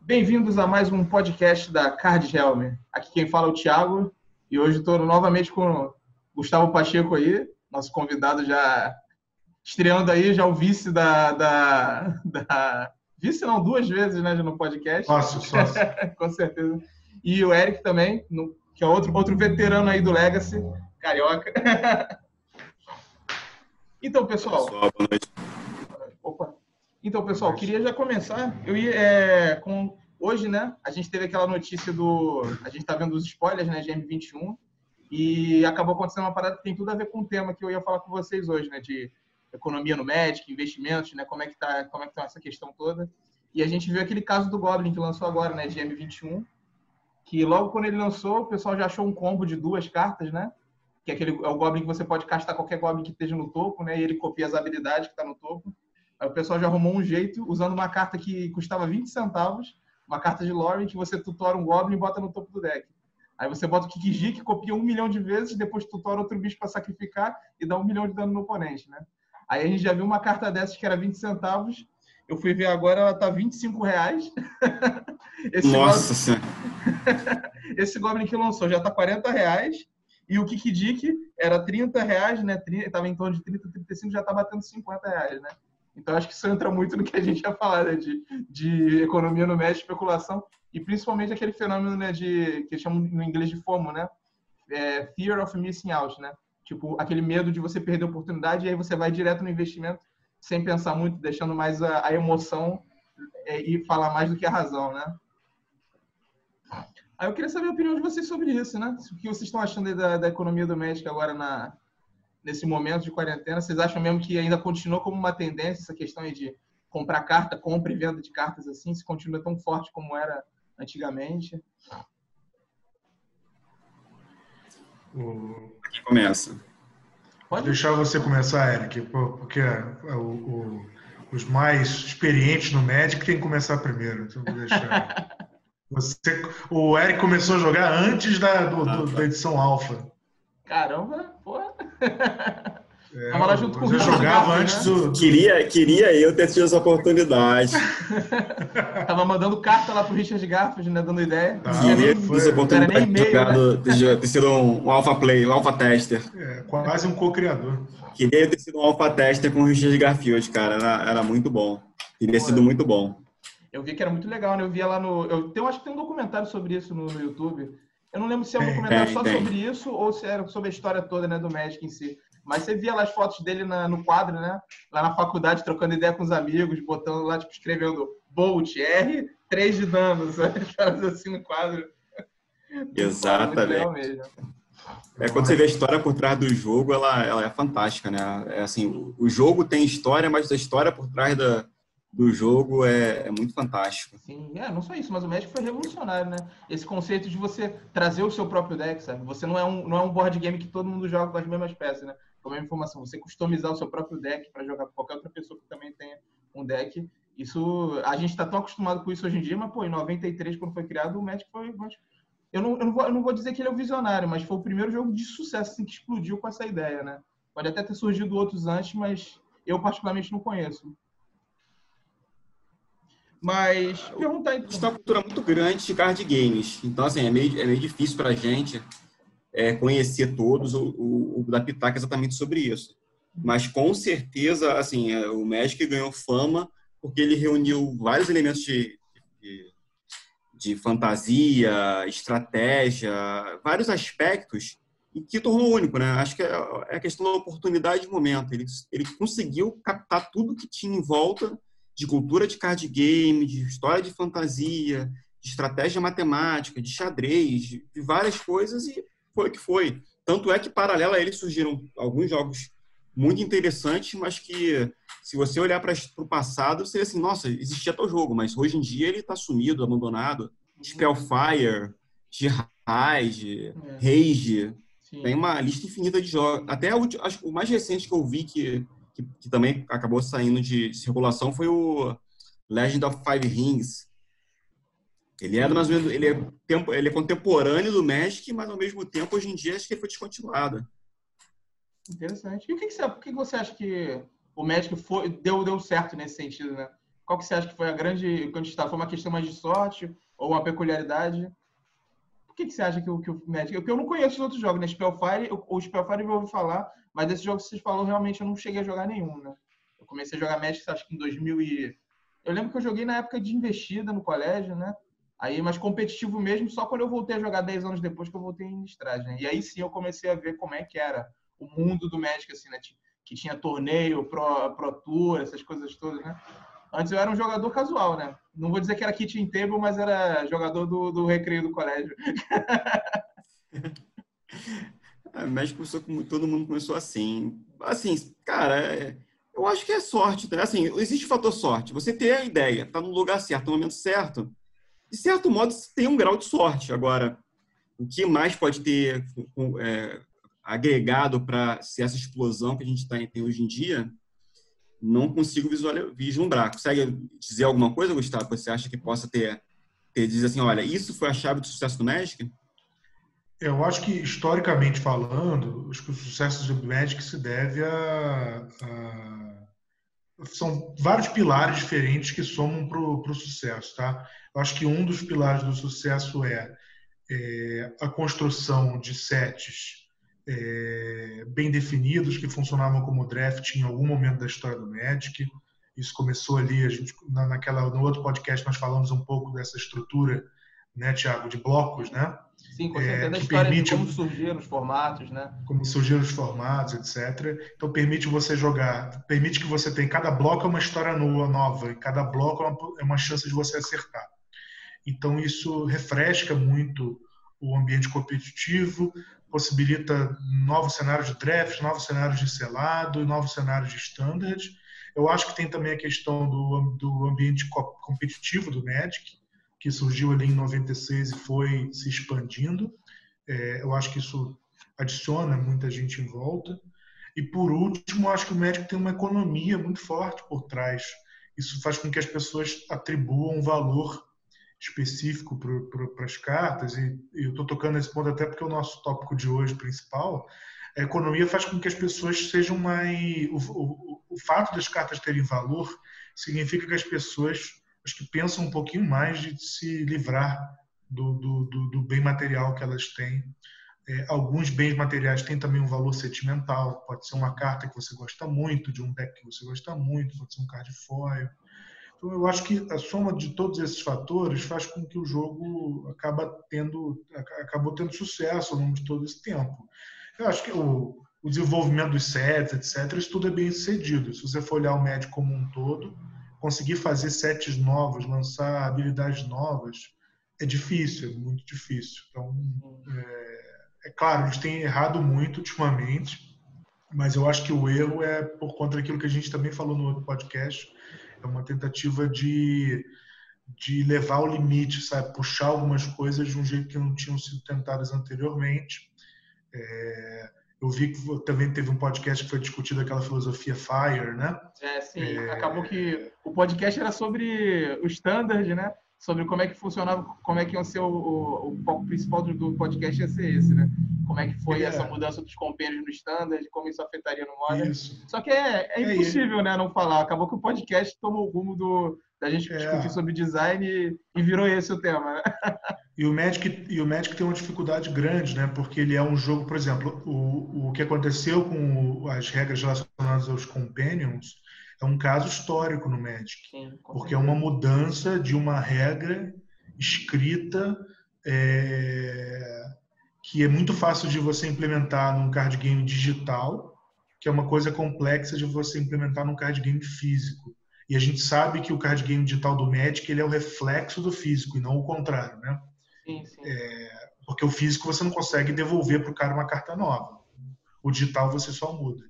Bem-vindos a mais um podcast da Card Helm. Aqui quem fala é o Thiago e hoje estou novamente com o Gustavo Pacheco aí, nosso convidado já estreando aí, já o vice da, da, da... Vice não, duas vezes né, no podcast. Sócio, sócio. com certeza. E o Eric também, no, que é outro, outro veterano aí do Legacy, carioca. então, pessoal... Pessoal, boa noite. Opa. Então, pessoal, queria já começar. Eu ia é, com hoje, né? A gente teve aquela notícia do. A gente tá vendo os spoilers, né? De M21. E acabou acontecendo uma parada que tem tudo a ver com o tema que eu ia falar com vocês hoje, né? De economia no médico, investimentos, né? Como é que tá, como é que tá essa questão toda. E a gente viu aquele caso do Goblin que lançou agora, né? De M21. Que logo quando ele lançou, o pessoal já achou um combo de duas cartas, né? Que é, aquele, é o Goblin que você pode castar qualquer Goblin que esteja no topo, né? E ele copia as habilidades que tá no topo. Aí o pessoal já arrumou um jeito usando uma carta que custava 20 centavos uma carta de Lorien que você tutora um Goblin e bota no topo do deck. Aí você bota o Kikiji, que copia um milhão de vezes, depois tutora outro bicho para sacrificar e dá um milhão de dano no oponente, né? Aí a gente já viu uma carta dessas que era 20 centavos. Eu fui ver agora, ela tá 25 reais. Esse Nossa Senhora! Esse Goblin que lançou já tá 40 reais. E o Kikijik era 30 reais, né? Tava em torno de 30, 35, já tá batendo 50 reais, né? Então, acho que isso entra muito no que a gente ia falar, né? de, de economia no médio, especulação, e principalmente aquele fenômeno né, de, que chamam no inglês de FOMO, né? É, fear of missing out, né? Tipo, aquele medo de você perder a oportunidade e aí você vai direto no investimento sem pensar muito, deixando mais a, a emoção é, e falar mais do que a razão, né? Aí eu queria saber a opinião de vocês sobre isso, né? O que vocês estão achando da, da economia doméstica agora na, nesse momento de quarentena? Vocês acham mesmo que ainda continua como uma tendência essa questão de comprar carta, compra e venda de cartas assim? Se continua tão forte como era antigamente? Quem começa? Pode deixar você começar, Eric, porque o, o, os mais experientes no médico têm que começar primeiro. Então vou deixar. Você, o Eric começou a jogar antes da, do, do, da edição alfa. Caramba, porra. É, Tava lá junto com o jogava antes né? do, Queria, queria eu ter tido essa oportunidade. Tava mandando carta lá pro Richard Garfield, né? Dando ideia. Ah, queria ter essa oportunidade de jogado, né? ter sido um, um alpha play, um alpha tester. É, quase um co-criador. Queria ter sido um alpha tester com o Richard Garfield, cara. Era, era muito bom. Teria sido muito bom. Eu vi que era muito legal, né? Eu via lá no. Eu tenho, acho que tem um documentário sobre isso no, no YouTube eu não lembro se é um documentário só sobre isso ou se era sobre a história toda né, do Magic em si. Mas você via lá as fotos dele na, no quadro, né? Lá na faculdade, trocando ideia com os amigos, botando lá, tipo, escrevendo Bolt, R, 3 de dano, sabe? assim no quadro. Exatamente. É, quando você vê a história por trás do jogo, ela, ela é fantástica, né? É assim, o jogo tem história, mas a história por trás da, do jogo é, é, muito fantástico. Sim, é, não só isso, mas o Magic foi revolucionário, né? Esse conceito de você trazer o seu próprio deck, sabe? Você não é um, não é um board game que todo mundo joga com as mesmas peças, né? Com a mesma informação. Você customizar o seu próprio deck para jogar com qualquer outra pessoa que também tenha um deck. Isso, a gente está tão acostumado com isso hoje em dia, mas, pô, em 93, quando foi criado, o Magic foi... Eu não, eu, não vou, eu não vou dizer que ele é o visionário, mas foi o primeiro jogo de sucesso assim, que explodiu com essa ideia, né? Pode até ter surgido outros antes, mas eu particularmente não conheço. Mas perguntar então. Tem uma cultura muito grande de card games. Então, assim, é meio, é meio difícil para a gente é, conhecer todos ou, ou, dar pitaco exatamente sobre isso. Mas, com certeza, assim, é, o Magic ganhou fama porque ele reuniu vários elementos de, de, de fantasia, estratégia, vários aspectos e que tornou único, né? Acho que é, é a questão da oportunidade de momento. Ele, ele conseguiu captar tudo que tinha em volta de cultura de card game, de história de fantasia, de estratégia matemática, de xadrez, de várias coisas e foi o que foi. Tanto é que, paralelo a ele, surgiram alguns jogos muito interessantes, mas que, se você olhar para o passado, seria assim, nossa, existia tal jogo, mas hoje em dia ele está sumido, abandonado. Spellfire, Jihad, é. Rage, Sim. tem uma lista infinita de jogos. Até o, o mais recente que eu vi que que, que também acabou saindo de circulação foi o Legend of Five Rings. Ele é, mais menos, ele, é tempo, ele é contemporâneo do Magic, mas ao mesmo tempo, hoje em dia, acho que ele foi descontinuado. Interessante. E o que, que, você, o que você acha que o médico foi, deu, deu certo nesse sentido, né? Qual que você acha que foi a grande. Quando está, foi uma questão mais de sorte ou uma peculiaridade? Por que, que você acha que o, que o Magic. Porque eu não conheço os outros jogos, né? Spellfire, o Spellfire eu ouvi falar, mas desses jogos que vocês falaram, realmente eu não cheguei a jogar nenhum, né? Eu comecei a jogar Magic, acho que em 2000 e... Eu lembro que eu joguei na época de investida no colégio, né? Aí, mas competitivo mesmo, só quando eu voltei a jogar 10 anos depois que eu voltei em estrada, né? E aí sim eu comecei a ver como é que era o mundo do Magic, assim, né? Que tinha torneio, Pro, Pro Tour, essas coisas todas, né? Antes eu era um jogador casual, né? Não vou dizer que era kitchen table, mas era jogador do, do recreio do colégio. é, México começou como todo mundo começou assim. Assim, cara, é, eu acho que é sorte. Né? Assim, existe o fator sorte. Você ter a ideia, tá no lugar certo, no momento certo. De certo modo, tem um grau de sorte. Agora, o que mais pode ter é, agregado para ser essa explosão que a gente tá, tem hoje em dia? não consigo vislumbrar. Consegue dizer alguma coisa, Gustavo? Você acha que possa ter, ter dizer assim, olha, isso foi a chave do sucesso do Magic? Eu acho que, historicamente falando, acho que o sucesso do Magic se deve a, a são vários pilares diferentes que somam para o sucesso, tá? Eu acho que um dos pilares do sucesso é, é a construção de sets é, bem definidos que funcionavam como draft em algum momento da história do Magic. Isso começou ali, a gente, naquela, no outro podcast nós falamos um pouco dessa estrutura, né, Tiago, de blocos, né? Sim, com certeza, é, história permite, de como surgiram os formatos, né? Como surgiram os formatos, etc. Então permite você jogar, permite que você tenha, cada bloco é uma história nova, e cada bloco é uma, é uma chance de você acertar. Então isso refresca muito o ambiente competitivo, possibilita novos cenários de draft, novos cenários de selado, novos cenários de standard. Eu acho que tem também a questão do, do ambiente competitivo do Magic, que surgiu ali em 96 e foi se expandindo. É, eu acho que isso adiciona muita gente em volta. E por último, acho que o Magic tem uma economia muito forte por trás. Isso faz com que as pessoas atribuam valor específico para as cartas, e, e eu estou tocando nesse ponto até porque é o nosso tópico de hoje principal, a economia faz com que as pessoas sejam mais. O, o, o fato das cartas terem valor significa que as pessoas acho que pensam um pouquinho mais de se livrar do, do, do, do bem material que elas têm. É, alguns bens materiais têm também um valor sentimental. Pode ser uma carta que você gosta muito, de um deck que você gosta muito, pode ser um card foil. Então, eu acho que a soma de todos esses fatores faz com que o jogo acaba tendo, acabou tendo sucesso ao longo de todo esse tempo. Eu acho que o, o desenvolvimento dos sets, etc., isso tudo é bem sucedido. Se você for olhar o médio como um todo, conseguir fazer sets novos, lançar habilidades novas, é difícil, é muito difícil. Então, é, é claro, eles têm errado muito ultimamente, mas eu acho que o erro é por conta daquilo que a gente também falou no outro podcast, é uma tentativa de, de levar ao limite, sabe? Puxar algumas coisas de um jeito que não tinham sido tentadas anteriormente. É, eu vi que também teve um podcast que foi discutido aquela filosofia FIRE, né? É, sim. É... Acabou que o podcast era sobre o standard, né? Sobre como é que funcionava, como é que ia ser o, o, o foco principal do, podcast ia ser esse, né? Como é que foi é. essa mudança dos compêndios no standard, como isso afetaria no modern. Só que é, é, é impossível, né, não falar. Acabou que o podcast tomou o rumo do, da gente é. discutir sobre design e, e, virou esse o tema, né? E o Magic e o Magic tem uma dificuldade grande, né? Porque ele é um jogo, por exemplo, o, o que aconteceu com as regras relacionadas aos companions é um caso histórico no Magic, Sim, porque é uma mudança de uma regra escrita é, que é muito fácil de você implementar num card game digital, que é uma coisa complexa de você implementar num card game físico. E a gente sabe que o card game digital do Magic ele é o reflexo do físico e não o contrário, né? Sim, sim. É, porque o físico você não consegue devolver para o cara uma carta nova. O digital você só muda.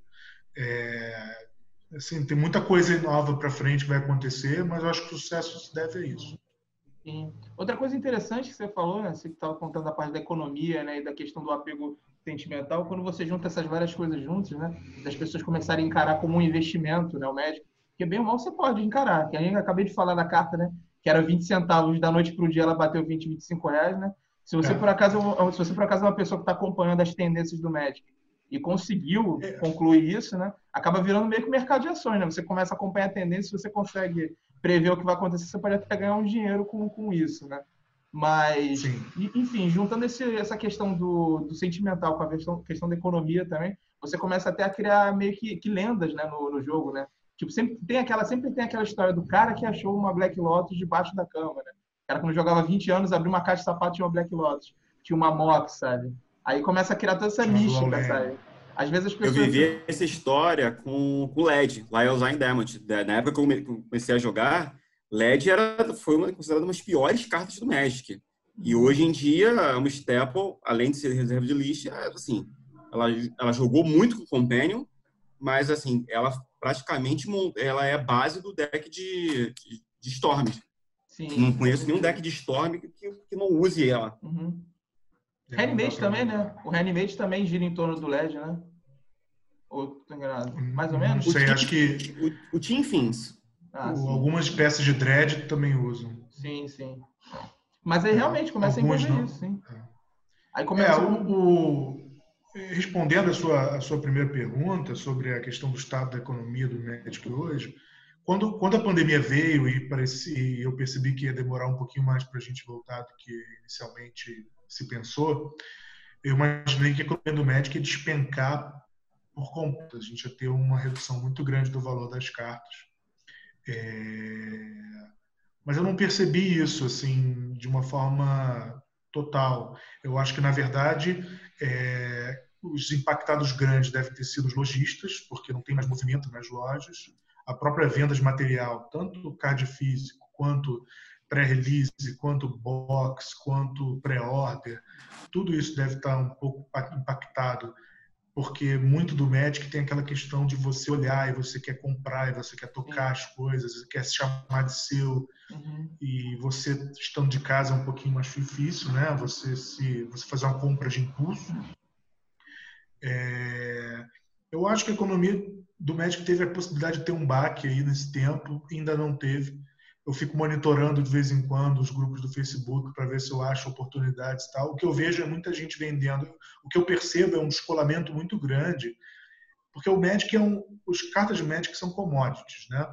É, assim, tem muita coisa nova para frente que vai acontecer, mas eu acho que o sucesso se deve a isso. Sim. Outra coisa interessante que você falou, né? Você estava contando a parte da economia, né? E da questão do apego sentimental, quando você junta essas várias coisas juntas, né? Das pessoas começarem a encarar como um investimento, né? O médico, porque bem ou mal você pode encarar. Que aí eu acabei de falar da carta, né? Que era 20 centavos da noite para o dia, ela bateu 20, 25 reais, né? Se você, é. por acaso, se você por acaso é uma pessoa que está acompanhando as tendências do Magic e conseguiu é. concluir isso, né? Acaba virando meio que mercado de ações, né? Você começa a acompanhar a tendência, você consegue prever o que vai acontecer, você pode até ganhar um dinheiro com, com isso, né? Mas, Sim. enfim, juntando esse, essa questão do, do sentimental com a questão, questão da economia também, você começa até a criar meio que, que lendas né, no, no jogo, né? Tipo, sempre tem aquela, sempre tem aquela história do cara que achou uma Black Lotus debaixo da cama, né? O cara, quando jogava 20 anos, abriu uma caixa de sapato e tinha uma Black Lotus. Tinha uma Mox, sabe? Aí começa a criar toda essa mística, sabe? Às vezes as pessoas... Eu vivi essa história com o LED, Lyles in Diamond. Na época que eu comecei a jogar, LED era, foi uma, considerada uma das piores cartas do Magic. E uhum. hoje em dia, uma Staple, além de ser reserva de list, é, assim, ela, ela jogou muito com o Companion, mas assim, ela praticamente ela é a base do deck de, de, de Storm. Sim. Não conheço nenhum deck de Storm que, que não use ela. Uhum. Reanimate também, né? O Reanimate também gira em torno do LED, né? Ou tô enganado? Mais ou menos? Não sei, acho que... O, o Team Fins. Ah, algumas peças de dread também usam. Sim, sim. Mas aí realmente começa Alguns a envolver não. isso, sim. É. Aí começa... É, o, o, respondendo a sua, a sua primeira pergunta sobre a questão do estado da economia do Magic hoje, quando, quando a pandemia veio e, pareci, eu percebi que ia demorar um pouquinho mais para a gente voltar do que inicialmente se pensou, eu imaginei que a economia do Magic ia despencar por completo. A gente ia ter uma redução muito grande do valor das cartas. É... Mas eu não percebi isso assim de uma forma total. Eu acho que na verdade é... os impactados grandes devem ter sido os lojistas, porque não tem mais movimento nas lojas. A própria venda de material, tanto card físico quanto pré-release, quanto box, quanto pré-order, tudo isso deve estar um pouco impactado porque muito do Magic tem aquela questão de você olhar e você quer comprar e você quer tocar as coisas, você quer se chamar de seu uhum. e você estando de casa é um pouquinho mais difícil, né? Você se você fazer uma compra de impulso. É, eu acho que a economia do Magic teve a possibilidade de ter um baque aí nesse tempo, ainda não teve eu fico monitorando de vez em quando os grupos do Facebook para ver se eu acho oportunidades e tal. O que eu vejo é muita gente vendendo. O que eu percebo é um descolamento muito grande, porque o Magic é um, os cartas de Magic são commodities, né?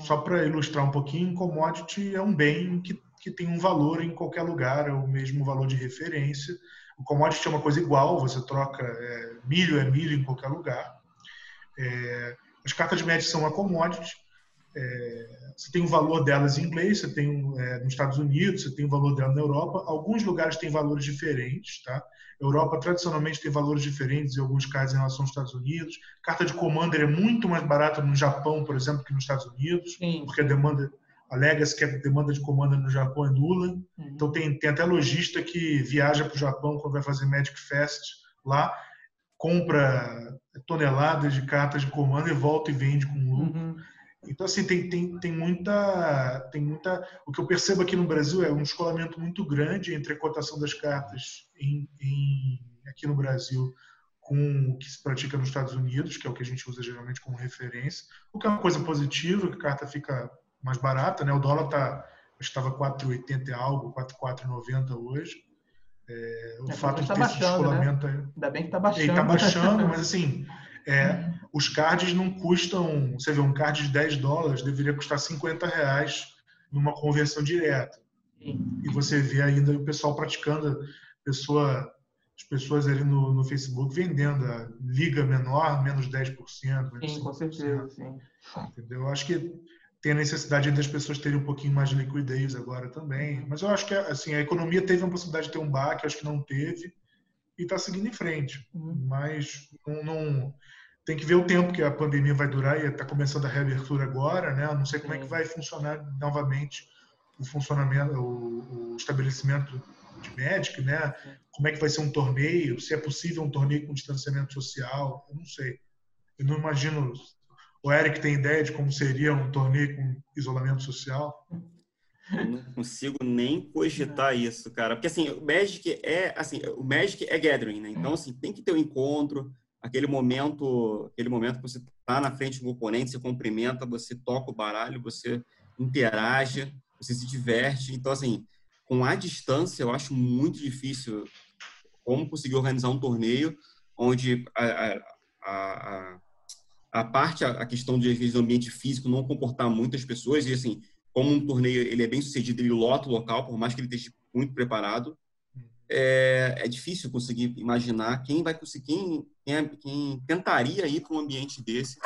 Só para ilustrar um pouquinho, commodity é um bem que, que tem um valor em qualquer lugar, é o mesmo valor de referência. O commodity é uma coisa igual, você troca é, milho é milho em qualquer lugar. É, as cartas de Magic são uma commodity é, você tem o valor delas em inglês, você tem é, nos Estados Unidos, você tem o valor dela na Europa. Alguns lugares têm valores diferentes, tá? Europa tradicionalmente tem valores diferentes em alguns casos em relação aos Estados Unidos. Carta de Commander é muito mais barata no Japão, por exemplo, que nos Estados Unidos, Sim. porque a demanda alega-se que a demanda de Commander no Japão é nula. Uhum. Então tem, tem até lojista que viaja para o Japão quando vai fazer Magic Fest lá, compra toneladas de cartas de Commander e volta e vende com lucro. Uhum. Então, assim, tem, tem, tem, muita, tem muita. O que eu percebo aqui no Brasil é um descolamento muito grande entre a cotação das cartas em, em, aqui no Brasil com o que se pratica nos Estados Unidos, que é o que a gente usa geralmente como referência, o que é uma coisa positiva, que a carta fica mais barata, né? O dólar tá, estava 4,80 e algo, 4,490 hoje. É, o é, fato de tá ter baixando, esse descolamento. Né? Ainda bem que está baixando. Está baixando, mas assim, é, os cards não custam, você vê, um card de 10 dólares deveria custar 50 reais numa conversão direta. Sim. E você vê ainda o pessoal praticando, pessoa, as pessoas ali no, no Facebook vendendo a liga menor, menos 10%. Menos sim, 5%, com certeza, sim. Entendeu? Eu acho que tem a necessidade das pessoas terem um pouquinho mais de liquidez agora também. Mas eu acho que assim, a economia teve a possibilidade de ter um baque, acho que não teve, e está seguindo em frente. Uhum. Mas não, não tem que ver o tempo que a pandemia vai durar e está começando a reabertura agora, né? Não sei como é que vai funcionar novamente o funcionamento, o, o estabelecimento de médico, né? Como é que vai ser um torneio? Se é possível um torneio com distanciamento social? Eu não sei. Eu não imagino. O Eric tem ideia de como seria um torneio com isolamento social? Eu não consigo nem cogitar isso, cara. Porque assim, o Magic é assim, o Magic é gathering, né? Então assim, tem que ter um encontro, aquele momento, aquele momento que você está na frente do oponente, você cumprimenta, você toca o baralho, você interage, você se diverte. Então, assim, com a distância, eu acho muito difícil como conseguir organizar um torneio onde a, a, a, a parte, a questão de, do ambiente físico não comportar muitas pessoas, e assim, como um torneio ele é bem sucedido, ele lota o local, por mais que ele esteja muito preparado, é, é difícil conseguir imaginar quem vai conseguir, quem, quem, é, tentaria ir para um ambiente desse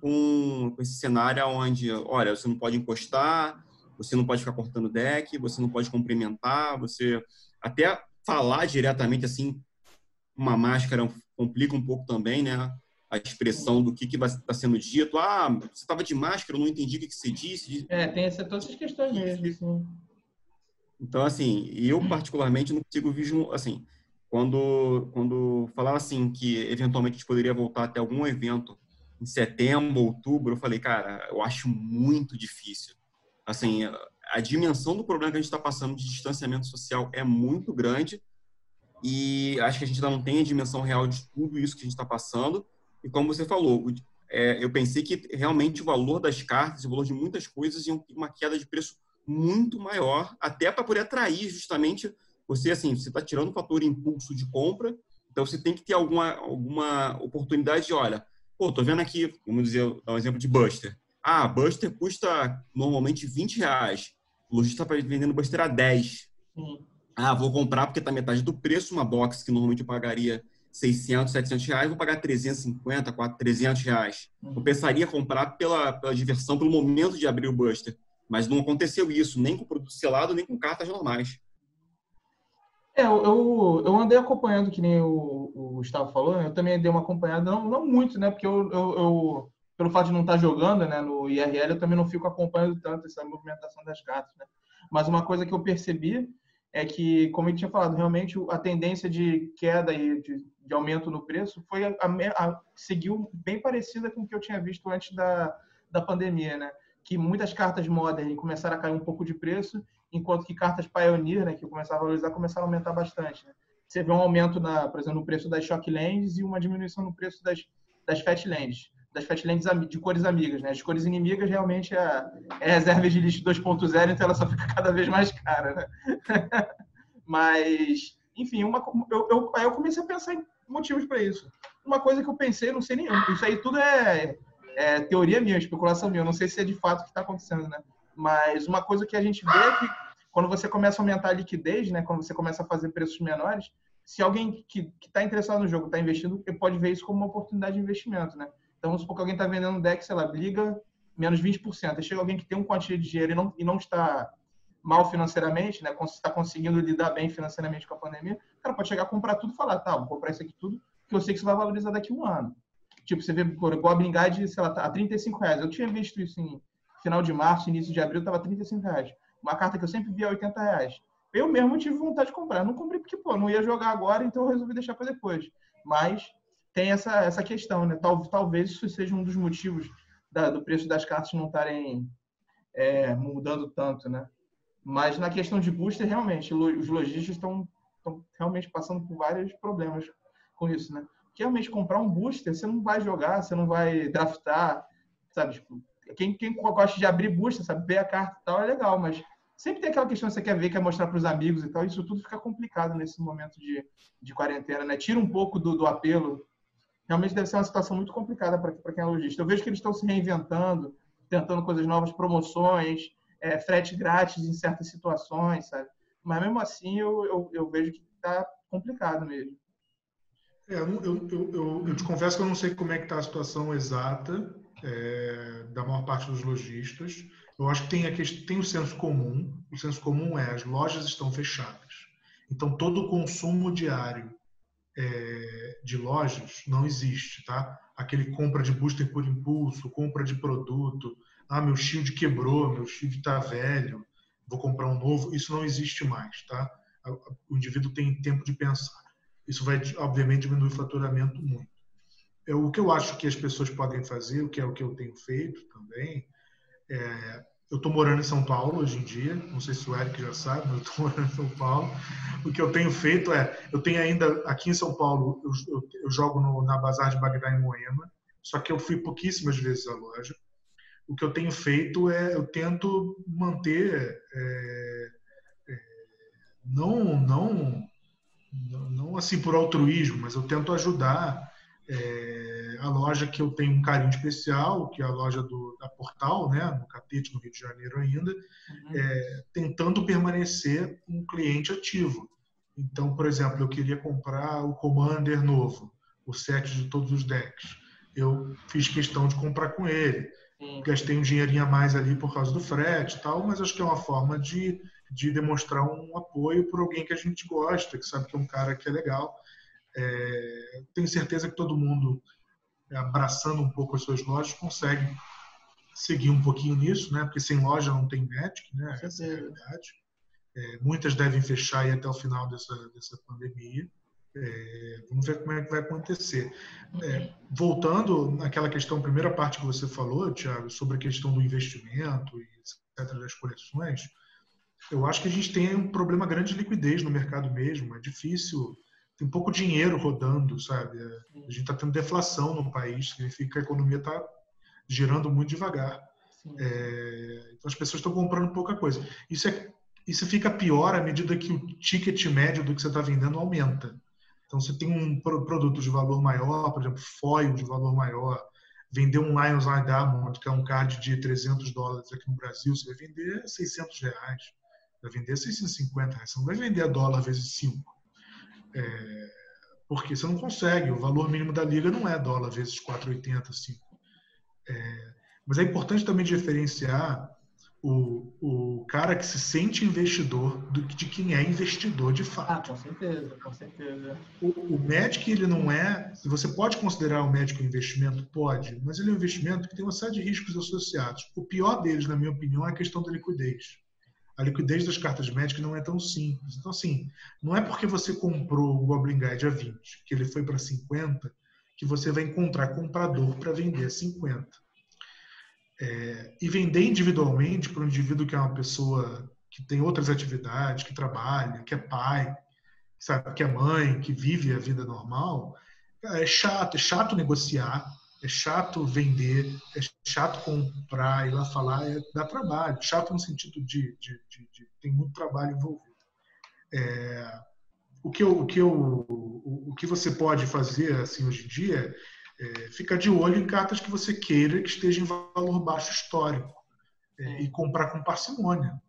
com, esse cenário onde, olha, você não pode encostar, você não pode ficar cortando deck, você não pode cumprimentar, você até falar diretamente assim, uma máscara complica um pouco também, né? A expressão do que que está sendo dito. Ah, você estava de máscara, eu não entendi o que, que você disse. É, tem essa, todas essas questões mesmo. Então, assim, eu particularmente não consigo ver, assim, quando, quando falava assim que eventualmente a gente poderia voltar até algum evento em setembro, outubro, eu falei, cara, eu acho muito difícil. Assim, a dimensão do problema que a gente está passando de distanciamento social é muito grande e acho que a gente ainda não tem a dimensão real de tudo isso que a gente está passando. E como você falou, é, eu pensei que realmente o valor das cartas, o valor de muitas coisas, ia uma queda de preço muito maior, até para poder atrair justamente você, assim, você está tirando o fator impulso de compra, então você tem que ter alguma, alguma oportunidade de, olha, pô, tô vendo aqui, vamos dizer, dar um exemplo de Buster. Ah, Buster custa normalmente 20 reais. O lojista está vendendo Buster a 10. Sim. Ah, vou comprar porque está metade do preço, uma box que normalmente eu pagaria 600, 700 reais, vou pagar 350, 400, 300 reais. Uhum. Eu pensaria comprar pela, pela diversão, pelo momento de abrir o Buster. Mas não aconteceu isso, nem com produto selado, nem com cartas normais. É, eu, eu andei acompanhando, que nem o, o Gustavo falou, né? eu também dei uma acompanhada, não, não muito, né? Porque eu, eu, eu, pelo fato de não estar jogando né, no IRL, eu também não fico acompanhando tanto essa movimentação das cartas, né? Mas uma coisa que eu percebi é que, como eu tinha falado, realmente a tendência de queda e de, de aumento no preço foi a, a, a, seguiu bem parecida com o que eu tinha visto antes da, da pandemia, né? Que muitas cartas Modern começaram a cair um pouco de preço, enquanto que cartas Pioneer, né, que começaram a valorizar, começaram a aumentar bastante. Né? Você vê um aumento, na, por exemplo, no preço das Shocklands e uma diminuição no preço das, das Fatlands, das Fatlands de cores amigas. Né? As cores inimigas realmente é, é reserva de lixo 2.0, então ela só fica cada vez mais cara. Né? Mas, enfim, uma, eu, eu, aí eu comecei a pensar em motivos para isso. Uma coisa que eu pensei, não sei nenhum, isso aí tudo é é teoria minha, especulação minha, eu não sei se é de fato o que está acontecendo, né? Mas uma coisa que a gente vê é que quando você começa a aumentar a liquidez, né? Quando você começa a fazer preços menores, se alguém que está interessado no jogo está investindo, pode ver isso como uma oportunidade de investimento, né? Então, vamos supor que alguém está vendendo um deck, sei lá, liga menos 20%. Aí chega alguém que tem um quantia de dinheiro e não, e não está mal financeiramente, né? Está conseguindo lidar bem financeiramente com a pandemia, o cara pode chegar a comprar tudo e falar, tá, vou comprar isso aqui tudo, que eu sei que isso vai valorizar daqui a um ano. Tipo, você vê Goblin Guide, sei lá, tá a 35 reais. Eu tinha visto isso em final de março, início de abril, tava 35 reais. Uma carta que eu sempre via a 80 reais. Eu mesmo tive vontade de comprar. não comprei porque, pô, não ia jogar agora, então eu resolvi deixar para depois. Mas tem essa, essa questão, né? Tal, talvez isso seja um dos motivos da, do preço das cartas não estarem é, mudando tanto, né? Mas na questão de booster, realmente, os lojistas estão realmente passando por vários problemas com isso, né? Realmente comprar um booster, você não vai jogar, você não vai draftar, sabe? Tipo, quem, quem gosta de abrir booster, sabe? Ver a carta e tal é legal, mas sempre tem aquela questão que você quer ver, quer mostrar para os amigos e tal. Isso tudo fica complicado nesse momento de, de quarentena, né? Tira um pouco do, do apelo. Realmente deve ser uma situação muito complicada para quem é lojista. Eu vejo que eles estão se reinventando, tentando coisas novas, promoções, é, frete grátis em certas situações, sabe? Mas mesmo assim eu, eu, eu vejo que está complicado mesmo. É, eu, eu, eu, eu, te confesso que eu não sei como é que está a situação exata é, da maior parte dos lojistas. Eu acho que tem, a tem o senso comum. O senso comum é as lojas estão fechadas. Então, todo o consumo diário é, de lojas não existe, tá? Aquele compra de booster por impulso, compra de produto. Ah, meu shield quebrou, meu shield está velho, vou comprar um novo. Isso não existe mais, tá? O indivíduo tem tempo de pensar. Isso vai, obviamente, diminuir o faturamento muito. É, o que eu acho que as pessoas podem fazer, o que é o que eu tenho feito também, é, eu estou morando em São Paulo hoje em dia, não sei se o Eric já sabe, mas eu estou morando em São Paulo. O que eu tenho feito é, eu tenho ainda, aqui em São Paulo, eu, eu, eu jogo no, na Bazar de Bagdá em Moema, só que eu fui pouquíssimas vezes à loja. O que eu tenho feito é, eu tento manter, é, é, não, não não, não assim por altruísmo, mas eu tento ajudar é, a loja que eu tenho um carinho especial, que é a loja do, da Portal, né, no Catete, no Rio de Janeiro ainda, uhum. é, tentando permanecer um cliente ativo. Então, por exemplo, eu queria comprar o Commander novo, o set de todos os decks. Eu fiz questão de comprar com ele. Sim. Gastei um dinheirinho a mais ali por causa do frete e tal, mas acho que é uma forma de, de demonstrar um apoio por alguém que a gente gosta, que sabe que é um cara que é legal é, tenho certeza que todo mundo, é, abraçando um pouco as suas lojas, consegue seguir um pouquinho nisso, né? Porque sem loja não tem Magic, né? Essa é a realidade. É, muitas devem fechar aí até o final dessa, dessa pandemia. É, vamos ver como é que vai acontecer. É, voltando naquela questão, primeira parte que você falou, Tiago, sobre a questão do investimento e etc. das coleções, eu acho que a gente tem um problema grande de liquidez no mercado mesmo. É difícil tem pouco dinheiro rodando, sabe? É, a gente está tendo deflação no país, significa que a economia está girando muito devagar. É, então as pessoas estão comprando pouca coisa. Isso, é, isso fica pior à medida que o ticket médio do que você está vendendo aumenta. Então você tem um produto de valor maior, por exemplo, foil de valor maior, vender um Lions Eye Diamond, que é um card de 300 dólares aqui no Brasil, você vai vender 600 reais, vai vender 650 reais, você não vai vender a dólar vezes 5. É, porque você não consegue, o valor mínimo da liga não é dólar vezes 4,80, 5. É, mas é importante também diferenciar o, o cara que se sente investidor do, de quem é investidor de fato. Ah, com certeza, com certeza. O, o Magic, ele não é. Você pode considerar o Magic um investimento? Pode, mas ele é um investimento que tem uma série de riscos associados. O pior deles, na minha opinião, é a questão da liquidez a liquidez das cartas Magic não é tão simples. Então, assim, não é porque você comprou o Goblin Guide a 20, que ele foi para 50, que você vai encontrar comprador para vender a 50. É, e vender individualmente para um indivíduo que é uma pessoa que tem outras atividades, que trabalha, que é pai, sabe, que é mãe, que vive a vida normal, é chato, é chato negociar, é chato vender, é chato comprar e lá falar, é, dá trabalho. Chato no sentido de, de, de, de tem muito trabalho envolvido. É, o que eu, o que eu, o, o, que você pode fazer assim hoje em dia é ficar de olho em cartas que você queira que esteja em valor baixo histórico é, e comprar com parcimônia.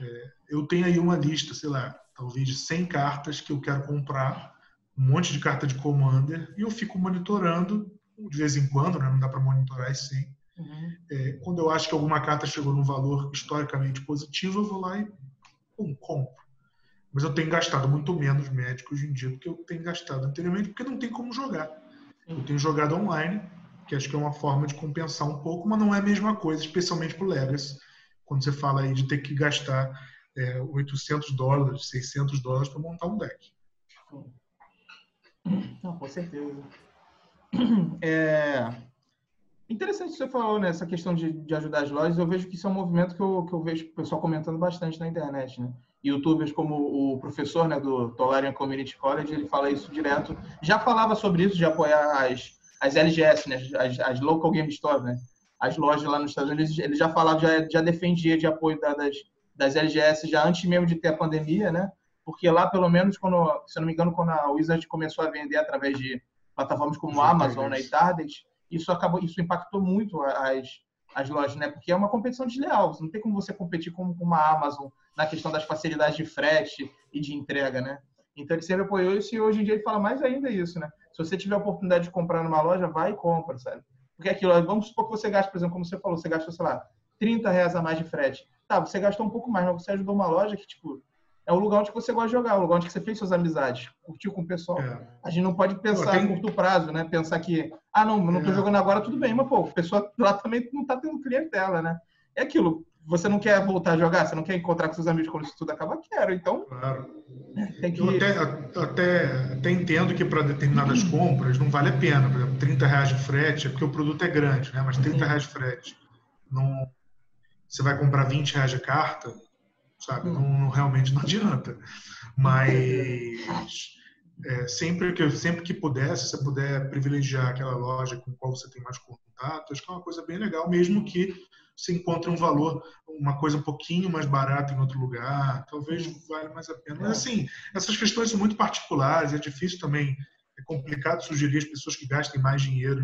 É, eu tenho aí uma lista, sei lá, talvez de 100 cartas que eu quero comprar, um monte de carta de commander e eu fico monitorando de vez em quando, né? não dá para monitorar isso sim. Uhum. É, quando eu acho que alguma carta chegou num valor historicamente positivo, eu vou lá e pum, compro. Mas eu tenho gastado muito menos médico hoje em dia do que eu tenho gastado anteriormente, porque não tem como jogar. Eu tenho jogado online, que acho que é uma forma de compensar um pouco, mas não é a mesma coisa, especialmente para o Legacy. Quando você fala aí de ter que gastar é, 800 dólares, 600 dólares para montar um deck. Não, com certeza. É interessante você falou nessa né, questão de, de ajudar as lojas. Eu vejo que isso é um movimento que eu, que eu vejo o pessoal comentando bastante na internet, né? Youtubers como o professor né, do Tolarian Community College, ele fala isso direto. Já falava sobre isso, de apoiar as, as LGS, né, as, as Local Game Stores, né? As lojas lá nos Estados Unidos, ele já falava, já, já defendia de apoio das, das LGS já antes mesmo de ter a pandemia, né? Porque lá, pelo menos, quando, se eu não me engano, quando a Wizard começou a vender através de plataformas como Amazon né, e Target, isso acabou, isso impactou muito as, as lojas, né? Porque é uma competição desleal. Não tem como você competir com, com uma Amazon na questão das facilidades de frete e de entrega, né? Então ele sempre apoiou isso e hoje em dia ele fala mais ainda isso, né? Se você tiver a oportunidade de comprar numa loja, vai e compra, sabe? Porque aquilo, vamos supor que você gaste, por exemplo, como você falou, você gastou, sei lá, 30 reais a mais de frete. Tá, você gastou um pouco mais, mas você ajudou uma loja que, tipo, é o lugar onde você gosta de jogar, é o lugar onde você fez suas amizades, curtiu com o pessoal. É. A gente não pode pensar a curto prazo, né? Pensar que, ah, não, não estou é. jogando agora, tudo bem, mas pô, a pessoa lá também não está tendo clientela, né? É aquilo. Você não quer voltar a jogar? Você não quer encontrar com seus amigos quando isso tudo acaba? Quero. Então, claro. tem que... Eu até, até, até entendo que para determinadas compras não vale a pena. Por exemplo, 30 reais de frete, é porque o produto é grande, né? Mas 30 reais de frete. Não... Você vai comprar 20 reais de carta, sabe? Hum. Não, realmente não adianta. Mas é, sempre que sempre que puder, se você puder privilegiar aquela loja com qual você tem mais contato. Acho que é uma coisa bem legal, mesmo que você encontre um valor, uma coisa um pouquinho mais barata em outro lugar, talvez valha mais a pena. Mas, assim, essas questões são muito particulares, é difícil também, é complicado sugerir as pessoas que gastem mais dinheiro,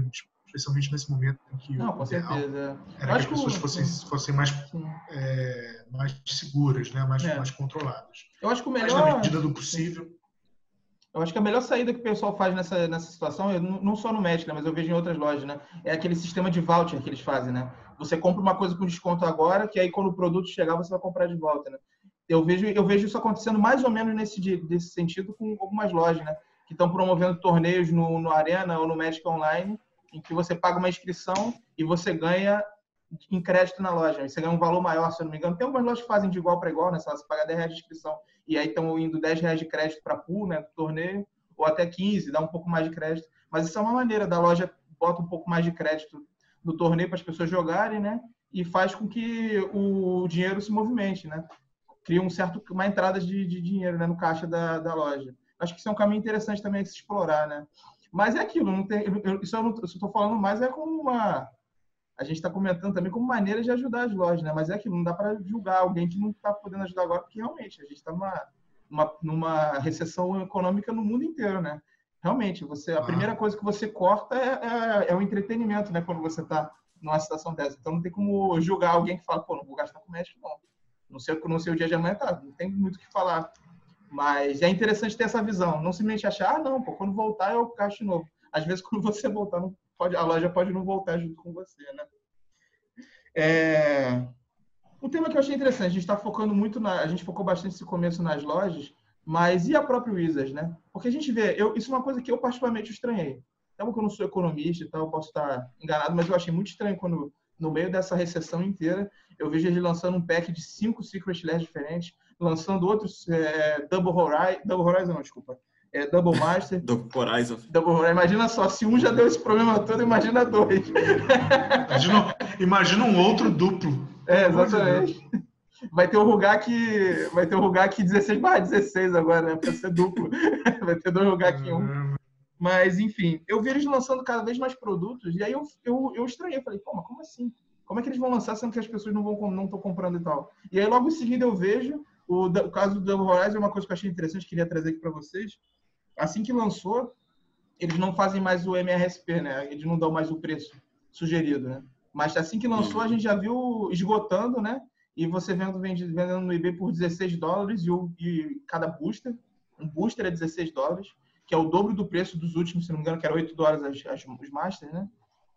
especialmente nesse momento em que Não, com certeza. era que as pessoas fossem, fossem mais, é, mais seguras, né? mais, é. mais controladas. Eu acho que o melhor... Mas na medida do possível... Eu acho que a melhor saída que o pessoal faz nessa, nessa situação, não só no México, né, mas eu vejo em outras lojas, né? É aquele sistema de voucher que eles fazem, né? Você compra uma coisa com desconto agora, que aí quando o produto chegar você vai comprar de volta, né? Eu vejo, eu vejo isso acontecendo mais ou menos nesse, nesse sentido com algumas lojas, né? Que estão promovendo torneios no, no Arena ou no Magic Online, em que você paga uma inscrição e você ganha em crédito na loja. Você ganha um valor maior, se eu não me engano. Tem algumas lojas que fazem de igual para igual, né? Você paga 10 reais de inscrição e aí estão indo 10 reais de crédito para pool, né? Do torneio, ou até 15, dá um pouco mais de crédito. Mas isso é uma maneira da loja bota um pouco mais de crédito no torneio para as pessoas jogarem, né? E faz com que o dinheiro se movimente, né? Cria um certo, uma entrada de, de dinheiro né? no caixa da, da loja. Acho que isso é um caminho interessante também a se explorar, né? Mas é aquilo, não tem, eu, isso eu estou falando mais é como uma a gente está comentando também como maneira de ajudar as lojas, né? Mas é que não dá para julgar alguém que não está podendo ajudar agora, porque realmente a gente está numa, numa, numa, recessão econômica no mundo inteiro, né? Realmente, você a ah. primeira coisa que você corta é, é, é o entretenimento, né? Quando você está numa situação dessa. Então não tem como julgar alguém que fala, pô, não vou gastar com médico, não. Não sei, não sei o dia de amanhã, tá? Não tem muito o que falar. Mas é interessante ter essa visão. Não simplesmente achar, ah, não, pô, quando voltar eu gasto de novo. Às vezes, quando você voltar, não pode, a loja pode não voltar junto com você, né? É... Um tema que eu achei interessante, a gente está focando muito na, a gente focou bastante esse começo nas lojas, mas e a própria Wizards, né? Porque a gente vê, eu, isso é uma coisa que eu particularmente estranhei. Então, que eu não sou economista e tal, posso estar enganado, mas eu achei muito estranho quando, no meio dessa recessão inteira, eu vejo eles lançando um pack de cinco Secret Lairs diferentes, lançando outros é, Double Horizon, Double Horizon não, desculpa, é, Double Master. Double Horizon. Double Horizon. Imagina só, se um já deu esse problema todo, imagina dois. Imagina, imagina um outro duplo. É, exatamente. Vai ter o Rugak, vai ter o Rugak 16 barra 16 agora, né? Pra ser duplo. Vai ter dois Rugak em um. Mas, enfim, eu vi eles lançando cada vez mais produtos, e aí eu, eu, eu estranhei. Falei, pô, mas como assim? Como é que eles vão lançar sendo que as pessoas não vão não estão comprando e tal? E aí logo em seguida eu vejo o, o caso do Double Horizon é uma coisa que eu achei interessante, queria trazer aqui para vocês assim que lançou, eles não fazem mais o MRSP, né? Eles não dão mais o preço sugerido, né? Mas assim que lançou, a gente já viu esgotando, né? E você vendo vendendo no eBay por 16 dólares e, o, e cada booster, um booster é 16 dólares, que é o dobro do preço dos últimos, se não me engano, que era 8 dólares as, as, os Masters, né?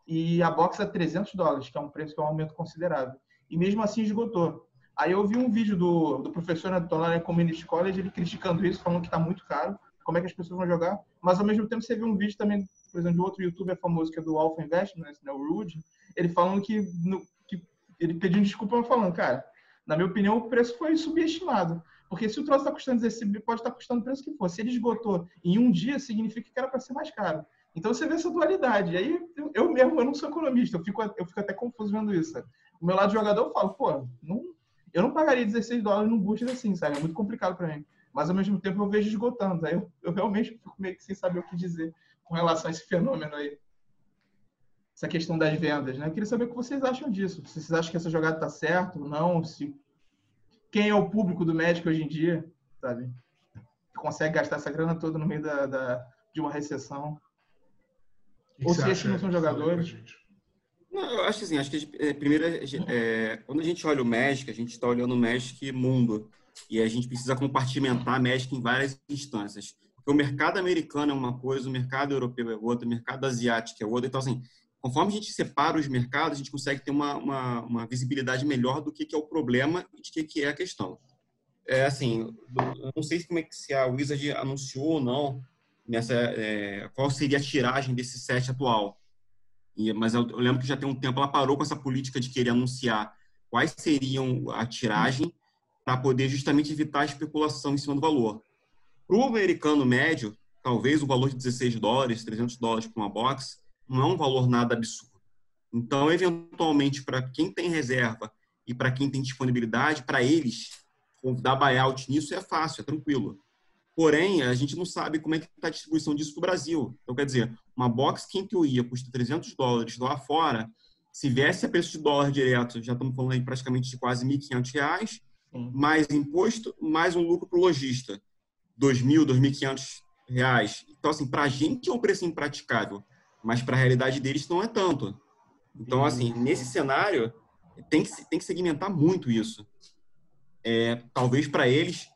E a box é 300 dólares, que é um preço que é um aumento considerável. E mesmo assim esgotou. Aí eu vi um vídeo do, do professor na Tonalha Community College, ele criticando isso, falando que está muito caro como é que as pessoas vão jogar, mas ao mesmo tempo você vê um vídeo também, por exemplo, de outro youtuber famoso que é do Alpha Investments, né, o Rude, ele falando que, no, que ele pedindo desculpa falando, cara, na minha opinião o preço foi subestimado, porque se o troço está custando 16, pode estar tá custando o preço que for. Se ele esgotou em um dia, significa que era para ser mais caro. Então você vê essa dualidade. E aí eu, mesmo eu não sou economista, eu fico, eu fico até confuso vendo isso. O meu lado jogador eu falo, pô, não, eu não pagaria 16 dólares num booster assim, sabe? É muito complicado para mim mas ao mesmo tempo eu vejo esgotando. Aí eu, eu realmente fico meio que sem saber o que dizer com relação a esse fenômeno aí. Essa questão das vendas, né? Eu queria saber o que vocês acham disso. Se vocês acham que essa jogada está certa ou não, se quem é o público do médico hoje em dia, sabe? Consegue gastar essa grana toda no meio da, da de uma recessão. ou se esses não são jogadores. Não, eu acho assim, acho que é, primeiro, é, quando a gente olha o Magic, a gente está olhando o Magic mundo e a gente precisa compartimentar Magic em várias instâncias. Porque o mercado americano é uma coisa, o mercado europeu é outra, o mercado asiático é outra. Então, assim, conforme a gente separa os mercados, a gente consegue ter uma, uma, uma visibilidade melhor do que, que é o problema e de que, que é a questão. É assim, não sei como é que se a Wizard anunciou ou não nessa é, qual seria a tiragem desse set atual. Mas eu, eu, lembro que já tem um tempo ela parou com essa política de querer anunciar quais seriam a tiragem para poder justamente evitar a especulação em cima do valor. Para o americano médio, talvez o valor de 16 dólares, 300 dólares para uma box, não é um valor nada absurdo. Então, eventualmente, para quem tem reserva e para quem tem disponibilidade, para eles, dar buyout nisso é fácil, é tranquilo. Porém, a gente não sabe como é que está a distribuição disso para o Brasil. Então, quer dizer, uma box que em teoria custa 300 dólares lá fora, se viesse a preço de dólar direto, já estamos falando aí praticamente de quase 1.500 reais, mais imposto, mais um lucro para o lojista, 2.000, 2.500 reais. Então, assim, para a gente é um preço impraticável, mas para a realidade deles não é tanto. Então, assim, nesse cenário, tem que, tem que segmentar muito isso. É, talvez para eles,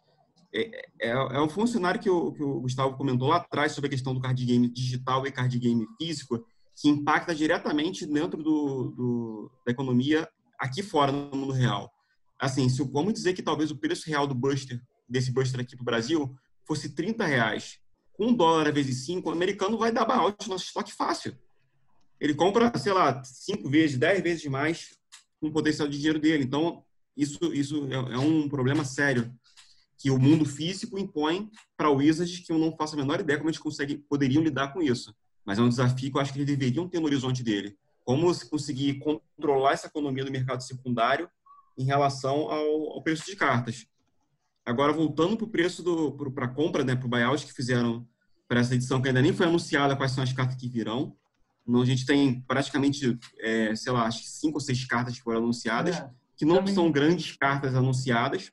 é, é, é, um funcionário que o, que o Gustavo comentou lá atrás sobre a questão do card game digital e card game físico, que impacta diretamente dentro do, do, da economia aqui fora, no mundo real. Assim, se vamos dizer que talvez o preço real do Buster, desse Buster aqui para o Brasil, fosse 30 reais. Com um dólar vezes 5, o americano vai dar buyout no nosso estoque fácil. Ele compra, sei lá, 5 vezes, 10 vezes mais com o potencial de dinheiro dele. Então, isso, isso é, é um problema sério que o mundo físico impõe para o Wizards que eu não faço a menor ideia como eles conseguem, poderiam lidar com isso. Mas é um desafio que eu acho que eles deveriam ter no horizonte dele. Como conseguir controlar essa economia do mercado secundário em relação ao, ao preço de cartas. Agora, voltando para o preço para a compra, né, para o buyout que fizeram para essa edição, que ainda nem foi anunciada quais são as cartas que virão. Não, a gente tem praticamente, é, sei lá, acho que cinco ou seis cartas que foram anunciadas, é, que não também... são grandes cartas anunciadas,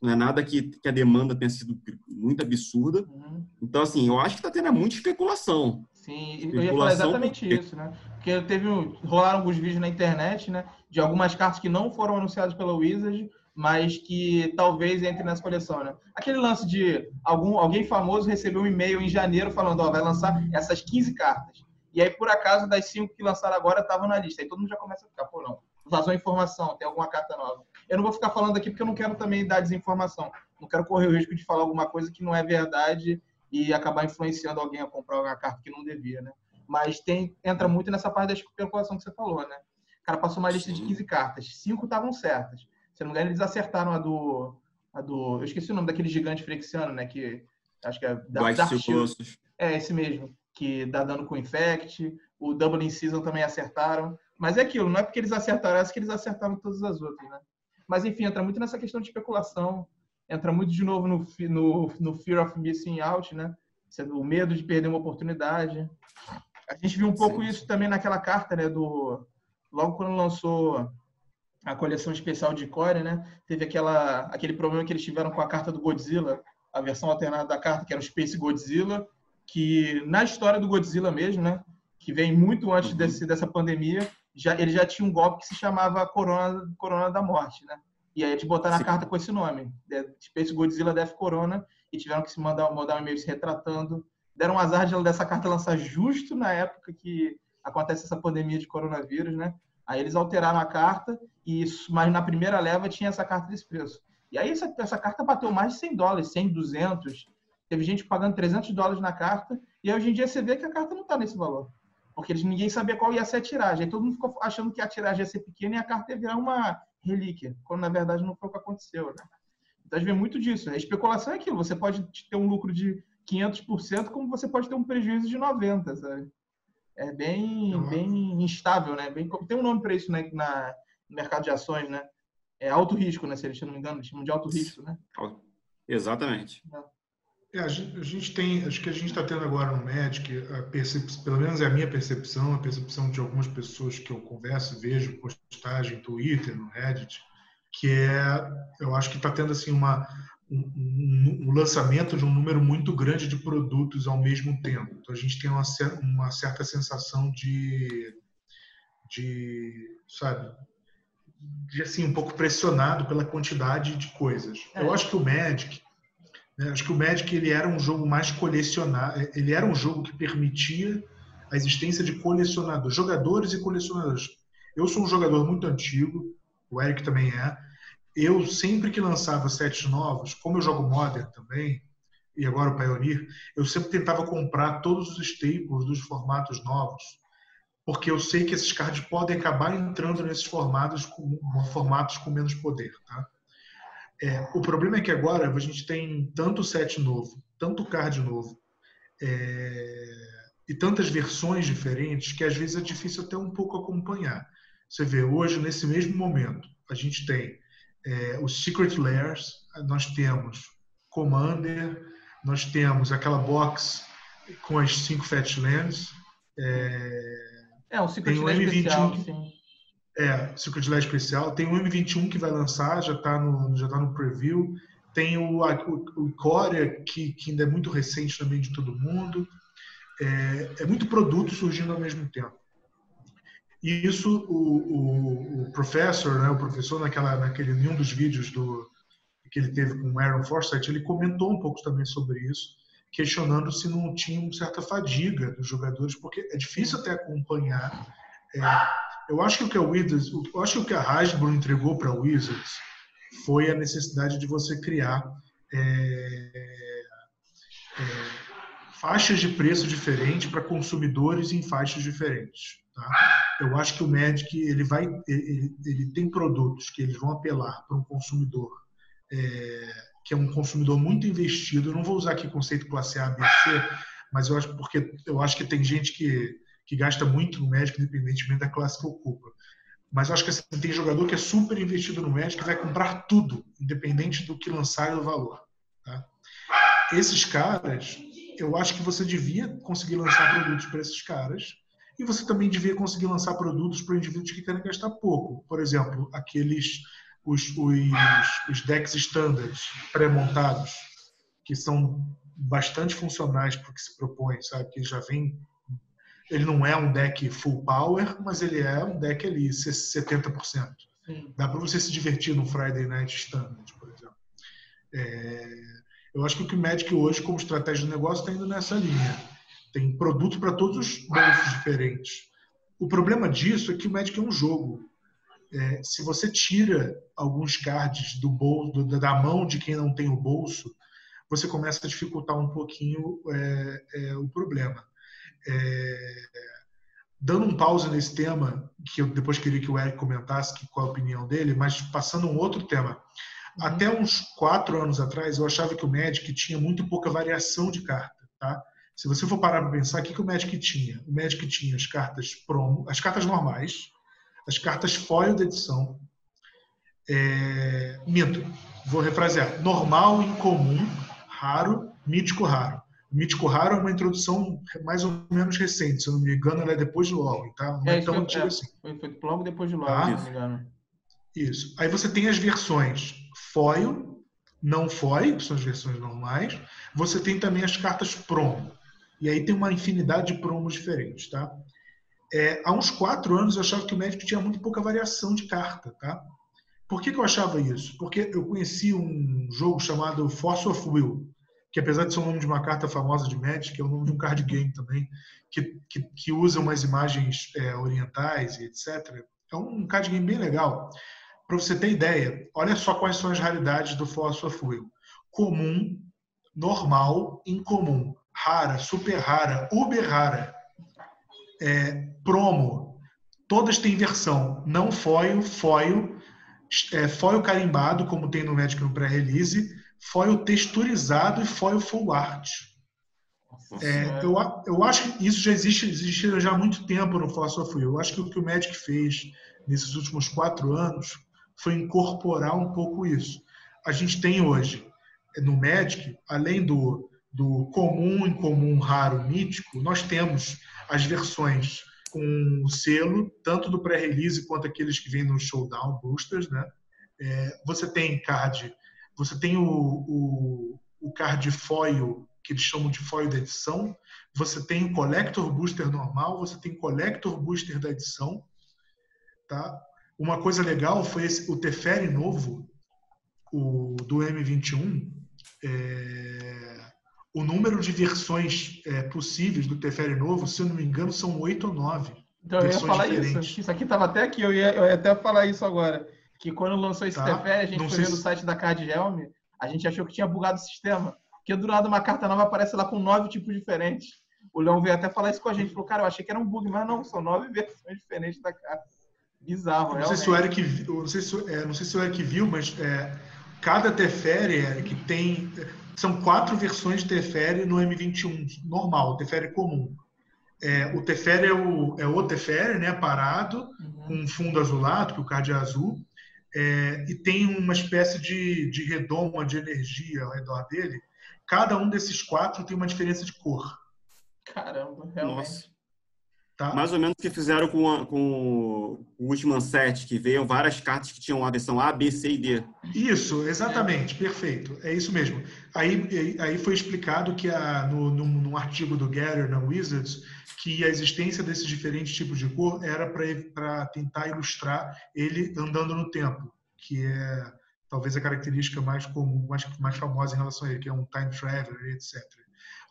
não é nada que, que a demanda tenha sido muito absurda. Uhum. Então, assim, eu acho que está tendo muita especulação. Sim, especulação eu ia falar exatamente porque... isso, né? Porque teve, rolaram alguns vídeos na internet, né? De algumas cartas que não foram anunciadas pela Wizard, mas que talvez entre nessa coleção, né? Aquele lance de algum, alguém famoso recebeu um e-mail em janeiro falando, ó, vai lançar essas 15 cartas. E aí, por acaso, das cinco que lançaram agora, estavam na lista. Aí todo mundo já começa a ficar, pô, não. Vazou informação, tem alguma carta nova. Eu não vou ficar falando aqui porque eu não quero também dar desinformação. Não quero correr o risco de falar alguma coisa que não é verdade e acabar influenciando alguém a comprar uma carta que não devia, né? Mas tem, entra muito nessa parte da especulação que você falou, né? O cara passou uma lista de 15 cartas, cinco estavam certas. Se não me engano, eles acertaram a do, a do. Eu esqueci o nome daquele gigante frexiano, né? Que acho que é da, Dark Shield. É, esse mesmo que dá dano com Infect, o Double Incision também acertaram. Mas é aquilo, não é porque eles acertaram essa que eles acertaram todas as outras, né? Mas enfim, entra muito nessa questão de especulação, entra muito de novo no, no, no Fear of Missing Out, né? O medo de perder uma oportunidade. A gente viu um pouco Sim. isso também naquela carta, né? Do, logo quando lançou a coleção especial de Core, né? Teve aquela, aquele problema que eles tiveram com a carta do Godzilla, a versão alternada da carta, que era o Space Godzilla, que na história do Godzilla mesmo, né, que vem muito antes uhum. desse, dessa pandemia, já, ele já tinha um golpe que se chamava Corona, Corona da Morte, né? E aí eles botaram Sim. a carta com esse nome, Space Godzilla Death Corona, e tiveram que se mandar, mandar um e-mail se retratando. Deram um azar de dessa carta lançar justo na época que acontece essa pandemia de coronavírus, né? Aí eles alteraram a carta, e isso, mas na primeira leva tinha essa carta desse preço. E aí essa, essa carta bateu mais de 100 dólares, 100, 200. Teve gente pagando 300 dólares na carta, e hoje em dia você vê que a carta não está nesse valor. Porque eles, ninguém sabia qual ia ser a tiragem. Aí todo mundo ficou achando que a tiragem ia ser pequena e a carta ia virar uma relíquia, quando na verdade não foi o que aconteceu. Né? Então a gente vê muito disso. A especulação é aquilo. Você pode ter um lucro de 500%, como você pode ter um prejuízo de 90%. Sabe? É bem, uhum. bem instável, né? Bem, tem um nome para isso né, na, no mercado de ações, né? É alto risco, né? Se eles não me engano, eles chamam de alto risco, né? Exatamente. É. É, a, gente, a, gente, tem, acho que a gente está tendo agora no Magic, pelo menos é a minha percepção, a percepção de algumas pessoas que eu converso, vejo postagem no Twitter, no Reddit, que é, eu acho que está tendo assim uma um, um, um, lançamento de um número muito grande de produtos ao mesmo tempo. Então a gente tem uma, uma certa sensação de, de, sabe, de assim um pouco pressionado pela quantidade de coisas. É. Eu acho que o Magic? Acho que o Magic ele era um jogo mais colecionar, ele era um jogo que permitia a existência de colecionadores, jogadores e colecionadores. Eu sou um jogador muito antigo, o Eric também é. Eu sempre que lançava sets novos, como eu jogo Modern também e agora o Pioneer, eu sempre tentava comprar todos os staples dos formatos novos, porque eu sei que esses cards podem acabar entrando nesses formatos com formatos com menos poder, tá? É, o problema é que agora a gente tem tanto set novo, tanto card novo, é, e tantas versões diferentes que às vezes é difícil até um pouco acompanhar. Você vê, hoje, nesse mesmo momento, a gente tem é, os Secret Lairs, nós temos Commander, nós temos aquela box com as cinco Fatlands, É, é um Secret Lair especial, que, sim. É, Secret Lair especial. Tem o M21 que vai lançar, já está no, já tá no preview. Tem o, o, o Corea, que, que ainda é muito recente também de todo mundo. É, é muito produto surgindo ao mesmo tempo. E isso o, o, o professor, né, o professor naquela, naquele, em um dos vídeos do, que ele teve com o Aaron Forsythe, ele comentou um pouco também sobre isso, questionando se não tinha uma certa fadiga dos jogadores, porque é difícil até acompanhar. É, eu acho que o que a Wizards, eu acho que o que a Hasbro entregou para a Wizards foi a necessidade de você criar é, é, faixas de preço diferentes para consumidores em faixas diferentes. Tá? Eu acho que o Magic ele vai, ele, ele tem produtos que eles vão apelar para um consumidor é, que é um consumidor muito investido. Eu não vou usar aqui conceito classe A, B, C, mas eu acho porque eu acho que tem gente que que gasta muito no Magic, independentemente da classe que ocupa. Mas eu acho que assim, tem jogador que é super investido no Magic que vai comprar tudo, independente do que lançar e do valor. Tá? Esses caras, eu acho que você devia conseguir lançar produtos para esses caras e você também devia conseguir lançar produtos para indivíduos que querem gastar pouco. Por exemplo, aqueles os, os, os decks standards pré-montados, que são bastante funcionais para o que se propõe, sabe? Que já vem. Ele não é um deck full power, mas ele é um deck ali, 70%. Sim. Dá para você se divertir no Friday Night Standard, por exemplo. É, eu acho que o Magic hoje, como estratégia de negócio, está indo nessa linha tem produto para todos os bolsos diferentes. O problema disso é que o Magic é um jogo. É, se você tira alguns cards do bolso, da mão de quem não tem o bolso, você começa a dificultar um pouquinho é, é, o problema. É, dando um pause nesse tema, que eu depois queria que o Eric comentasse que, qual a opinião dele, mas passando a um outro tema. Uhum. Até uns quatro anos atrás, eu achava que o Magic tinha muito pouca variação de carta. Tá? Se você for parar para pensar, o que, que o Magic tinha? O Magic tinha as cartas promo, as cartas normais, as cartas foil da edição. É, minto, vou refrasear. Normal, incomum, raro, mítico, raro. Mítico raro é uma introdução mais ou menos recente, se eu não me engano, ela é depois de Log, tá? Não é, é tão antiga é, assim. Foi logo depois de Log, tá? se não me engano. Isso. Aí você tem as versões foil, não foil, que são as versões normais. Você tem também as cartas promo. E aí tem uma infinidade de promos diferentes, tá? É, há uns quatro anos eu achava que o Magic tinha muito pouca variação de carta, tá? Por que, que eu achava isso? Porque eu conheci um jogo chamado Force of Will, que apesar de ser o nome de uma carta famosa de Magic, é o nome de um card game também, que, que, que usa umas imagens é, orientais e etc. É um card game bem legal. Para você ter ideia, olha só quais são as raridades do of Will. Comum, normal, incomum rara, super rara, uber rara, é, promo, todas têm versão não foil, foil, é, foil carimbado, como tem no Magic no pré-release, foil texturizado e foil full art. É, eu, eu acho que isso já existe, existe já há muito tempo no Force of Will. Eu acho que o que o Magic fez nesses últimos quatro anos foi incorporar um pouco isso. A gente tem hoje no Magic, além do do comum, incomum, raro, mítico, nós temos as versões com o selo, tanto do pré-release quanto aqueles que vêm no showdown, boosters, né? É, você tem card, você tem o, o, o, card foil, que eles chamam de foil da edição, você tem o collector booster normal, você tem collector booster da edição, tá? Uma coisa legal foi esse, o Teferi novo, o do M21, é, o número de versões é, possíveis do Teferi novo, se eu não me engano, são oito ou nove. Então eu ia falar diferentes. isso. Isso aqui estava até aqui, eu ia, eu ia, até falar isso agora. Que quando lançou esse tá. Teferi, a gente não foi se... o site da Card Helm, a gente achou que tinha bugado o sistema. Porque do nada uma carta nova aparece lá com nove tipos diferentes. O Leão veio até falar isso com a gente. Falou, cara, eu achei que era um bug, mas não, são nove versões diferentes da carta. Bizarro, não sei se o Eric, não sei se, é, não sei se o Eric viu, mas é, cada Teferi, Eric, tem são quatro versões de Teferi no M21 normal, Teferi comum. É, o Teferi é o, é o Teferi, né, parado, uhum. com um fundo azulado, que o card é azul, é, e tem uma espécie de, de redoma de energia ao redor dele. Cada um desses quatro tem uma diferença de cor. Caramba, realmente. Nossa. Tá? Mais ou menos o que fizeram com, a, com o Ultimate Set, que veio várias cartas que tinham a versão A, B, C e D. Isso, exatamente, perfeito. É isso mesmo. Aí, aí foi explicado que a, no, no, num artigo do Gary na Wizards que a existência desses diferentes tipos de cor era para tentar ilustrar ele andando no tempo, que é talvez a característica mais comum, mais, mais famosa em relação a ele, que é um time traveler, etc.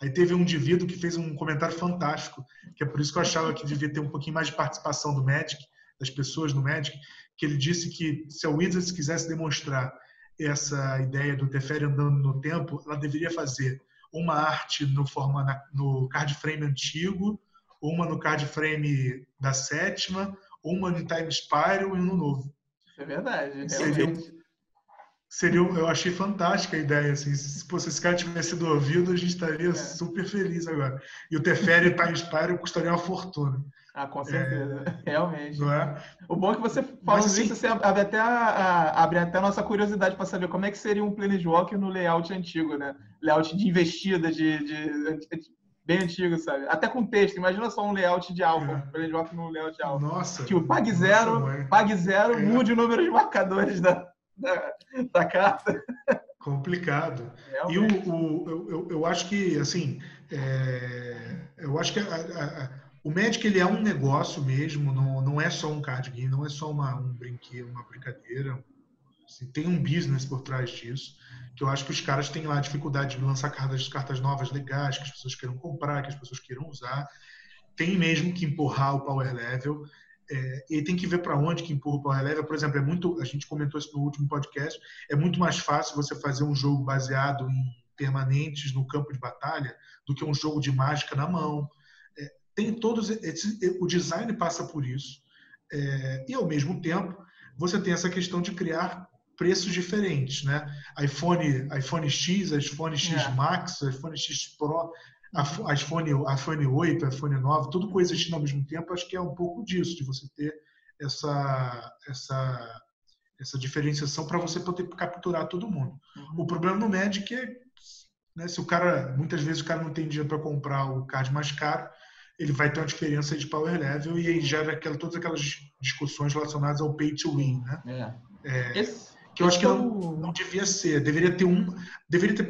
Aí teve um indivíduo que fez um comentário fantástico, que é por isso que eu achava que devia ter um pouquinho mais de participação do Magic, das pessoas no Magic, que ele disse que se a Wizards quisesse demonstrar essa ideia do Teferi andando no tempo, ela deveria fazer uma arte no, forma, no card frame antigo, uma no card frame da sétima, uma no Time Spiral e um no novo. É verdade. Seria, seria, eu achei fantástica a ideia. Assim, se fosse esse cara tivesse sido ouvido, a gente estaria é. super feliz agora. E o Teferi e o Time Spiral custariam uma fortuna. Ah, com certeza, é, realmente. É? O bom é que você falando assim, isso, você abre até a, a, abre até a nossa curiosidade para saber como é que seria um Planeswalker no layout antigo, né? Layout de investida, de, de, de bem antigo, sabe? Até com texto. Imagina só um layout de alfa, é. um Planeswalker no layout de alfa. Nossa. Que o Pag Zero, nossa, Pag Zero é. mude o número de marcadores da, da, da carta. Complicado. Realmente. E o, o eu, eu, eu, acho que, assim, é, eu acho que a, a, a, o Magic ele é um negócio mesmo, não, não é só um card game, não é só uma, um brinquedo, uma brincadeira. Assim, tem um business por trás disso, que eu acho que os caras têm lá dificuldade de lançar cartas, cartas novas legais, que as pessoas queiram comprar, que as pessoas queiram usar. Tem mesmo que empurrar o power level. É, e tem que ver para onde que empurra o Power Level. Por exemplo, é muito, a gente comentou isso no último podcast, é muito mais fácil você fazer um jogo baseado em permanentes no campo de batalha do que um jogo de mágica na mão. É, tem todos o design passa por isso é, e ao mesmo tempo você tem essa questão de criar preços diferentes, né? iPhone, iPhone X, iPhone X é. Max, iPhone X Pro, iPhone, iPhone 8, iPhone 9, tudo coexistindo ao mesmo tempo, acho que é um pouco disso, de você ter essa, essa, essa diferenciação para você poder capturar todo mundo. Uhum. O problema no Magic é, né, se o cara, muitas vezes o cara não tem dinheiro para comprar o card mais caro, ele vai ter uma diferença de power level e aí gera aquela, todas aquelas discussões relacionadas ao pay to win, né? É. É, Esse que eu acho que não, não devia ser. Deveria ter um, deveria ter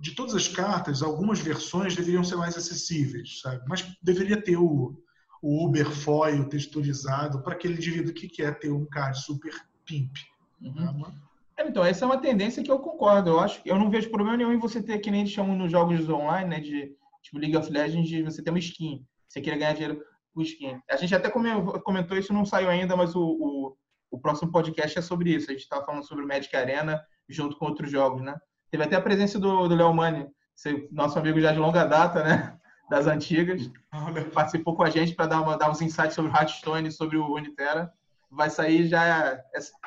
de todas as cartas, algumas versões deveriam ser mais acessíveis, sabe? Mas deveria ter o, o Uber foil texturizado para aquele indivíduo que quer ter um card super pimp. Uhum. Tá? Então, essa é uma tendência que eu concordo. Eu acho eu não vejo problema nenhum em você ter, que nem eles chamam nos jogos online, né? De tipo League of Legends, de você ter uma skin. Você queria ganhar dinheiro com skin. A gente até comentou isso, não saiu ainda, mas o, o o próximo podcast é sobre isso. A gente estava falando sobre o Magic Arena junto com outros jogos, né? Teve até a presença do, do Léo Mani, nosso amigo já de longa data, né? Das antigas. Participou com a gente para dar, uma, dar uns insights sobre o Hearthstone sobre o Unitera. Vai sair já.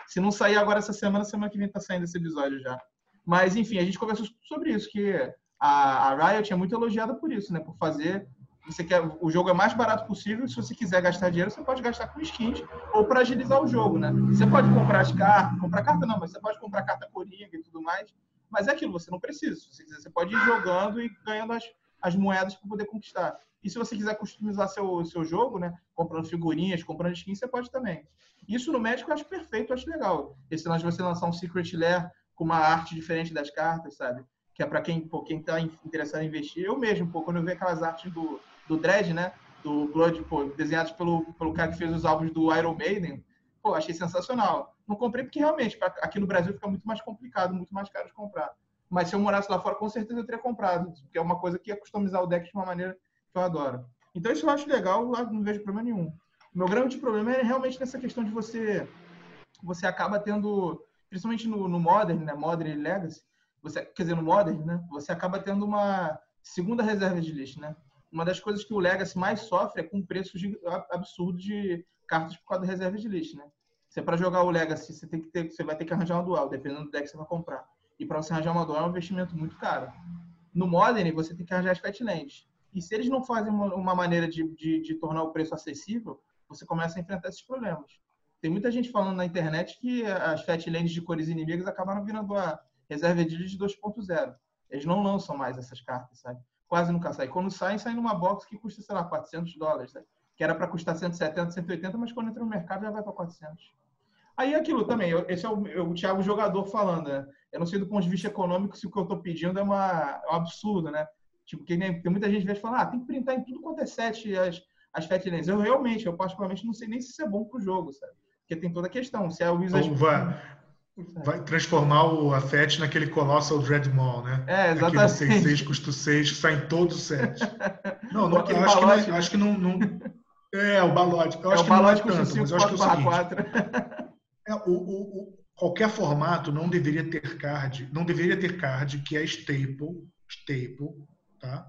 Se não sair agora essa semana, semana que vem está saindo esse episódio já. Mas, enfim, a gente conversou sobre isso, que a, a Riot é muito elogiada por isso, né? Por fazer você quer o jogo é mais barato possível. Se você quiser gastar dinheiro, você pode gastar com skins ou para agilizar o jogo, né? Você pode comprar as cartas, comprar carta não, mas você pode comprar carta coringa e tudo mais. Mas é aquilo, você não precisa. Se você quiser, você pode ir jogando e ganhando as, as moedas para poder conquistar. E se você quiser customizar seu, seu jogo, né? Comprando figurinhas, comprando skins, você pode também. Isso no médico eu acho perfeito, eu acho legal. Esse lance de você lançar um Secret Lair com uma arte diferente das cartas, sabe? Que é para quem, quem tá interessado em investir. Eu mesmo, pô, quando eu vejo aquelas artes do, do Dredd, né? Do Blood, pô, desenhados pelo, pelo cara que fez os álbuns do Iron Maiden. Pô, achei sensacional. Não comprei porque realmente aqui no Brasil fica muito mais complicado, muito mais caro de comprar. Mas se eu morasse lá fora, com certeza eu teria comprado, porque é uma coisa que ia customizar o deck de uma maneira que eu adoro. Então isso eu acho legal, não vejo problema nenhum. O meu grande problema é realmente nessa questão de você você acaba tendo, principalmente no, no Modern, né, Modern e Legacy, você, quer dizer, no Modern, né, você acaba tendo uma segunda reserva de list, né? Uma das coisas que o Legacy mais sofre é com preços absurdos de cartas por causa da reserva de list, né? Você para jogar o Legacy, você tem que ter, você vai ter que arranjar uma dual, dependendo do deck que você vai comprar. E para você arranjar uma dual é um investimento muito caro. No Modern, você tem que arranjar as Fatlands. E se eles não fazem uma, maneira de, de, de, tornar o preço acessível, você começa a enfrentar esses problemas. Tem muita gente falando na internet que as Fatlands de cores inimigas acabaram virando a reserva de list 2.0. Eles não lançam mais essas cartas, sabe? Quase nunca sai. Quando sai, sai numa box que custa, sei lá, 400 dólares. Né? que era para custar 170, 180, mas quando entra no mercado já vai para 400. Aí aquilo também, esse é o, o Thiago jogador falando, né? Eu não sei do ponto de vista econômico se o que eu estou pedindo é, uma, é um absurdo, né? Tipo, que nem, tem muita gente que fala, ah, tem que printar em tudo quanto é set as, as fatlines. Eu realmente, eu particularmente não sei nem se isso é bom pro jogo, sabe? Porque tem toda a questão. Se a Wizards... Então, vai, vai transformar o, a FET naquele Colossal Dreadmall, né? É, exatamente. Aquele 6, custo 6, sai em todos os sets. Não, não eu acho, balote, que, né? acho que não, não... É, o balote. Eu é acho que balote não é tanto, 5, mas eu acho que é o seguinte, 4. É, o, o, o, qualquer formato não deveria ter card, não deveria ter card que é staple, staple, tá?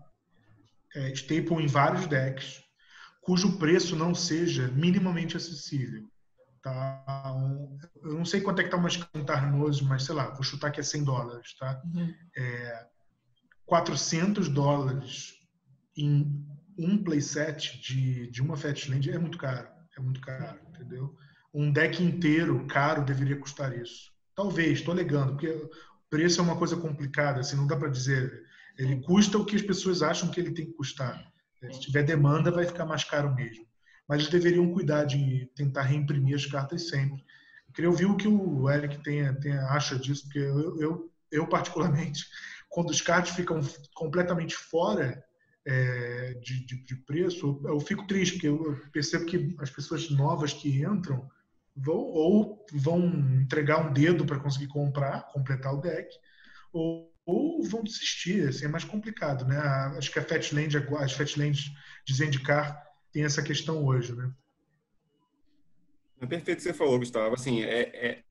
É, staple em vários decks, cujo preço não seja minimamente acessível. Tá? Um, eu não sei quanto é que tá uma Carnoso, mas sei lá, vou chutar que é 100 dólares, tá? Uhum. É, 400 dólares em um playset de, de uma Fatland é muito caro, é muito caro, entendeu? Um deck inteiro caro deveria custar isso. Talvez, estou alegando, porque o preço é uma coisa complicada, assim, não dá para dizer. Ele custa o que as pessoas acham que ele tem que custar. Se tiver demanda, vai ficar mais caro mesmo. Mas eles deveriam cuidar de tentar reimprimir as cartas sempre. Eu queria ouvir o que o Eric tem, tem, acha disso, porque eu, eu, eu, particularmente, quando os cards ficam completamente fora é, de, de, de, preço, eu, fico triste, porque eu percebo que as pessoas novas que entram vão ou vão entregar um dedo para conseguir comprar, completar o deck, ou, ou vão desistir, assim, é mais complicado, né? Acho que a Fatland, as Fatlands de Zendikar tem essa questão hoje, né? É perfeito o que você falou, Gustavo. Assim, é, é,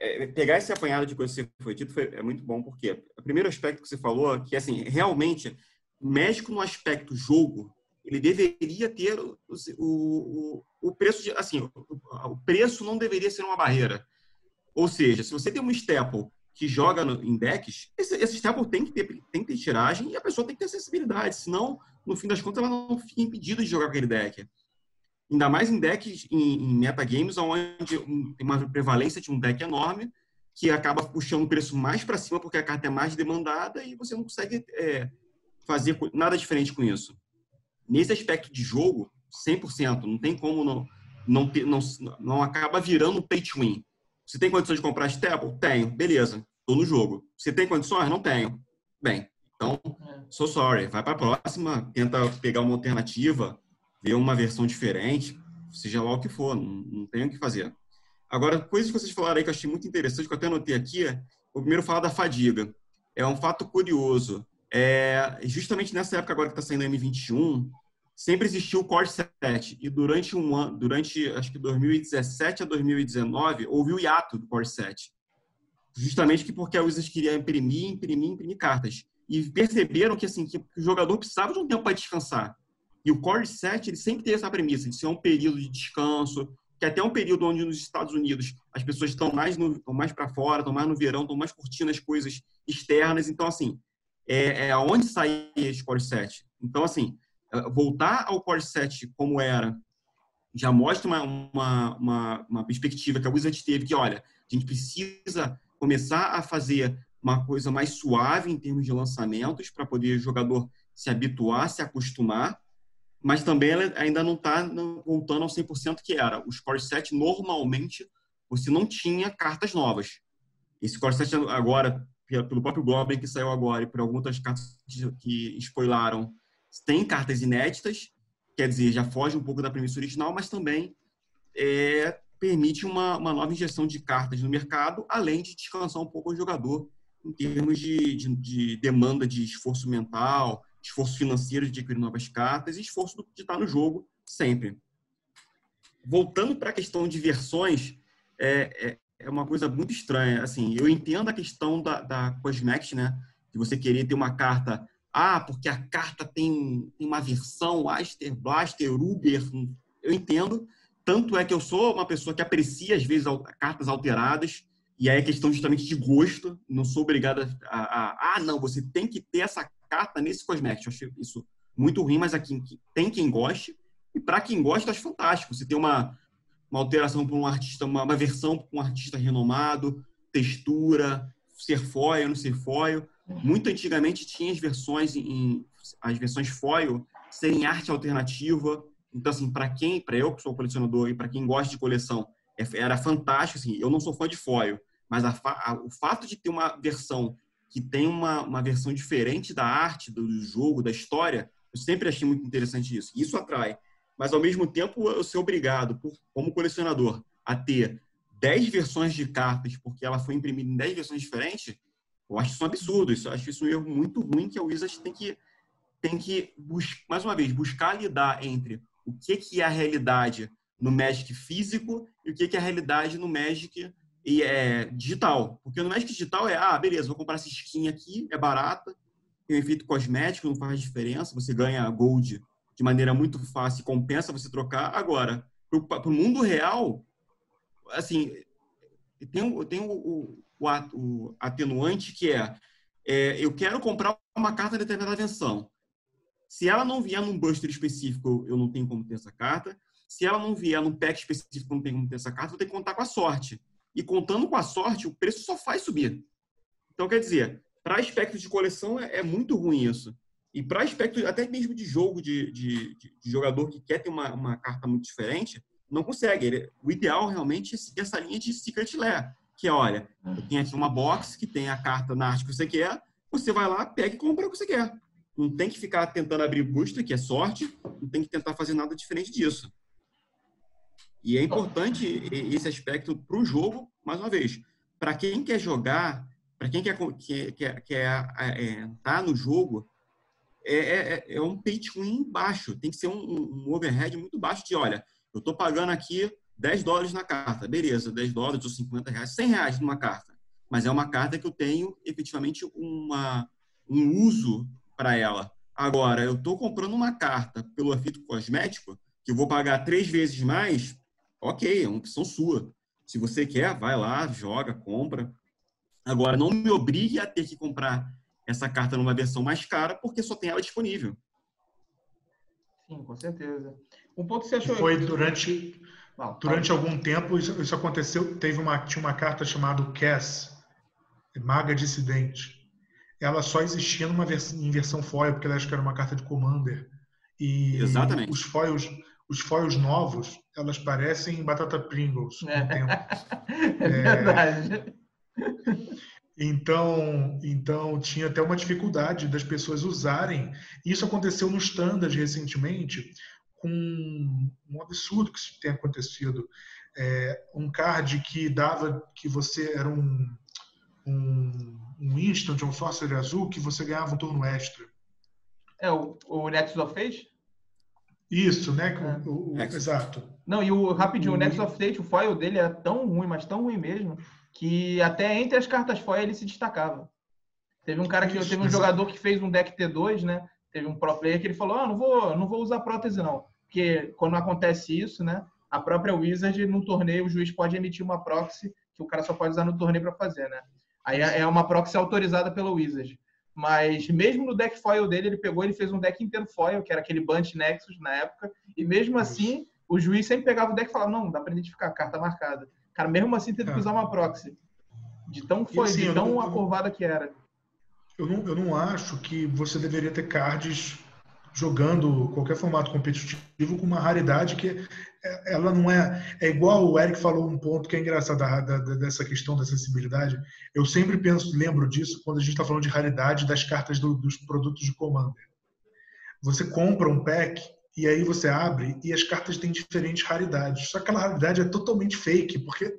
é, pegar esse apanhado de coisas que foi dito foi, é muito bom, porque o primeiro aspecto que você falou, é que assim, realmente, médico no aspecto jogo, ele deveria ter o, o, o preço de, assim, o, o, preço não deveria ser uma barreira. Ou seja, se você tem um staple que joga no, em decks, esse, esse staple tem que, ter, tem que ter tiragem e a pessoa tem que ter acessibilidade, senão, no fim das contas, ela não fica impedida de jogar aquele deck. Ainda mais em decks, em, em metagames, onde tem uma prevalência de um deck enorme, que acaba puxando o preço mais para cima porque a carta é mais demandada e você não consegue é, fazer nada diferente com isso nesse aspecto de jogo, 100%, não tem como não, não, ter, não, não acaba virando pay to win. Você tem condições de comprar Stable? Tenho, beleza, estou no jogo. Você tem condições? Não tenho. Bem, então, so sorry, vai para a próxima, tenta pegar uma alternativa, ver uma versão diferente, seja lá o que for, não, não tem o que fazer. Agora, coisas que vocês falaram aí que eu achei muito interessante, que eu até anotei aqui, é, o primeiro falar da fadiga. É um fato curioso. É, justamente nessa época agora que está saindo a M21, sempre existiu o Core 7 e durante um ano, durante acho que 2017 a 2019 houve o hiato do Core 7, justamente que porque a Wizards queria imprimir, imprimir, imprimir cartas e perceberam que assim que o jogador precisava de um tempo para descansar e o Core 7 ele sempre tem essa premissa de ser um período de descanso que é até um período onde nos Estados Unidos as pessoas estão mais no, estão mais para fora, estão mais no verão, estão mais curtindo as coisas externas. Então, assim, é, é aonde sai esse Core 7. Então, assim, é, voltar ao Core 7 como era já mostra uma, uma, uma, uma perspectiva que a Wizard teve que, olha, a gente precisa começar a fazer uma coisa mais suave em termos de lançamentos para poder o jogador se habituar, se acostumar, mas também ela ainda não está voltando ao 100% que era. Os Core 7, normalmente, você não tinha cartas novas. Esse Core 7 agora, pelo próprio Goblin que saiu agora e por algumas cartas que spoilaram, tem cartas inéditas, quer dizer, já foge um pouco da premissa original, mas também é, permite uma, uma nova injeção de cartas no mercado, além de descansar um pouco o jogador em termos de, de, de demanda de esforço mental, esforço financeiro de adquirir novas cartas e esforço de estar no jogo sempre. Voltando para a questão de versões, é, é, é, uma coisa muito estranha. Assim, eu entendo a questão da, da Cosmex, né? De você querer ter uma carta, ah, porque a carta tem, tem uma versão Aster, Blaster, Uber. Eu entendo. Tanto é que eu sou uma pessoa que aprecia, às vezes, cartas alteradas. E aí é questão justamente de gosto. Não sou obrigada a, a, ah, não, você tem que ter essa carta nesse Cosmetic. Eu achei isso muito ruim, mas aqui tem quem goste. E para quem gosta, acho fantástico. Você tem uma, uma alteração para um artista, uma, uma versão para um artista renomado, textura, ser foil, não ser foil. Muito antigamente tinha as versões em as versões foil serem arte alternativa, Então, assim, para quem, para eu que sou colecionador e para quem gosta de coleção, é, era fantástico. Assim, eu não sou fã de foil, mas a, a, o fato de ter uma versão que tem uma, uma versão diferente da arte, do jogo, da história, eu sempre achei muito interessante isso. Isso atrai. Mas, ao mesmo tempo, eu ser obrigado, por, como colecionador, a ter 10 versões de cartas, porque ela foi imprimida em 10 versões diferentes, eu acho isso um absurdo. Isso, eu acho isso um erro muito ruim que a Wizard tem que, tem que mais uma vez, buscar lidar entre o que, que é a realidade no Magic físico e o que, que é a realidade no Magic e é digital. Porque no Magic digital é, ah, beleza, vou comprar essa skin aqui, é barata, tem um efeito cosmético, não faz diferença, você ganha gold de maneira muito fácil, compensa você trocar. Agora, para o mundo real, assim, tem, tem o, o, o, atenuante que é, é, eu quero comprar uma carta de determinada versão. Se ela não vier num buster específico, eu não tenho como ter essa carta. Se ela não vier num pack específico, eu não tenho como ter essa carta, vou ter que contar com a sorte. E contando com a sorte, o preço só faz subir. Então, quer dizer, para aspecto de coleção é, é, muito ruim isso. E para aspecto até mesmo de jogo, de, de, de, jogador que quer ter uma, uma carta muito diferente, não consegue. Ele, o ideal realmente é seguir essa linha de Secret Lair, que é, olha, tenho aqui uma box que tem a carta na arte que você quer, você vai lá, pega e compra o que você quer. Não tem que ficar tentando abrir booster, que é sorte, não tem que tentar fazer nada diferente disso. E é importante esse aspecto para o jogo, mais uma vez. Para quem quer jogar, para quem quer, quer, quer, quer é, entrar no jogo, é, é, é, um pay win baixo. Tem que ser um, um overhead muito baixo de, olha, eu estou pagando aqui 10 dólares na carta. Beleza, 10 dólares ou 50 reais, 100 reais numa carta. Mas é uma carta que eu tenho efetivamente uma, um uso para ela. Agora, eu estou comprando uma carta pelo efeito cosmético, que eu vou pagar três vezes mais, ok, é uma opção sua. Se você quer, vai lá, joga, compra. Agora, não me obrigue a ter que comprar essa carta numa versão mais cara, porque só tem ela disponível. Sim, com certeza. Um ponto que você achou. Foi durante, durante algum tempo isso, isso, aconteceu. Teve uma, tinha uma carta chamada Cass, Maga Dissidente. Ela só existia numa vers, em versão foil, porque ela acho que era uma carta de Commander. E Exatamente. os foils, os foils novos, elas parecem batata Pringles. É, é verdade. Então, então tinha até uma dificuldade das pessoas usarem. Isso aconteceu no standard recentemente, com um absurdo que tem acontecido. É, um card que dava que você era um, um, um instant, um sorcerer azul, que você ganhava um turno extra. É o, o Nexus of Fate? Isso, né? É. O, o, exato. Não, e o rapidinho, o, Nexus of Fate, o foil dele é tão ruim, mas tão ruim mesmo, que até entre as cartas foil ele se destacava. Teve um cara que Isso, teve um jogador que fez um deck T2, né? Teve um pro player que ele falou: "Ah, não vou, não vou usar prótese não". Porque quando acontece isso, né? A própria Wizard no torneio o juiz pode emitir uma proxy que o cara só pode usar no torneio para fazer, né? Aí é, é uma proxy autorizada pela Wizard. Mas mesmo no deck foil dele, ele pegou, ele fez um deck inteiro foil, que era aquele Bunch Nexus na época, e mesmo assim, o juiz sempre pegava o deck e falava: "Não, dá para identificar, carta marcada". Cara, mesmo assim teve que usar uma proxy. De tão foi, assim, de tão não, que era. Eu não, eu não acho que você deveria ter cards jogando qualquer formato competitivo com uma raridade que é, ela não é. É igual o Eric falou um ponto que é engraçado da, da, dessa questão da sensibilidade. Eu sempre penso, lembro disso quando a gente está falando de raridade das cartas do, dos produtos de Commander. Você compra um pack e aí você abre e as cartas têm diferentes raridades. Só que aquela raridade é totalmente fake, porque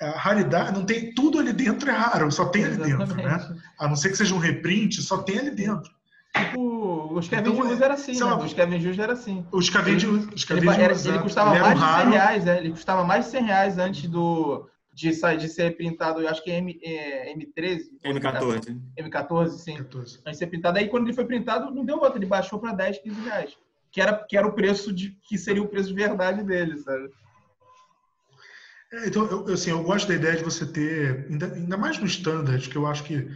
a raridade não tem tudo ali dentro é raro, só tem ali dentro, né? A não ser que seja um reprint, só tem ali dentro. Tipo, os Kevin então, era assim, né? Os Kevin era assim. Os Kevin Os ele, era, ele custava ele mais de 100 reais, né? Ele custava mais de 100 reais antes do, de, sair, de ser pintado, eu acho que é M, é, M13. M14. M14, sim. 14. Antes de ser pintado. Aí quando ele foi printado, não deu outra, ele baixou para 10, 15 reais. Que era, que era o preço de. que seria o preço de verdade dele, sabe? É, então, eu, assim, eu gosto da ideia de você ter, ainda, ainda mais no standard, que eu acho que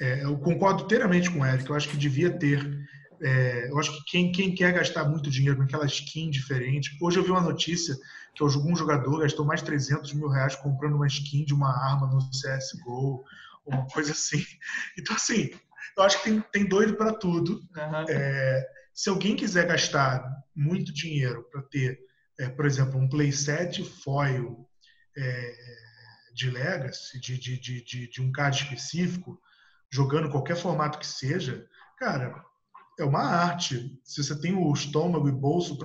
é, eu concordo inteiramente com o Eric, eu acho que devia ter. É, eu acho que quem, quem quer gastar muito dinheiro com aquela skin diferente. Hoje eu vi uma notícia que algum jogador gastou mais de 300 mil reais comprando uma skin de uma arma no CSGO, uma coisa assim. Então, assim, eu acho que tem, tem doido para tudo. Uhum. É, Se alguém quiser gastar muito dinheiro para ter, é, por exemplo, um playset foil é, de Legacy, de, de, de, de, um card específico, jogando qualquer formato que seja, cara, é uma arte. Se você tem o estômago e bolso,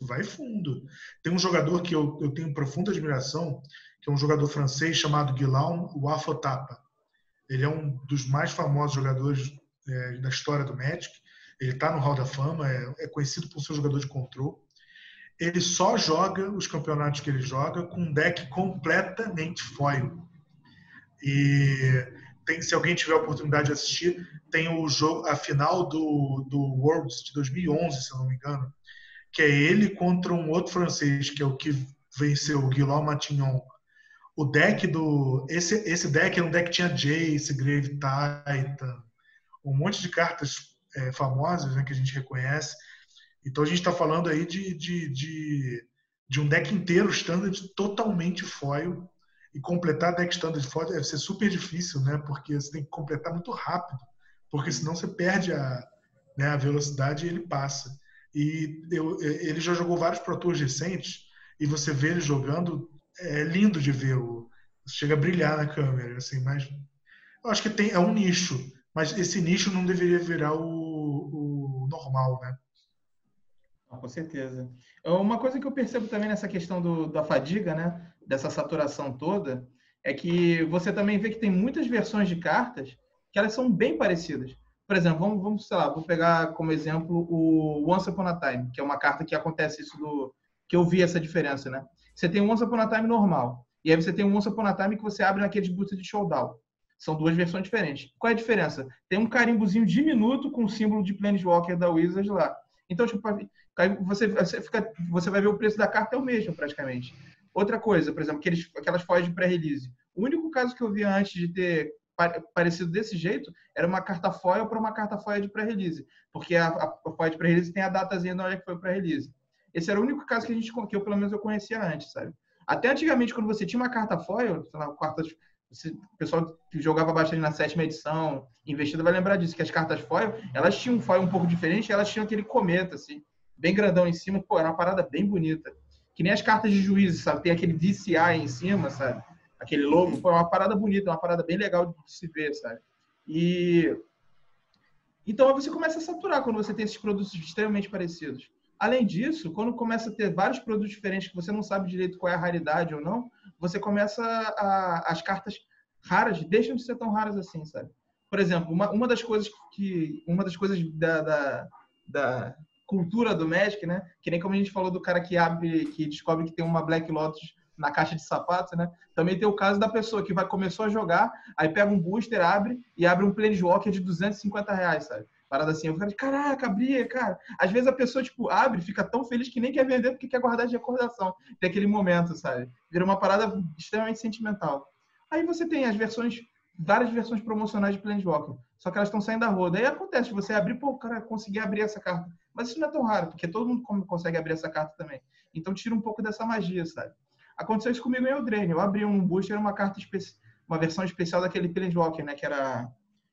vai fundo. Tem um jogador que eu, eu tenho profunda admiração, que é um jogador francês chamado Guillaume Wafotapa. Ele é um dos mais famosos jogadores é, da história do Magic. Ele está no Hall da Fama, é, é, conhecido por ser um jogador de controle. Ele só joga os campeonatos que ele joga com um deck completamente foil. E tem, se alguém tiver a oportunidade de assistir, tem o jogo, a final do, do Worlds de 2011, se não me engano, que é ele contra um outro francês, que é o que venceu, o Guillaume Matignon. O deck do. Esse, esse deck é um deck que tinha Jace, Grave Titan, um monte de cartas é, famosas né, que a gente reconhece. Então a gente está falando aí de, de, de, de, um deck inteiro standard totalmente foil. E completar deck standard foil deve ser super difícil, né? Porque você tem que completar muito rápido. Porque senão você perde a, né, a velocidade e ele passa. E eu, ele já jogou vários Pro Tours recentes e você vê ele jogando, é lindo de ver. O, chega a brilhar na câmera, assim, mas eu acho que tem, é um nicho, mas esse nicho não deveria virar o, o normal, né? Com certeza. Uma coisa que eu percebo também nessa questão do, da fadiga, né, dessa saturação toda, é que você também vê que tem muitas versões de cartas que elas são bem parecidas. Por exemplo, vamos, vamos sei lá, vou pegar como exemplo o Once Upon a Time, que é uma carta que acontece isso do que eu vi essa diferença, né? Você tem um Once Upon a Time normal, e aí você tem um Once Upon a Time que você abre naqueles boosters de showdown. São duas versões diferentes. Qual é a diferença? Tem um carimbozinho diminuto com o símbolo de Planeswalker da Wizard lá. Então, tipo, você, você, fica, você vai ver o preço da carta é o mesmo, praticamente. Outra coisa, por exemplo, aqueles, aquelas foils de pré-release. O único caso que eu vi antes de ter parecido desse jeito, era uma carta foil para uma carta foil de pré-release. Porque a, a, a foil de pré-release tem a datazinha onde é que foi pré-release. Esse era o único caso que a gente que eu pelo menos eu conhecia antes, sabe? Até antigamente, quando você tinha uma carta foil, sei lá, quarta, o pessoal que jogava bastante na sétima edição, investido, vai lembrar disso, que as cartas foil, elas tinham um foil um pouco diferente, elas tinham aquele cometa, assim, bem grandão em cima, pô, era uma parada bem bonita. Que nem as cartas de juízo, sabe? Tem aquele DCI em cima, sabe? Aquele logo, foi uma parada bonita, uma parada bem legal de se ver, sabe? E então você começa a saturar quando você tem esses produtos extremamente parecidos. Além disso, quando começa a ter vários produtos diferentes que você não sabe direito qual é a raridade ou não, você começa a, as cartas raras deixam de ser tão raras assim, sabe? Por exemplo, uma, uma das coisas que uma das coisas da, da, da cultura do Magic, né? Que nem como a gente falou do cara que abre, que descobre que tem uma Black Lotus na caixa de sapatos, né? Também tem o caso da pessoa que vai começou a jogar, aí pega um booster, abre e abre um Planeswalker de 250 reais, sabe? Parada assim, eu falei, caraca, abri, cara. Às vezes a pessoa, tipo, abre, fica tão feliz que nem quer vender porque quer guardar de recordação. Tem aquele momento, sabe? Vira uma parada extremamente sentimental. Aí você tem as versões, várias versões promocionais de Planeswalker, só que elas estão saindo da roda. Aí acontece, você abrir, pô, cara, consegui abrir essa carta. Mas isso não é tão raro, porque todo mundo consegue abrir essa carta também. Então tira um pouco dessa magia, sabe? Aconteceu isso comigo em Eldraine. Eu abri um booster, uma carta uma versão especial daquele Planeswalker, né? Que era.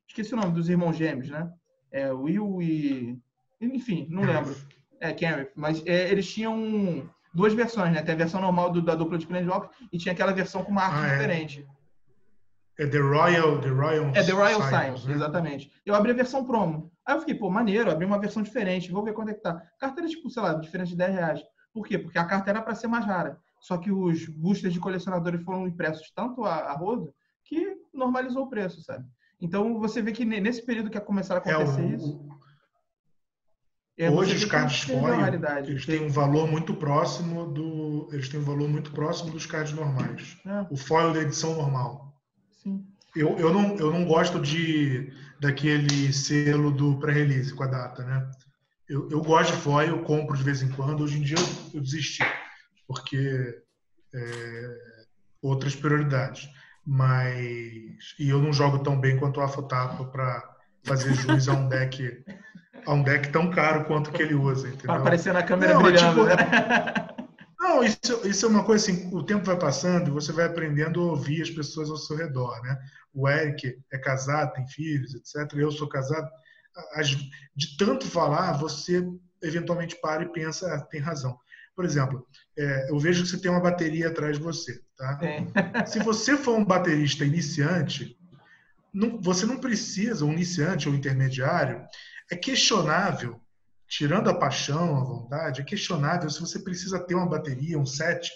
Esqueci o nome dos irmãos gêmeos, né? É, Will e. Enfim, não lembro. É, Kenneth. Mas é, eles tinham duas versões, né? Tem a versão normal do, da dupla de Planeswalker e tinha aquela versão com uma arte ah, é. diferente. É The Royal, The Royal É The Royal Science, né? exatamente. Eu abri a versão promo. Aí eu fiquei, pô, maneiro, abri uma versão diferente, vou ver quanto é que tá. A carta era, tipo, sei lá, diferente de 10 reais. Por quê? Porque a carta era para ser mais rara. Só que os boosters de colecionadores foram impressos tanto a, a rodo que normalizou o preço, sabe? Então você vê que nesse período que começaram a acontecer é, o, isso. É, hoje os cards foil, eles têm um valor muito próximo do. Eles têm um valor muito próximo dos cards normais. É. O foil da edição normal. Sim. Eu, eu, não, eu não gosto de daquele selo do pré-release com a data, né? Eu, eu gosto de foil, eu compro de vez em quando. Hoje em dia eu, eu desisti porque é, outras prioridades. Mas e eu não jogo tão bem quanto o Afotapa para fazer jus a um deck a um deck tão caro quanto que ele usa, entendeu? Aparecer na câmera não, brilhando, tipo, né? Não, isso, isso é uma coisa assim, o tempo vai passando e você vai aprendendo a ouvir as pessoas ao seu redor, né? O Eric é casado, tem filhos, etc. Eu sou casado. de tanto falar, você eventualmente para e pensa, ah, tem razão. Por exemplo, é, eu vejo que você tem uma bateria atrás de você. Tá? É. Se você for um baterista iniciante, não, você não precisa, um iniciante ou intermediário, é questionável, tirando a paixão, a vontade, é questionável se você precisa ter uma bateria, um set,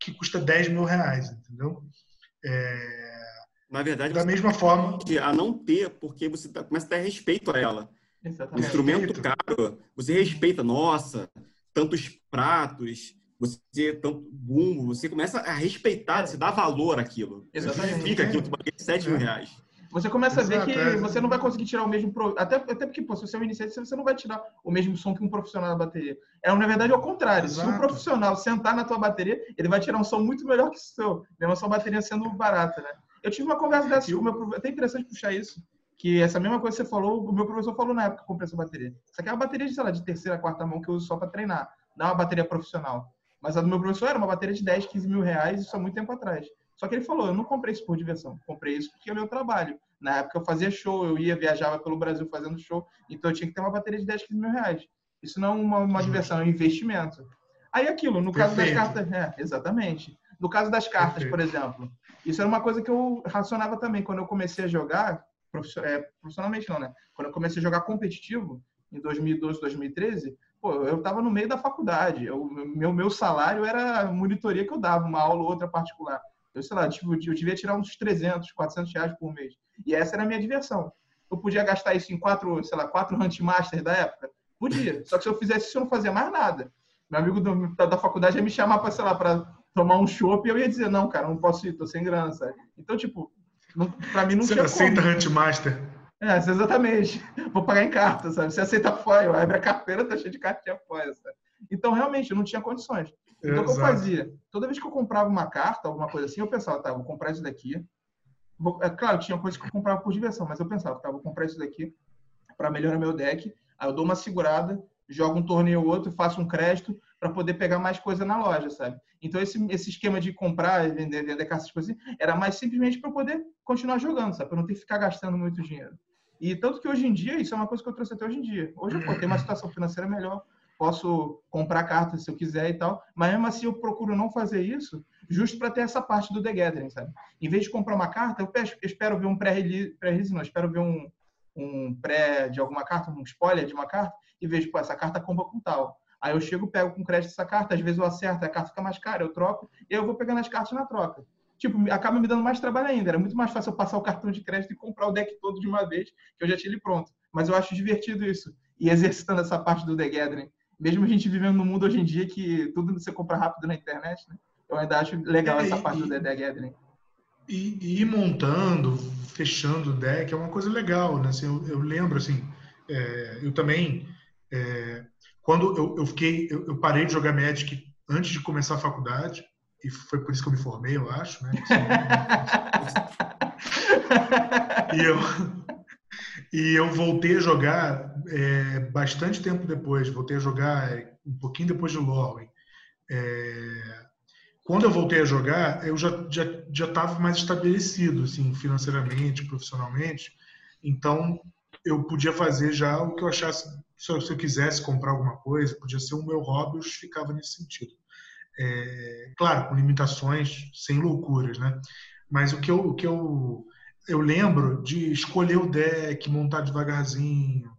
que custa 10 mil reais, entendeu? É, Na verdade, da mesma forma. A não ter, porque você tá, começa a ter respeito a ela. Exatamente. instrumento caro, você respeita, nossa, tantos pratos, você tanto bumbo, você começa a respeitar, você dá valor àquilo. Exatamente. Você fica aquilo, tu 7 mil reais. Você começa Exato, a ver que é. você não vai conseguir tirar o mesmo. Pro... Até, até porque, pô, se você é um iniciante, você não vai tirar o mesmo som que um profissional da bateria. É, na verdade, é o contrário. Exato. Se um profissional sentar na tua bateria, ele vai tirar um som muito melhor que o seu, mesmo a sua bateria sendo barata, né? Eu tive uma conversa dessa com o meu É até interessante puxar isso. Que essa mesma coisa que você falou, o meu professor falou na época que eu comprei essa bateria. Isso aqui é uma bateria de, sei lá, de terceira, quarta mão que eu uso só para treinar. Não é uma bateria profissional. Mas a do meu professor era uma bateria de 10, 15 mil reais, isso há muito tempo atrás. Só que ele falou, eu não comprei isso por diversão, comprei isso porque é o meu trabalho. Na época eu fazia show, eu ia, viajava pelo Brasil fazendo show, então eu tinha que ter uma bateria de 10, 15 mil reais. Isso não é uma, uma diversão, é um investimento. Aí aquilo, no caso Perfeito. das cartas, é, exatamente. No caso das cartas, Perfeito. por exemplo, isso era uma coisa que eu racionava também quando eu comecei a jogar, é, profissionalmente não, né? Quando eu comecei a jogar competitivo, em 2012, 2013, pô, eu estava no meio da faculdade. O meu, meu salário era a monitoria que eu dava, uma aula ou outra particular. Eu, sei lá, tipo, eu devia tirar uns 300, 400 reais por mês. E essa era a minha diversão. Eu podia gastar isso em quatro, sei lá, quatro Huntmasters da época? Podia. Só que se eu fizesse isso, eu não fazia mais nada. Meu amigo do, da, da, faculdade ia me chamar para, sei lá, para tomar um chopp e eu ia dizer, não, cara, não posso ir, tô sem grana, sabe? Então, tipo, para mim não Você tinha aceita Huntmaster? É, exatamente. Vou pagar em carta, sabe? Você aceita foil, abre a carteira, tá cheio de cartinha foil, sabe? Então, realmente, eu não tinha condições. Então, o que eu fazia? Toda vez que eu comprava uma carta, alguma coisa assim, eu pensava, tá, vou comprar isso daqui. Vou... É, claro, tinha coisas que eu comprava por diversão, mas eu pensava, tá, vou comprar isso daqui para melhorar meu deck. Aí eu dou uma segurada, jogo um torneio ou outro, faço um crédito para poder pegar mais coisa na loja, sabe? Então, esse, esse esquema de comprar e vender, vender cartas, coisas assim, era mais simplesmente para poder continuar jogando, sabe? Para não ter que ficar gastando muito dinheiro. E tanto que hoje em dia, isso é uma coisa que eu trouxe até hoje em dia. Hoje eu tenho uma situação financeira melhor, posso comprar cartas se eu quiser e tal, mas mesmo assim eu procuro não fazer isso, justo para ter essa parte do The Gathering, sabe? Em vez de comprar uma carta, eu espero ver um pré-release, pré não, espero ver um, um pré de alguma carta, um spoiler de uma carta, e vejo, pô, essa carta compra com tal. Aí eu chego, pego com crédito essa carta, às vezes eu acerto, a carta fica mais cara, eu troco, e eu vou pegando as cartas na troca tipo, acaba me dando mais trabalho ainda. Era muito mais fácil eu passar o cartão de crédito e comprar o deck todo de uma vez, que eu já tinha ele pronto. Mas eu acho divertido isso. E exercitando essa parte do The Gathering. Mesmo a gente vivendo no mundo hoje em dia que tudo você compra rápido na internet, né? Eu ainda acho legal é, essa parte e, do The Gathering. E, e ir montando, fechando o deck é uma coisa legal, né? Assim, eu, eu lembro, assim, é, eu também, é, quando eu, eu fiquei, eu, eu parei de jogar Magic antes de começar a faculdade, e foi por isso que eu me formei, eu acho, né? e, eu, e eu voltei a jogar é, bastante tempo depois, voltei a jogar é, um pouquinho depois de Lorwyn. É, quando eu voltei a jogar, eu já já já estava mais estabelecido, assim, financeiramente, profissionalmente. Então eu podia fazer já o que eu achasse, se eu, se eu quisesse comprar alguma coisa, podia ser o meu hobby, eu ficava nesse sentido. É, claro, com limitações, sem loucuras, né? Mas o que eu, o que eu, eu lembro de escolher o deck, montar devagarzinho,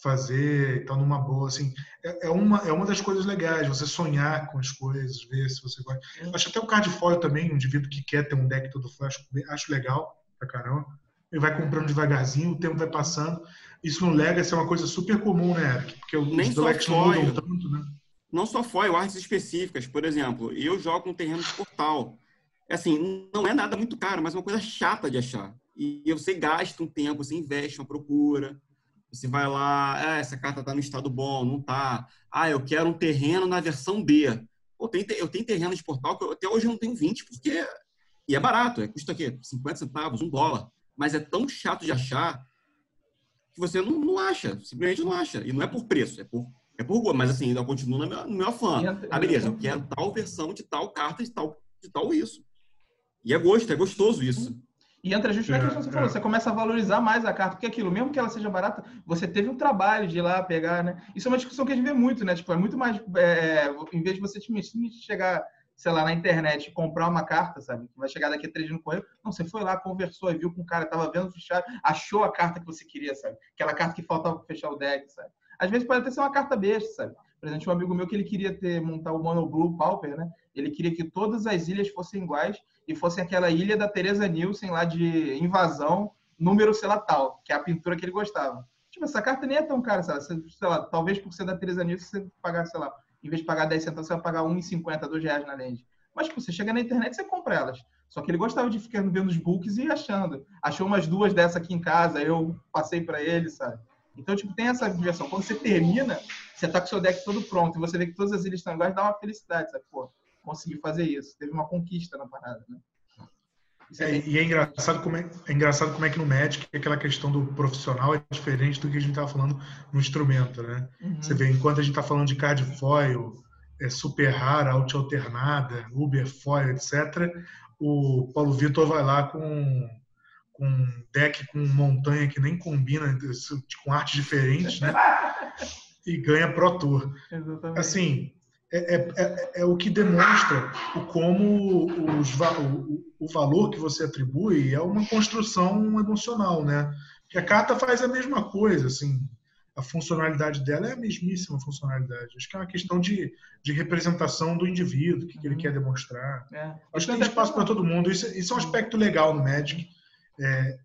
fazer, então numa boa, assim, é, é, uma, é uma das coisas legais, você sonhar com as coisas, ver se você vai. Acho até o card foil também, um indivíduo que quer ter um deck todo foil, acho, legal pra caramba. Ele vai comprando devagarzinho, o tempo vai passando. Isso no Legacy é uma coisa super comum, né, Eric? Porque os decks mudam tanto, né? Não só foil, artes específicas. Por exemplo, eu jogo um terreno de portal. É assim, não é nada muito caro, mas é uma coisa chata de achar. E você gasta um tempo, você investe uma procura. Você vai lá, ah, essa carta está no estado bom, não está. Ah, eu quero um terreno na versão B. Pô, tem, eu tenho terreno de portal que eu, até hoje eu não tenho 20, porque. E é barato, é, custa aqui 50 centavos, um dólar. Mas é tão chato de achar que você não, não acha, simplesmente não acha. E não é por preço, é por é por gosto, mas assim, ainda continuo no meu, no meu fã. Ah, beleza, eu quero tal versão de tal carta de tal, de tal isso. E é gosto, é gostoso isso. E entra justo na é, questão que você é. falou, você começa a valorizar mais a carta, porque aquilo, mesmo que ela seja barata, você teve um trabalho de ir lá pegar, né? Isso é uma discussão que a gente vê muito, né? Tipo, é muito mais, é, em vez de você chegar, sei lá, na internet e comprar uma carta, sabe? Que vai chegar daqui a três dias no correio. Não, você foi lá, conversou, viu com o cara, tava vendo fechar, achou a carta que você queria, sabe? Aquela carta que faltava para fechar o deck, sabe? Às vezes pode até ser uma carta besta, sabe? Por exemplo, um amigo meu que ele queria ter montar o Mono Blue Pauper, né? Ele queria que todas as ilhas fossem iguais e fossem aquela ilha da Teresa Nielsen lá de invasão, número sei lá tal, que é a pintura que ele gostava. Tipo, essa carta nem é tão cara, lá, sei lá talvez por ser da Teresa Nielsen você pagar, sei lá, em vez de pagar 10 centavos, você vai pagar 1,50, 2 reais na lente. Mas, tipo, você chega na internet você compra elas. Só que ele gostava de ficar vendo os books e achando. Achou umas duas dessa aqui em casa, eu passei para ele, sabe? Então, tipo, tem essa diversão. Quando você termina, você tá com seu deck todo pronto e você vê que todas as ilhas estão iguais, dá uma felicidade, sabe? Pô, consegui fazer isso. Teve uma conquista na parada, né? É, e é engraçado, como é, é engraçado como é que no Magic aquela questão do profissional é diferente do que a gente estava falando no instrumento, né? Uhum. Você vê, enquanto a gente está falando de card foil, é super rara, alt alternada, Uber foil, etc., o Paulo Vitor vai lá com, com um deck com montanha que nem combina, com artes diferentes, né? e ganha Pro Tour. Exatamente. Assim, é, é, é, é, o que demonstra o como os, o, o, valor que você atribui é uma construção emocional, né? Que a carta faz a mesma coisa, assim, a funcionalidade dela é a mesmíssima funcionalidade. Acho que é uma questão de, de representação do indivíduo, o que, que ele uhum. quer demonstrar. É. Acho que tem espaço para todo mundo. Isso, isso, é um aspecto legal no Magic, é,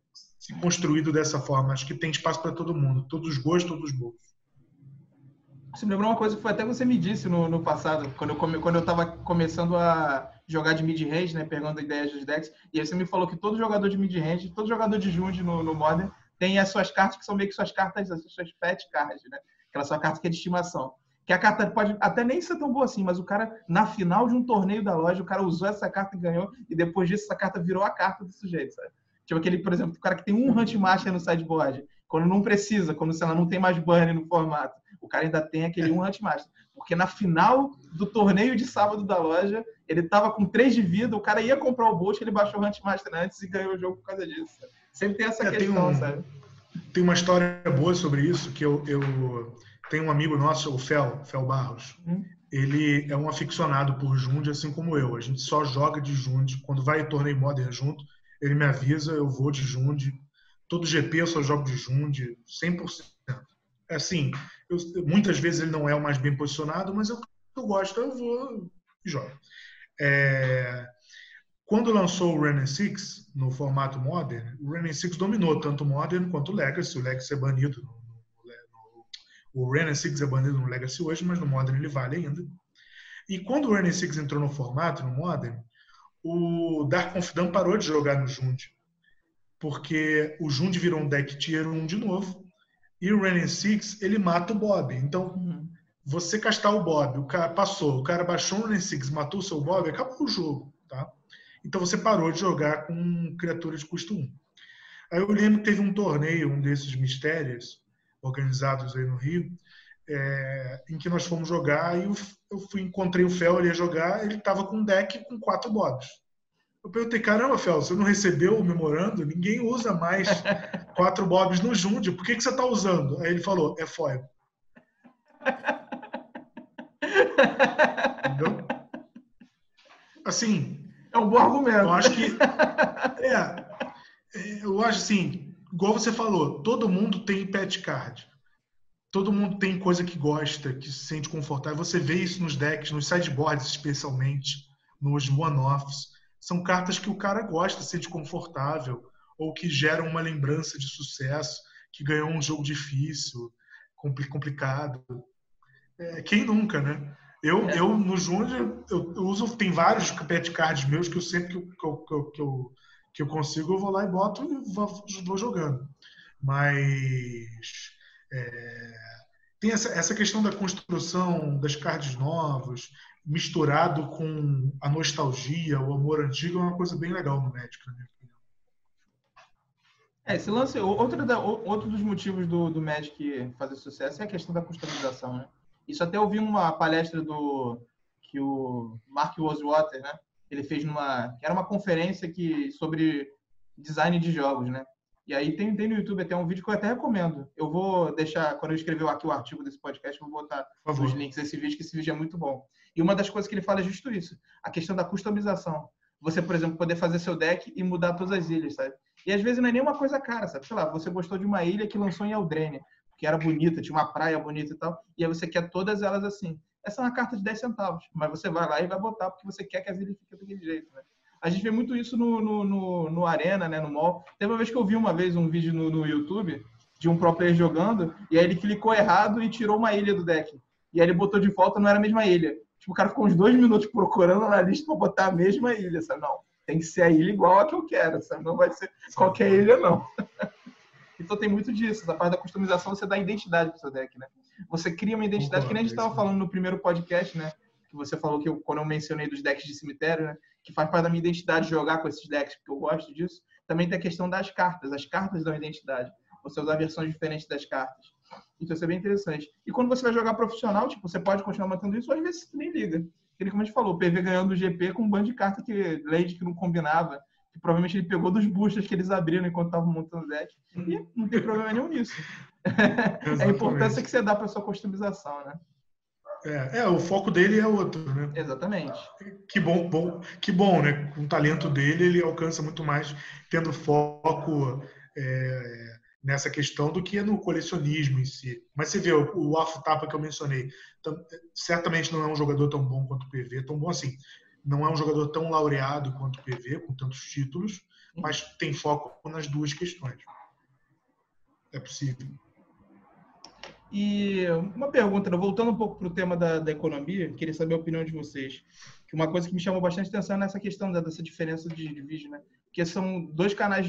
construído dessa forma. Acho que tem espaço para todo mundo, todos os gostos, todos os bolsos. Você me lembrou uma coisa que foi até você me disse no, no passado, quando eu, come, quando eu tava começando a jogar de mid-range, né, pegando ideias dos decks, e aí você me falou que todo jogador de mid-range, todo jogador de Jund no, no Modern, tem as suas cartas que são meio que suas cartas, as suas pet cards, né? Aquela sua carta que é de estimação. Que a carta pode até nem ser tão boa assim, mas o cara, na final de um torneio da loja, o cara usou essa carta e ganhou, e depois disso essa carta virou a carta do sujeito, sabe? Tipo aquele, por exemplo, o cara que tem um Hunt Master no sideboard, quando não precisa, quando sei lá, não tem mais burn no formato, o cara ainda tem aquele um Hunt Master. Porque na final do torneio de sábado da loja, ele tava com 3 de vida, o cara ia comprar o Bolt, ele baixou o Hunt Master antes e ganhou o jogo por causa disso. Sempre tem essa é, questão, tem um, sabe? Tem uma história boa sobre isso, que eu, eu tenho um amigo nosso, o Fel, Fel Barros. Hum? Ele é um aficionado por Jund, assim como eu. A gente só joga de Jund. Quando vai torneio Modern junto, ele me avisa, eu vou de Jund. Todo GP eu só jogo de Jund, 100%. É assim, eu, muitas vezes ele não é o mais bem posicionado, mas eu, eu gosto, eu vou e jogo. É, quando lançou o Renan Six no formato Modern, o Renan Six dominou tanto o Modern quanto o Legacy. O Legacy é banido. No, no, no, o Renan Six é banido no Legacy hoje, mas no Modern ele vale ainda. E quando o Renan Six entrou no formato, no Modern, o Dark Confidant parou de jogar no Jund. Porque o Jund virou um deck Tier 1 de novo e o Renin Six, ele mata o Bob. Então, uhum. você castar o Bob, o cara passou, o cara baixou o Renin Six, matou o seu Bob, acabou o jogo, tá? Então você parou de jogar com criaturas de custo 1. Aí eu lembro que teve um torneio, um desses mistérios, organizados aí no Rio, é, em que nós fomos jogar e eu, eu fui, encontrei o Fel, ele ia jogar, ele estava com um deck com quatro bobs. Eu perguntei, caramba, Fel, você não recebeu o memorando? Ninguém usa mais quatro bobs no Jund. Por que, que você está usando? Aí ele falou, é foil. Entendeu? Assim. É um bom argumento. Eu acho que. É. Eu acho assim, igual você falou, todo mundo tem pet card. Todo mundo tem coisa que gosta, que se sente confortável. Você vê isso nos decks, nos sideboards especialmente, nos one-offs são cartas que o cara gosta, sente confortável, ou que geram uma lembrança de sucesso, que ganhou um jogo difícil, complicado. É, quem nunca, né? Eu, é. eu no Júnior, eu, eu, uso, tem vários pet cards meus que eu sempre que eu, que eu, que eu, que eu consigo, eu vou lá e boto e vou, vou jogando. Mas é, tem essa, essa questão da construção das cards novas, misturado com a nostalgia, o amor antigo, é uma coisa bem legal no Magic, na minha opinião. É, esse lance, outro, da, outro dos motivos do, do Magic fazer sucesso é a questão da customização, né? Isso até ouvi uma palestra do que o Mark Rosewater, né? Ele fez numa, era uma conferência que sobre design de jogos, né? E aí tem, tem no YouTube até um vídeo que eu até recomendo. Eu vou deixar, quando eu escrever aqui o artigo desse podcast, eu vou botar os links desse vídeo, que esse vídeo é muito bom. E uma das coisas que ele fala é justo isso, a questão da customização. Você, por exemplo, poder fazer seu deck e mudar todas as ilhas, sabe? E às vezes não é nenhuma coisa cara, sabe? Sei lá, você gostou de uma ilha que lançou em Eldrene, que era bonita, tinha uma praia bonita e tal, e aí você quer todas elas assim. Essa é uma carta de 10 centavos, mas você vai lá e vai botar porque você quer que as ilhas fiquem daquele jeito, né? A gente vê muito isso no, no, no, no Arena, né, no mall. Teve uma vez que eu vi uma vez um vídeo no, no YouTube de um pro player jogando, e aí ele clicou errado e tirou uma ilha do deck. E aí ele botou de volta, não era a mesma ilha. Tipo, o cara ficou uns dois minutos procurando na lista para botar a mesma ilha, sabe? Não, tem que ser a ilha igual a que eu quero, sabe? Não vai ser qualquer ilha, não. então tem muito disso. Essa parte da customização, você dá identidade pro seu deck, né? Você cria uma identidade, que nem a gente estava falando no primeiro podcast, né? Que você falou que eu, quando eu mencionei dos decks de cemitério, né? Que faz parte da minha identidade jogar com esses decks, porque eu gosto disso. Também tem a questão das cartas. As cartas dão identidade. Você usar versões diferentes das cartas. Então isso é bem interessante. E quando você vai jogar profissional, tipo, você pode continuar mantendo isso, ou às vezes você nem liga. Ele, como a gente falou, o PV ganhando o GP com um bando de carta que Lady que não combinava, que provavelmente ele pegou dos boosters que eles abriram enquanto estavam montando o deck. E não tem problema nenhum nisso. é a importância que você dá para sua customização, né? É, é, o foco dele é outro, né? Exatamente. Que bom, bom, que bom, né? Com o talento dele, ele alcança muito mais tendo foco é, nessa questão do que no colecionismo em si. Mas você vê, o, o Afo Tapa que eu mencionei, certamente não é um jogador tão bom quanto o PV, tão bom assim. Não é um jogador tão laureado quanto o PV, com tantos títulos, mas tem foco nas duas questões. É possível. E uma pergunta, né, voltando um pouco para o tema da, da, economia, queria saber a opinião de vocês. Que uma coisa que me chamou bastante atenção é nessa questão dessa diferença de, de vídeo, né? Porque são dois canais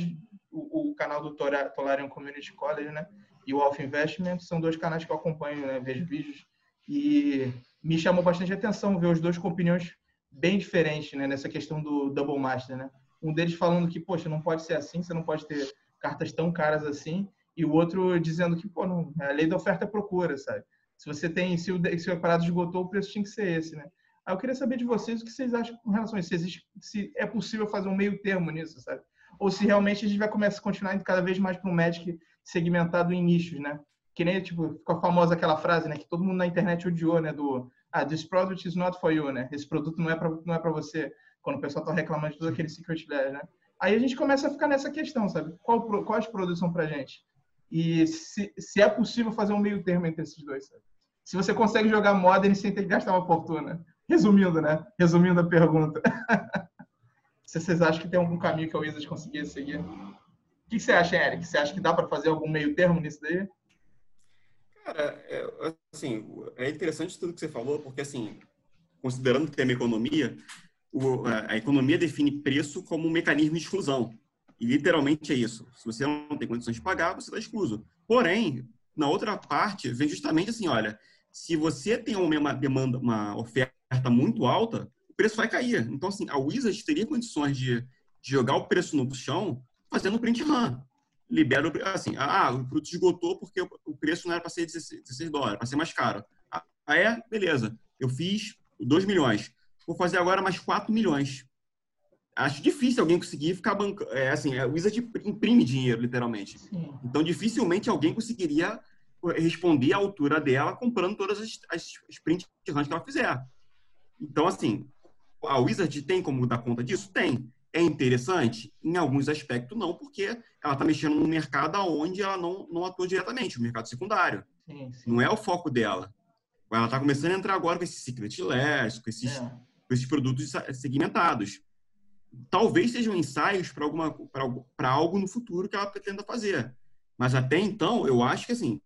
o, o canal do Tolarian Community College, né? E o Alpha Investment são dois canais que eu acompanho, né? Vejo vídeos e me chamou bastante atenção ver os dois com opiniões bem diferentes, né? Nessa questão do Double Master, né? Um deles falando que, poxa, não pode ser assim, você não pode ter cartas tão caras assim, e o outro dizendo que, pô, não, a lei da oferta e procura, sabe? Se você tem, se o, se o parado esgotou, o preço tinha que ser esse, né? Aí eu queria saber de vocês o que vocês acham com relação a isso. Se, existe, se é possível fazer um meio termo nisso, sabe? ou se realmente a gente vai começar a continuar indo cada vez mais para um Magic segmentado em nichos, né? Que nem, tipo, ficou famosa aquela frase, né? Que todo mundo na internet odiou, né? Do, ah, this product is not for you, né? Esse produto não é para não é para você. Quando o pessoal tá reclamando de todo aquele secret layer, né? Aí a gente começa a ficar nessa questão, sabe? Qual, quais produtos são pra gente? E se, se é possível fazer um meio termo entre esses dois, sabe? Se você consegue jogar Modern sem ter que gastar uma fortuna. Resumindo, né? Resumindo a pergunta. se vocês acham que tem algum caminho que a Wizards conseguir seguir. O que você acha, Eric? Você acha que dá para fazer algum meio termo nisso daí? Cara, é, assim, é interessante tudo que você falou, porque, assim, considerando o tema economia, o, a economia define preço como um mecanismo de exclusão. E literalmente é isso. Se você não tem condições de pagar, você está excluso. Porém, na outra parte, vem justamente assim, olha, se você tem uma demanda, uma oferta muito alta, preço vai cair. Então, assim, a Wizards teria condições de, jogar o preço no chão fazendo print run. Libera o assim, ah, o produto esgotou porque o preço não era para ser 16, 16 dólares, para ser mais caro. Ah, é? Beleza. Eu fiz 2 milhões. Vou fazer agora mais 4 milhões. Acho difícil alguém conseguir ficar bancando. É, assim, a Wizard imprime dinheiro, literalmente. Sim. Então, dificilmente alguém conseguiria responder à altura dela comprando todas as, as, as print runs que ela fizer. Então, assim, a Wizard tem como dar conta disso? Tem. É interessante? Em alguns aspectos, não, porque ela está mexendo num mercado onde ela não, não atua diretamente, o mercado secundário. Sim, sim. Não é o foco dela. Ela está começando a entrar agora com esses Secret Less, com esses, é. com esses produtos segmentados. Talvez sejam ensaios para algo no futuro que ela pretenda fazer. Mas até então, eu acho que, assim,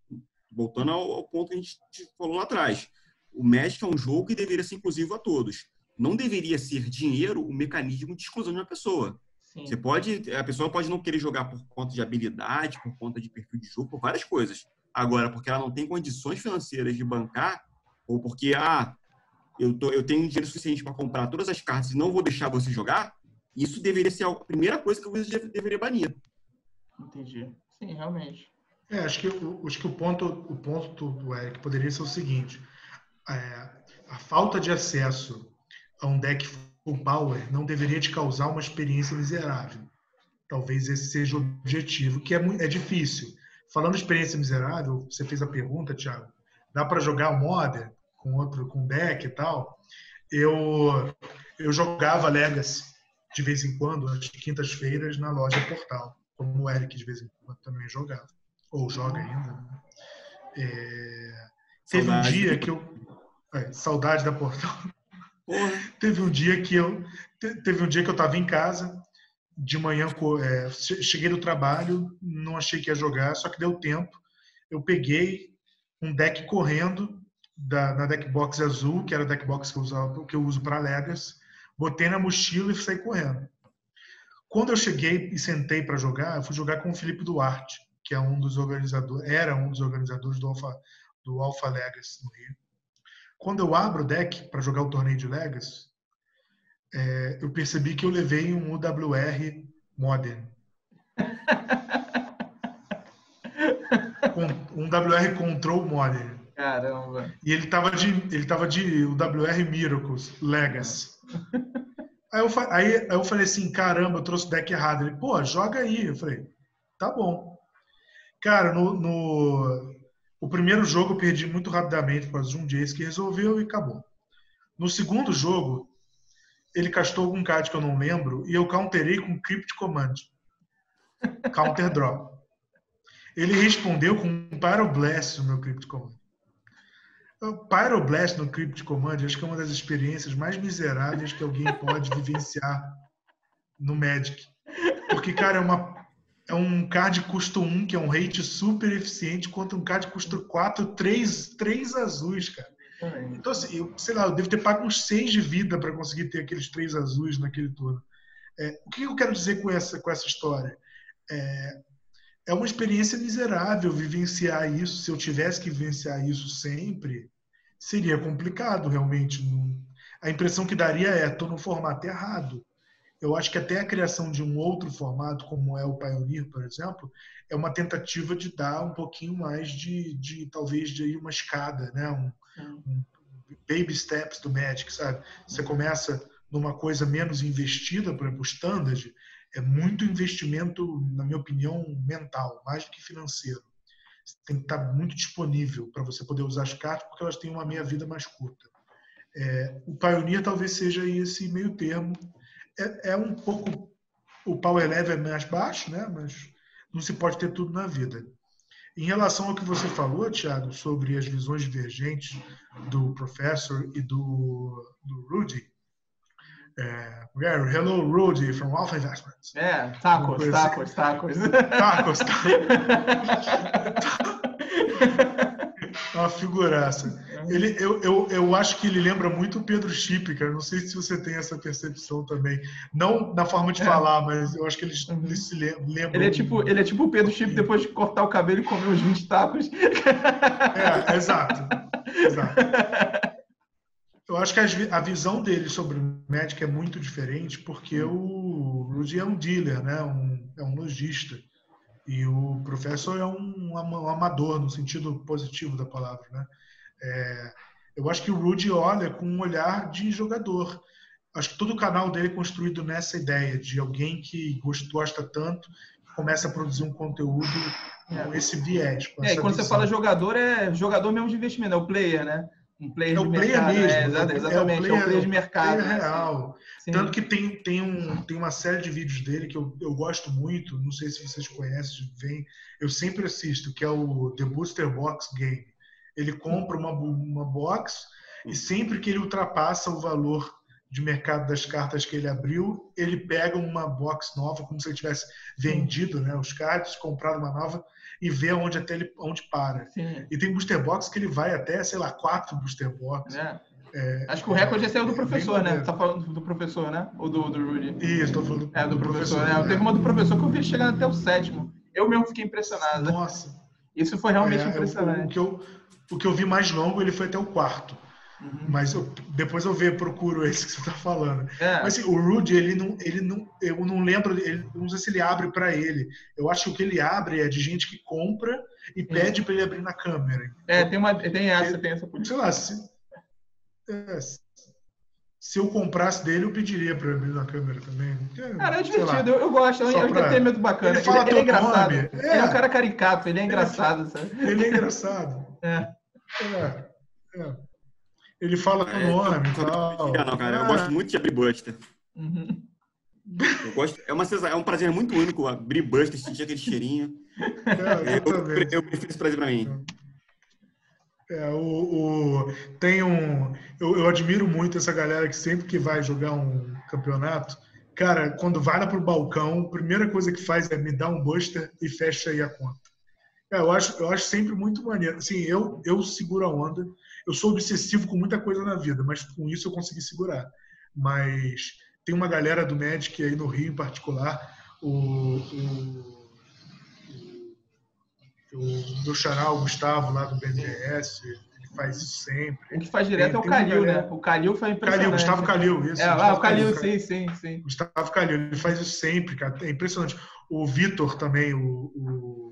voltando ao, ao ponto que a gente falou lá atrás, o Magic é um jogo que deveria ser inclusivo a todos não deveria ser dinheiro o mecanismo de exclusão de uma pessoa. Sim. Você pode, a pessoa pode não querer jogar por conta de habilidade, por conta de perfil de jogo, por várias coisas. Agora, porque ela não tem condições financeiras de bancar, ou porque ah, eu, tô, eu tenho dinheiro suficiente para comprar todas as cartas e não vou deixar você jogar, isso deveria ser a primeira coisa que o Wizard deveria banir. Entendi. Sim, realmente. É, acho que, acho que o ponto, o ponto do Eric poderia ser o seguinte: é, a falta de acesso a um deck full power não deveria te causar uma experiência miserável. Talvez esse seja o objetivo, que é, é difícil. Falando de experiência miserável, você fez a pergunta, Thiago. Dá para jogar o Modern com outro, com deck e tal? Eu eu jogava Legacy de vez em quando, às quintas-feiras, na loja Portal, como o Eric de vez em quando também jogava, ou joga ainda. Né? É... Teve um dia que eu. É, saudade da Portal. Teve um dia que eu. Teve um dia que eu estava em casa, de manhã, é, cheguei do trabalho, não achei que ia jogar, só que deu tempo. Eu peguei um deck correndo da, na deck box azul, que era a deck box que eu, usava, que eu uso para Legacy, botei na mochila e saí correndo. Quando eu cheguei e sentei para jogar, eu fui jogar com o Felipe Duarte, que é um dos organizadores, era um dos organizadores do Alpha, do Alpha Legacy no Rio. Quando eu abro o deck para jogar o torneio de Legacy, é, eu percebi que eu levei um UWR Modern. um WR Control Modern. Caramba. E ele tava de, ele tava de WR Miracles Legacy. Aí eu, aí, eu falei assim, caramba, eu trouxe o deck errado. Ele, pô, joga aí. Eu falei, tá bom. Cara, no, no o primeiro jogo eu perdi muito rapidamente por causa de um Jace que resolveu e acabou. No segundo jogo, ele castou algum card que eu não lembro e eu counterei com Crypt Command. Counter Draw. Ele respondeu com um Pyroblast no meu Crypt Command. O Pyroblast no Crypt Command acho que é uma das experiências mais miseráveis que alguém pode vivenciar no Magic. Porque, cara, é, uma, é um card custo 1, que é um rate super eficiente, contra um card custo 4, 3, 3 azuis, cara. Então, assim, eu, sei lá, eu devo ter pago uns 6 de vida para conseguir ter aqueles três azuis naquele turno. É, o que eu quero dizer com essa, com essa história? É, é uma experiência miserável vivenciar isso. Se eu tivesse que vivenciar isso sempre, seria complicado realmente. A impressão que daria é: estou no formato errado. Eu acho que até a criação de um outro formato, como é o Pioneer, por exemplo, é uma tentativa de dar um pouquinho mais de, de talvez, de uma escada, né? Um, um baby steps do Magic, sabe? Você começa numa coisa menos investida, por exemplo, o Standard, é muito investimento, na minha opinião, mental, mais do que financeiro. Você tem que estar muito disponível para você poder usar as cartas, porque elas têm uma meia-vida mais curta. É, o Pioneer talvez seja esse meio termo. É, é, um pouco. O power level é mais baixo, né? mas não se pode ter tudo na vida. Em relação ao que você falou, Tiago, sobre as visões divergentes do professor e do, do Rudy, é, hello, Rudy, from Alpha Investments. É, tacos, tacos, tacos. Tacos, tacos. Uma figuraça. Ele, eu, eu, eu acho que ele lembra muito o Pedro Chip, cara. Não sei se você tem essa percepção também. Não na forma de é. falar, mas eu acho que ele, uhum. ele se lembra. Ele é tipo, ele é tipo o Pedro Chip depois de cortar o cabelo e comer uns 20 tacos. É, exato. Exato. Eu acho que a visão dele sobre o médico é muito diferente, porque o Rudy é um dealer, né? Um, é um lojista. E o professor é um, um amador, no sentido positivo da palavra, né? É, eu acho que o Rudy olha com um olhar de jogador. Acho que todo o canal dele é construído nessa ideia de alguém que gosta tanto, começa a produzir um conteúdo com esse viés. É, e quando visão. você fala jogador, é jogador mesmo de investimento, é o player, né? Um player é o player mercado, mesmo, é, exatamente, é o player, é o player de mercado. Player real. Sim. Tanto que tem, tem, um, tem uma série de vídeos dele que eu, eu gosto muito, não sei se vocês conhecem, vem, eu sempre assisto, que é o The Booster Box Game. Ele compra uma, uma box e sempre que ele ultrapassa o valor de mercado das cartas que ele abriu, ele pega uma box nova, como se ele tivesse vendido né, os cards, comprado uma nova, e vê onde até ele onde para. Sim. E tem booster box que ele vai até, sei lá, quatro booster box. É. É, Acho que o recorde é o do é professor, né? Tá falando do professor, né? Ou do, do Rudy? Isso, tô falando do, é, do, do professor. professor. É, teve uma do professor que eu vi chegando até o sétimo. Eu mesmo fiquei impressionado. Nossa. Isso foi realmente é, impressionante. O, o, que eu, o que eu vi mais longo, ele foi até o quarto. Uhum. Mas eu, depois eu ver, procuro esse que você está falando. É. Mas assim, o Rudy, ele não, ele não, eu não lembro, ele, não sei se ele abre para ele. Eu acho que o que ele abre é de gente que compra e pede para ele abrir na câmera. É, tem, uma, tem essa, tem essa política. Sei lá, se, é, se eu comprasse dele, eu pediria para abrir na câmera também. Cara, é divertido, eu, eu, gosto, é um entretenimento bacana. Ele, fala ele, ele é engraçado. É. Ele é um cara caricato, ele é engraçado, ele, sabe? Ele é engraçado. é. É, é. Ele fala com o nome e tal. Não, cara, eu gosto muito de abrir Buster. Uhum. Eu gosto, é, uma é um prazer muito único abrir Buster, sentir aquele cheirinho. É, eu, eu, eu prefiro esse prazer pra mim. É, o, o, tem um. Eu, eu, admiro muito essa galera que sempre que vai jogar um campeonato, cara, quando vai lá pro balcão, a primeira coisa que faz é me dar um buster e fecha aí a conta. É, eu, acho, eu acho sempre muito maneiro. Assim, eu, eu seguro a onda. Eu sou obsessivo com muita coisa na vida, mas com isso eu consegui segurar. Mas tem uma galera do Magic aí no Rio em particular, o, o o meu xará, o Gustavo, lá do BNDES, ele faz isso sempre. O que faz direto tem, é o Calil, né? O Calil foi impressionante. Calil, Gustavo Calil, isso. É, ah, o Calil, sim, sim, sim. Gustavo Calil, ele faz isso sempre, cara. É impressionante. O Vitor também, o, o,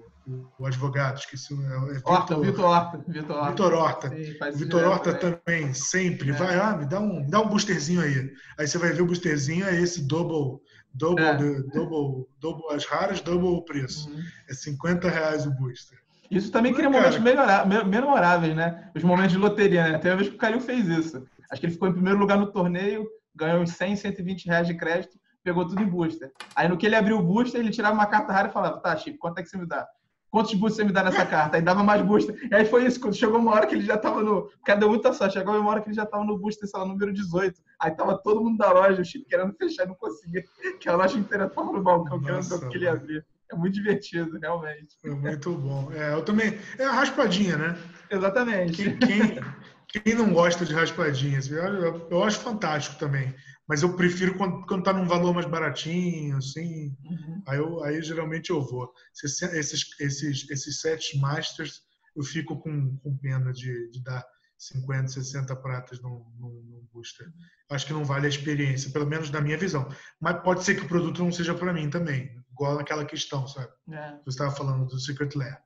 o advogado, esqueci. É, é Horta, Vitor Horta. Vitor Horta. Vitor Horta. Vitor Horta também, sempre. É. Vai, ah, me dá, um, me dá um boosterzinho aí. Aí você vai ver o boosterzinho, é esse double Double, é. double, double as raras, double o preço. Uhum. É 50 reais o booster. Isso também cria momentos memoráveis, né? Os momentos de loteria, né? Tem uma vez que o Calil fez isso. Acho que ele ficou em primeiro lugar no torneio, ganhou uns 100, 120 reais de crédito, pegou tudo em booster. Aí no que ele abriu o booster, ele tirava uma carta rara e falava, tá, Chico, quanto é que você me dá? Quantos boosters você me dá nessa carta? Aí dava mais booster. E aí foi isso, quando chegou uma hora que ele já tava no. Cadê muita sorte? Chegou uma hora que ele já tava no booster, sei lá, número 18. Aí tava todo mundo da loja, o Chico querendo fechar e não conseguia. Que a loja inteira tava no balcão querendo ver o que ele abrir. É muito divertido, realmente. É muito bom. É, eu também. É a raspadinha, né? Exatamente. Quem, quem, quem não gosta de raspadinhas? Eu, eu, eu, acho fantástico também. Mas eu prefiro quando, quando tá num valor mais baratinho, assim. Uhum. Aí, eu, aí geralmente eu vou. Esses, esses, esses sets masters, eu fico com, com pena de, de dar 50, 60 pratas num, num, num booster. Acho que não vale a experiência, pelo menos na minha visão. Mas pode ser que o produto não seja para mim também igual naquela questão, sabe? É. Você estava falando do Secret Lair.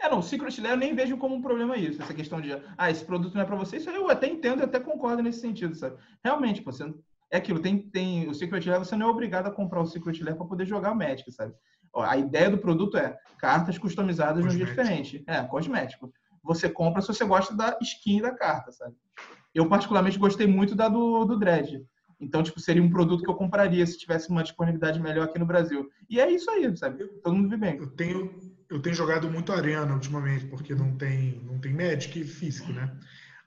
É, não, o Secret Lair eu nem vejo como um problema isso, essa questão de, ah, esse produto não é para você, isso eu até entendo e até concordo nesse sentido, sabe? Realmente, você é aquilo, tem, tem o Secret Lair, você não é obrigado a comprar o Secret Lair para poder jogar o Magic, sabe? Ó, a ideia do produto é cartas customizadas de um jeito diferente. É, cosmético. Você compra se você gosta da skin da carta, sabe? Eu particularmente gostei muito da do, do Dread. Então, tipo, seria um produto que eu compraria se tivesse uma disponibilidade melhor aqui no Brasil. E é isso aí, sabe? Todo mundo vive bem. Eu tenho, eu tenho jogado muito Arena ultimamente, porque não tem, não tem Magic físico, né?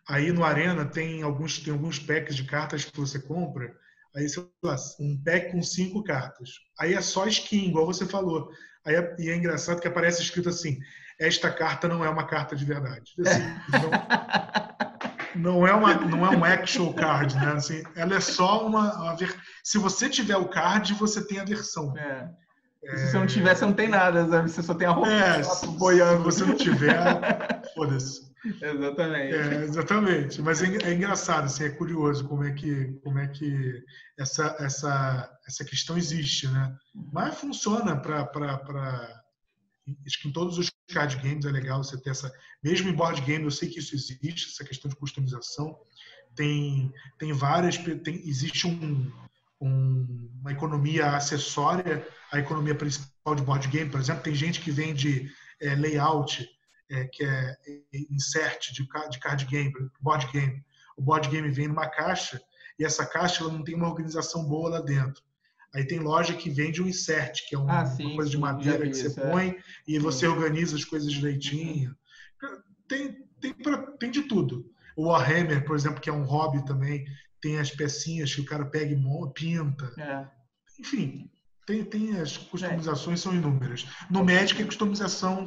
Aí no Arena tem alguns, tem alguns packs de cartas que você compra. Aí, sei lá, um pack com cinco cartas. Aí é só skin, igual você falou. Aí é, e é engraçado que aparece escrito assim: esta carta não é uma carta de verdade. Assim, não, não é uma não é um actual card, né? Assim, ela é só uma, uma ver... se você tiver o card, você tem a versão. É. É... Se você não tiver, você não tem nada, sabe? Você só tem a roupa é, boiando. Se você não tiver, foda-se. Exatamente. É, exatamente. Mas é, é, engraçado, assim, é curioso como é que, como é que essa, essa, essa questão existe, né? Mas funciona para acho que em todos os card games é legal você ter essa. Mesmo em board game, eu sei que isso existe, essa questão de customização. Tem, tem várias. Tem, existe um, um, uma economia acessória à economia principal de board game. Por exemplo, tem gente que vende é, layout, é, que é, é insert de, de card game, board game. O board game vem numa caixa e essa caixa ela não tem uma organização boa lá dentro. Aí tem loja que vende um insert, que é uma, ah, sim, uma coisa de madeira que você é. põe e você organiza as coisas direitinho. Tem, tem, pra, tem de tudo. O Warhammer, por exemplo, que é um hobby também, tem as pecinhas que o cara pega e monta, pinta. É. Enfim, tem, tem as customizações é. são inúmeras. No Magic, a customização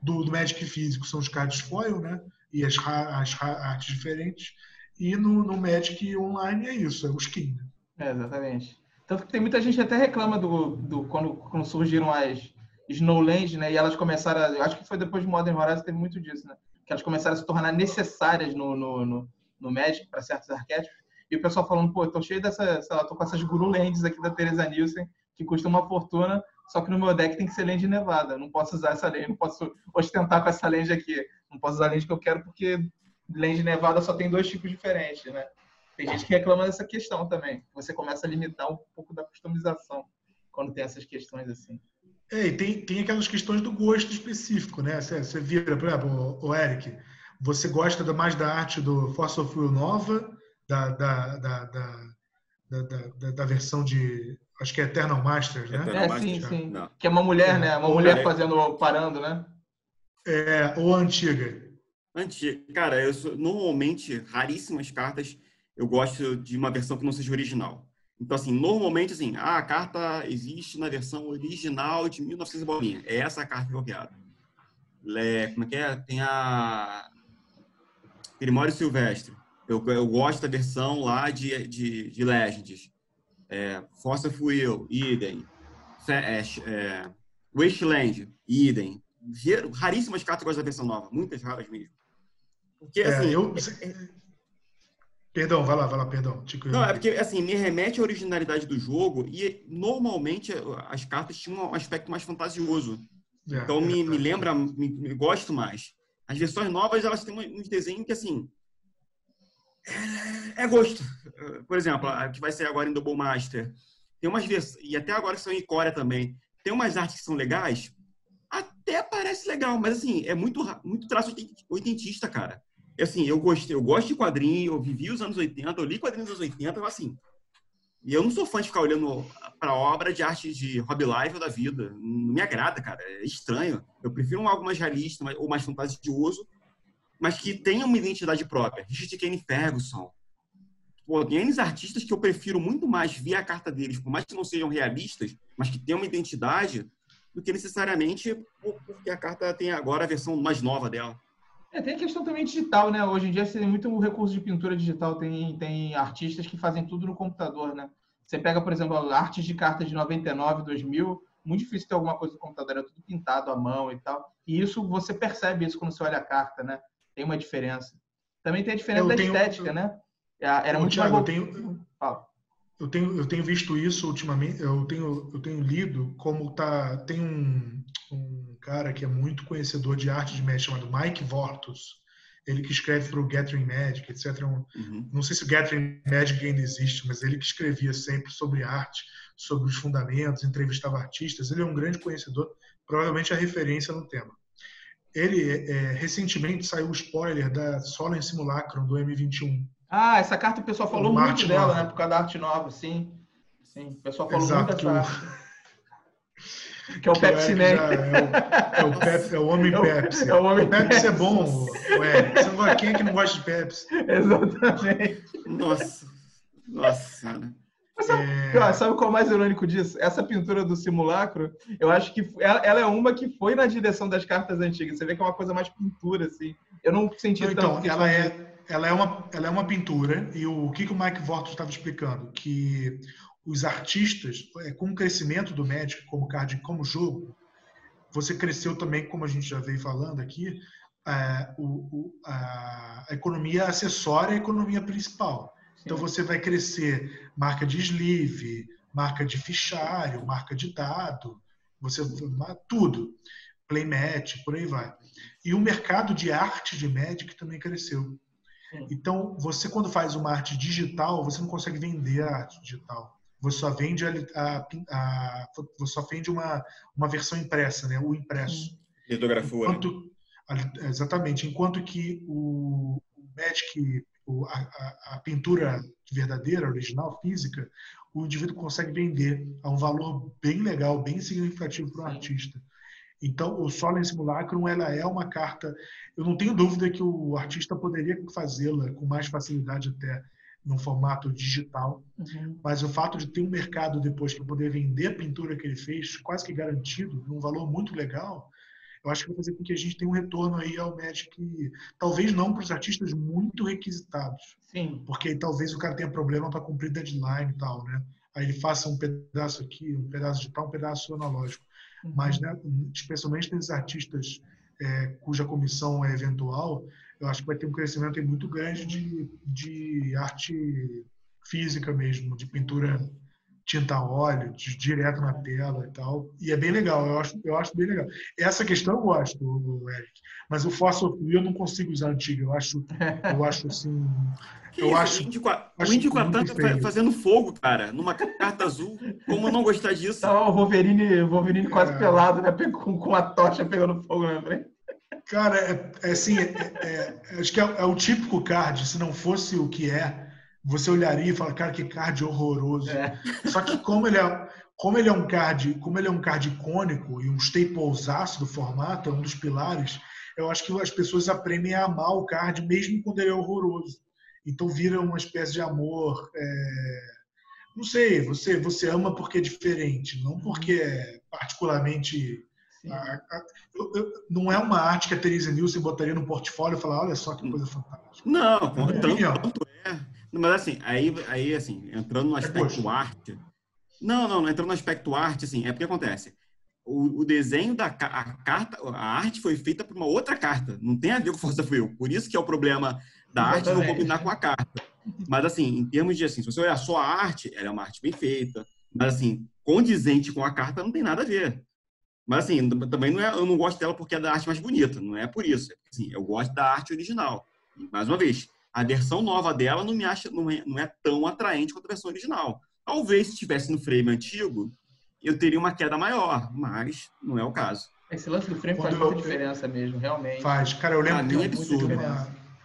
do, do Magic físico são os cards foil, né? E as, as artes diferentes. E no, no Magic online é isso, é o skin. Né? É, exatamente. Tanto que tem muita gente até reclama do, do quando, quando surgiram as Snowlands, né? E elas começaram, a, eu acho que foi depois de Modern Horizons, teve muito disso, né? Que elas começaram a se tornar necessárias no, no, no, no Magic para certos arquétipos. E o pessoal falando, pô, tô cheio dessa, sei lá, tô com essas Guru Lands aqui da Teresa Nielsen, que custam uma fortuna, só que no meu deck tem que ser Land Nevada. Não posso usar essa Land, não posso ostentar com essa Land aqui. Não posso usar a Land que eu quero porque Land Nevada só tem dois tipos diferentes, né? Tem gente que reclama dessa questão também. Você começa a limitar um pouco da customização quando tem essas questões assim. É, e tem, tem aquelas questões do gosto específico, né? Você, você vira, por exemplo, o, o Eric, você gosta mais da arte do Force of Will nova, da, da, da, da, da, da versão de. Acho que é Eternal Masters, né? Eternal é, sim, sim. Não. Que é uma mulher, né? Uma mulher fazendo, parando, né? É, ou antiga. Antiga. Cara, eu sou, normalmente, raríssimas cartas, eu gosto de uma versão que não seja original. Então, assim, normalmente, assim, ah, a carta existe na versão original de 1900 bolinha. É essa a carta que eu quero. É, como é que é? Tem a Grimório Silvestre. Eu, eu gosto da versão lá de, de, de Legends. É, Força Fuel, idem. É, é, Wasteland, idem. Raríssimas cartas eu gosto da versão nova. Muitas raras mesmo. Porque, é, assim... Eu... Perdão, vai lá, vai lá, perdão. Não, é porque, assim, me remete à originalidade do jogo e, normalmente, as cartas tinham um aspecto mais fantasioso. É, então, me, me lembra, me, me, gosto mais. As versões novas, elas têm uns desenhos que, assim, é, é gosto. Por exemplo, a que vai ser agora em Double Master. Tem umas versões, e até agora são em Coreia também. Tem umas artes que são legais, até parece legal, mas, assim, é muito, muito traço oitentista, cara assim, eu gostei, eu gosto de quadrinho, eu vivi os anos 80, eu li quadrinhos dos anos 80, assim. E eu não sou fã de ficar olhando para obra de arte de Rob Life da vida. Não me agrada, cara. É estranho. Eu prefiro algo mais realista ou mais fantasioso, mas que tenha uma identidade própria. Richard Kane Ferguson. Pô, tem artistas que eu prefiro muito mais ver a carta deles, por mais que não sejam realistas, mas que tenham uma identidade, do que necessariamente porque a carta tem agora a versão mais nova dela. É, tem a questão também digital, né? Hoje em dia você tem muito recurso de pintura digital, tem, tem artistas que fazem tudo no computador, né? Você pega, por exemplo, artes de cartas de 99, 2000, muito difícil ter alguma coisa no computador, é tudo pintado à mão e tal. E isso, você percebe isso quando você olha a carta, né? Tem uma diferença. Também tem a diferença eu da tenho, estética, né? É, era muito Thiago, mais... eu tenho, eu tenho eu tenho visto isso ultimamente, eu tenho eu tenho lido como tá tem um, um cara que é muito conhecedor de arte de Magic chamado Mike Vortus. Ele que escreve para o Gathering Magic, etc. Uhum. Não sei se o Gathering Magic ainda existe, mas ele que escrevia sempre sobre arte, sobre os fundamentos, entrevistava artistas. Ele é um grande conhecedor, provavelmente a referência no tema. Ele, é, recentemente, saiu o spoiler da Solar Simulacrum do M21. Ah, essa carta o pessoal falou o muito dela, nova. né? Por causa da arte nova, sim. Sim, o pessoal falou Exato, muito dessa que é o que Pepsi Man. É o, é, o Pep, é o homem é Pepsi. É o, homem o Pepsi, Pepsi é bom, ué. Você não, quem é que não gosta de Pepsi? Exatamente. Nossa. Nossa. sabe, é... sabe qual é o mais irônico disso? Essa pintura do simulacro, eu acho que ela, ela, é uma que foi na direção das cartas antigas. Você vê que é uma coisa mais pintura, assim. Eu não senti não, Então, ela é, ela, é uma, ela é uma pintura, e o, o que, que o Mike Vorto estava explicando? Que os artistas, é, com o crescimento do Magic como card, como jogo, você cresceu também, como a gente já veio falando aqui, a, o, a, a economia acessória e a economia principal. Então você vai crescer marca de sleeve, marca de fichário, marca de dado, você tudo, playmat, por aí vai. E o mercado de arte de Magic também cresceu. Então, você quando faz uma arte digital, você não consegue vender a arte digital você só vende a, a, a, você só vende uma, uma versão impressa, né? O impresso. Litografia. Enquanto, exatamente. Enquanto que o, o Magic, o, a, a, pintura verdadeira, original, física, o indivíduo consegue vender a um valor bem legal, bem significativo para o artista. Então, o Solen Simulacrum ela é uma carta. Eu não tenho dúvida que o artista poderia fazê-la com mais facilidade até no formato digital, uhum. mas o fato de ter um mercado depois para poder vender a pintura que ele fez, quase que garantido, num valor muito legal, eu acho que vai fazer com que a gente tenha um retorno aí ao Magic, talvez não para os artistas muito requisitados, Sim. porque talvez o cara tenha problema para cumprir deadline e tal, né? Aí ele faça um pedaço aqui, um pedaço digital, um pedaço analógico. Uhum. Mas, né, especialmente nesses artistas é, cuja comissão é eventual, eu acho que vai ter um crescimento muito grande de, de arte física mesmo, de pintura tinta óleo, direto na tela e tal. E é bem legal, eu acho, eu acho bem legal. Essa questão eu gosto, Eric. Mas o Fossil eu não consigo usar antigo. Eu acho, eu acho assim. Que eu isso? acho, o índio, o índio com a tampa fazendo fogo, cara, numa carta azul. Como não gostar disso? Tá o Wolverine, Wolverine quase é... pelado, né? Com, com a tocha pegando fogo na frente. Cara, é, é assim, é, é, acho que é, é, o típico card. Se não fosse o que é, você olharia e fala, cara, que card horroroso. É. Só que como ele é, como ele é um card, como ele é um card icônico e um staplezaço do formato, é um dos pilares, eu acho que as pessoas aprendem a amar o card mesmo quando ele é horroroso. Então vira uma espécie de amor. É... Não sei, você você ama porque é diferente, não porque é particularmente a, a, eu, eu, não é uma arte que a Teresa Nilsson botaria no portfólio e falar, olha só que coisa fantástica. Não, tanto, tanto é. Mas assim, aí, aí assim, entrando no é aspecto é, arte. Não, não, não entrando no aspecto arte, assim, é porque acontece. O, o, desenho da a carta, a arte foi feita por uma outra carta. Não tem a ver com Força Frio. Por isso que é o problema da arte não combinar com a carta. Mas assim, em termos de assim, se você olhar só a arte, ela é uma arte bem feita. Mas assim, condizente com a carta não tem nada a ver. Mas assim, também não é, eu não gosto dela porque é da arte mais bonita, não é por isso. É assim, eu gosto da arte original. E, mais uma vez, a versão nova dela não me acha não é, não é tão atraente quanto a versão original. Talvez se estivesse no frame antigo, eu teria uma queda maior, mas não é o caso. Esse lance do frame Quando faz muita eu, diferença mesmo, realmente. Faz, cara, eu lembro que é absurdo.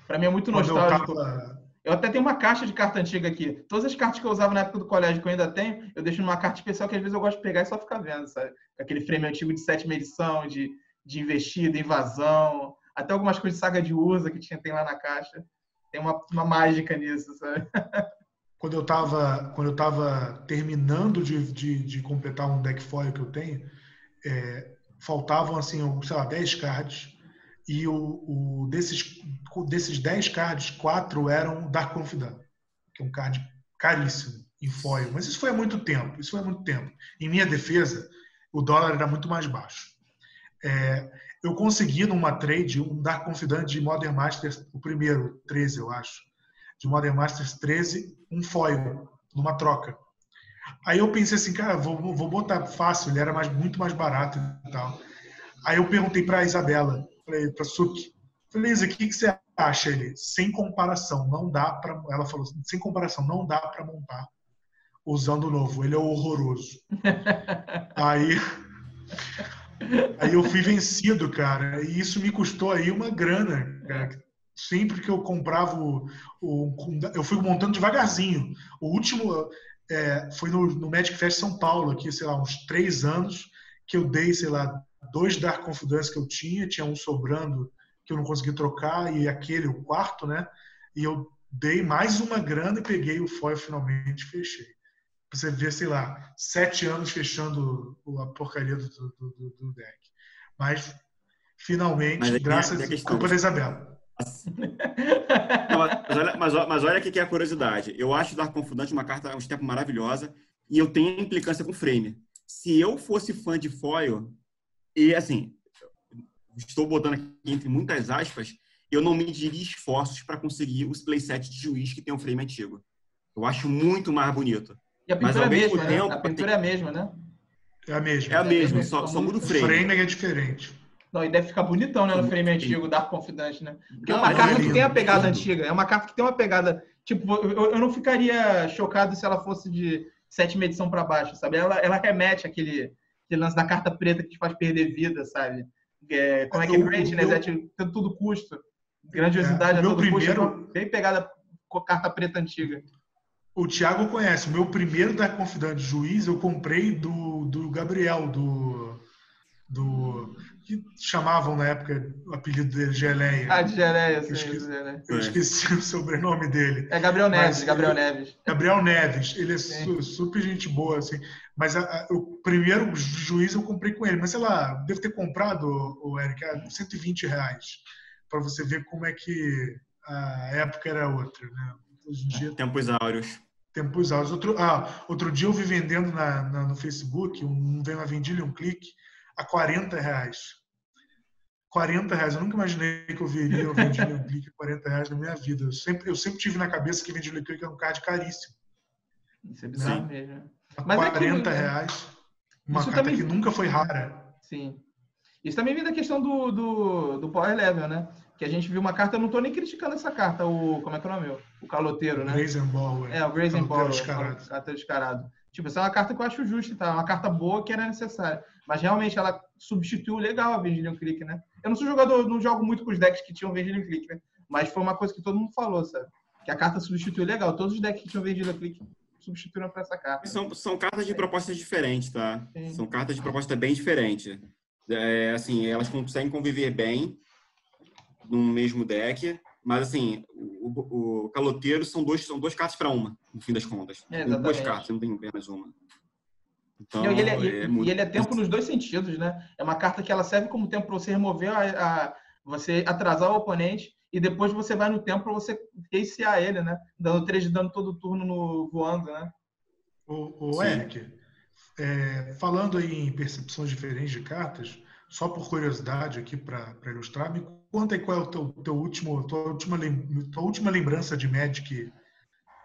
Para mim é muito nostálgico. Eu, tava... eu, até tenho uma caixa de carta antiga aqui. Todas as cartas que eu usava na época do colégio, que eu ainda tenho, eu deixo numa carta especial que às vezes eu gosto de pegar e só ficar vendo, sabe? Aquele frame antigo de sétima edição, de, de investida, invasão, até algumas coisas de saga de usa que tinha, tem lá na caixa. Tem uma, uma mágica nisso, sabe? Quando eu estava quando eu tava terminando de, de, de, completar um deck foil que eu tenho, é, faltavam assim, sei lá, 10 cards e o, o, desses, desses 10 cards, quatro eram Dark Confidant, que é um card caríssimo em foil. Mas isso foi há muito tempo, isso foi há muito tempo. Em minha defesa, o dólar era muito mais baixo. É, eu consegui numa trade um Dark Confidant de Modern Masters, o primeiro, 13, eu acho, de Modern Masters 13, um foil, numa troca. Aí eu pensei assim, cara, vou, vou botar fácil, ele era mais, muito mais barato e tal. Aí eu perguntei para a Isabela, para Suki, falei, Isa, o que, que você acha? Ele, sem comparação, não dá para. Ela falou, sem comparação, não dá para montar usando o novo, ele é horroroso. aí Aí eu fui vencido, cara, e isso me custou aí uma grana, cara. Sempre que eu comprava o, o eu fui montando devagarzinho. O último é, foi no, no Magic Fest São Paulo, aqui, sei lá, uns três anos, que eu dei, sei lá, dois Dark Confidence que eu tinha, tinha um sobrando que eu não consegui trocar, e aquele, o quarto, né? E eu dei mais uma grana e peguei o foil finalmente fechei você vê, sei lá, sete anos fechando a porcaria do, do, do, do deck. Mas, finalmente, mas graças a culpa da Isabela. mas, olha, mas, mas olha aqui que é a curiosidade. Eu acho Dark Confundante uma carta, um step maravilhosa, e eu tenho implicância com frame. Se eu fosse fã de foil, e assim, estou botando aqui entre muitas aspas, eu não mediria esforços para conseguir os playset de juiz que tem um frame antigo. Eu acho muito mais bonito. E a pintura é a mesma, tempo, né? A pintura é a mesma, né? É a mesma. É a mesma, só, só muda o frame. O frame é diferente. Não, e deve ficar bonitão, né, no frame antigo, Dark Confidante, né? Porque é uma carta é que tem a pegada antiga. É uma carta que tem uma pegada. Tipo, eu, eu não ficaria chocado se ela fosse de sétima edição para baixo, sabe? Ela, ela remete àquele, aquele lance da carta preta que te faz perder vida, sabe? É, como é que é greatness? Né? É tipo, tudo custo. Grandiosidade é, a todo primeiro... custo. Bem pegada com a carta preta antiga. O Thiago conhece. O meu primeiro da Confidante Juiz eu comprei do, do Gabriel, do, do. que chamavam na época o apelido dele Geleia. Ah, de Geleia, sim. Eu esqueci, né? eu esqueci o sobrenome dele. É Gabriel Neves, Mas, Gabriel Neves. Gabriel Neves. Ele é su, super gente boa, assim. Mas a, a, o primeiro juiz eu comprei com ele. Mas sei lá, devo ter comprado, o Eric, a 120 reais. Para você ver como é que a época era outra, né? Hoje em dia. Tempos áureos. Tempos áureos. Outro, ah, outro dia eu vi vendendo na, na no Facebook um vem uma vendilha, um clique, a 40 reais. 40 reais. Eu nunca imaginei que eu veria um vendilha, um clique a 40 reais na minha vida. Eu sempre, eu sempre tive na cabeça que vendilha um clique é um card caríssimo. Isso é bizarro mesmo. Mas 40 é que, reais. Uma carta também... que nunca foi rara. Sim. Isso também vem da questão do, do, do Power Level, né? Que a gente viu uma carta, eu não tô nem criticando essa carta, o. Como é que é o nome? O caloteiro, né? Ball, é. O Brazen Ball. Descarado. Carta descarado. Tipo, essa é uma carta que eu acho justa, tá? Uma carta boa que era necessária. Mas realmente ela substituiu legal a Virgilian Click, né? Eu não sou jogador, não jogo muito com os decks que tinham Virgilian Click, né? Mas foi uma coisa que todo mundo falou, sabe? Que a carta substituiu legal. Todos os decks que tinham Virgilian Click substituíram para essa carta. São, são cartas de propostas diferentes, tá? Sim. São cartas de proposta bem diferente. É, assim, elas conseguem conviver bem no mesmo deck, mas assim, o, o caloteiro são dois são duas cartas para uma, no fim das contas. É, duas cartas, não tem apenas uma. Então, e, ele é, é muito... e ele é tempo nos dois sentidos, né? É uma carta que ela serve como tempo para você remover a, a, você atrasar o oponente e depois você vai no tempo para você recear ele, né? Dando 3 de dano todo turno no, voando, né? O, o Eric, é, falando aí em percepções diferentes de cartas, só por curiosidade aqui para ilustrar, me conta aí qual é o teu, teu último, tua última, tua última lembrança de Magic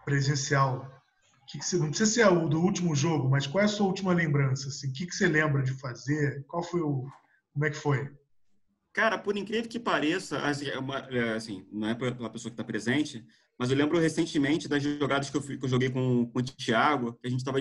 presencial. Que que você, não precisa ser o do último jogo, mas qual é a sua última lembrança? Assim, o que, que você lembra de fazer? Qual foi o. Como é que foi? Cara, por incrível que pareça, assim, é é, assim não é pela pessoa que está presente, mas eu lembro recentemente das jogadas que eu, que eu joguei com, com o Thiago, que a gente estava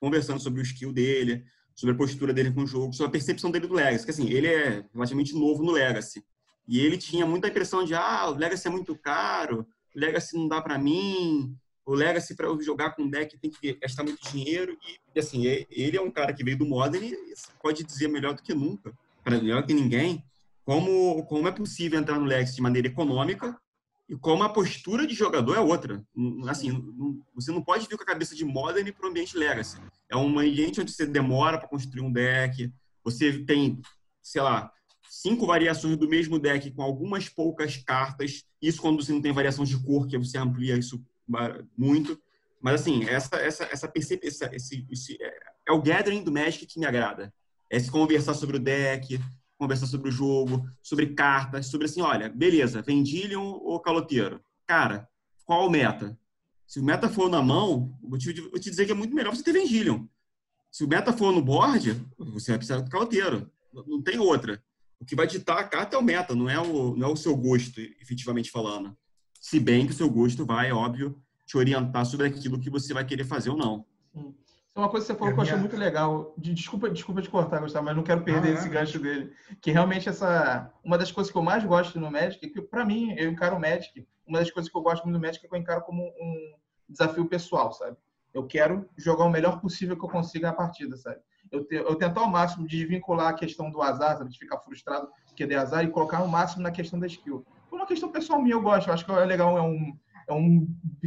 conversando sobre o skill dele, sobre a postura dele com o jogo, sobre a percepção dele do Legacy. Que assim, ele é relativamente novo no Legacy. E ele tinha muita impressão de, ah, o Legacy é muito caro, o Legacy não dá para mim, o Legacy para eu jogar com deck tem que gastar muito dinheiro. E, assim, ele é um cara que veio do Modern e pode dizer melhor do que nunca, melhor que ninguém, como, como é possível entrar no Legacy de maneira econômica e como a postura de jogador é outra. Assim, você não pode vir com a cabeça de Modern para o ambiente Legacy. É um ambiente onde você demora para construir um deck, você tem, sei lá, cinco variações do mesmo deck com algumas poucas cartas. Isso quando você não tem variação de cor, que você amplia isso muito. Mas, assim, essa, essa, essa percepção, esse, esse, é, é o gathering do Magic que me agrada. É se conversar sobre o deck, conversar sobre o jogo, sobre cartas, sobre assim, olha, beleza, Vendillion ou Caloteiro? Cara, qual meta? Se o meta for na mão, vou te, vou te dizer que é muito melhor você ter Vendillion. Se o meta for no board, você vai precisar do Caloteiro. Não tem outra. O que vai ditar a carta é o meta, não é o, não é o seu gosto, efetivamente falando. Se bem que o seu gosto vai, óbvio, te orientar sobre aquilo que você vai querer fazer ou não. Sim. É uma coisa que você falou que eu achei muito legal. Desculpa, desculpa te cortar, Gustavo, mas não quero perder ah, esse é. gancho dele. Que realmente essa. Uma das coisas que eu mais gosto no Magic, que para mim, eu encaro o Magic, uma das coisas que eu gosto muito do Magic é que eu encaro como um desafio pessoal, sabe? Eu quero jogar o melhor possível que eu consiga na partida, sabe? Eu, te, eu tento ao máximo de desvincular a questão do azar, sabe? De ficar frustrado porque dei azar e colocar o máximo na questão da skill. Por uma questão pessoal minha, eu gosto. Eu acho que é legal, é um, é um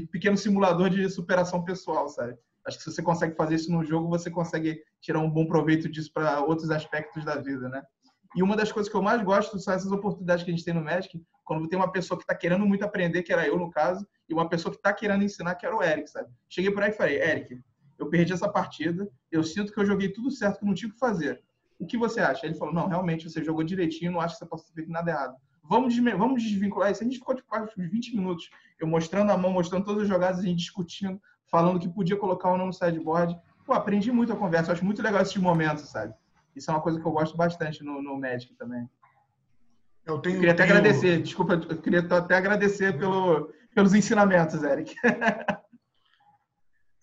pequeno simulador de superação pessoal, sabe? Acho que se você consegue fazer isso no jogo, você consegue tirar um bom proveito disso para outros aspectos da vida, né? E uma das coisas que eu mais gosto são essas oportunidades que a gente tem no Magic, quando tem uma pessoa que está querendo muito aprender, que era eu no caso, e uma pessoa que está querendo ensinar, que era o Eric, sabe? Cheguei por aí e falei, Eric, eu perdi essa partida, eu sinto que eu joguei tudo certo, que não tinha o que fazer. O que você acha? Ele falou, não, realmente você jogou direitinho, não acho que você possa ter feito nada errado. Vamos, vamos desvincular isso. A gente ficou de quase 20 minutos, eu mostrando a mão, mostrando todas as jogadas, a gente discutindo, falando que podia colocar ou não no sideboard. Pô, aprendi muito a conversa. Eu acho muito legal esses momentos, sabe? Isso é uma coisa que eu gosto bastante no, no Magic também. Eu, tenho, eu queria até tenho... agradecer, desculpa, eu queria até agradecer pelo, pelos ensinamentos, Eric.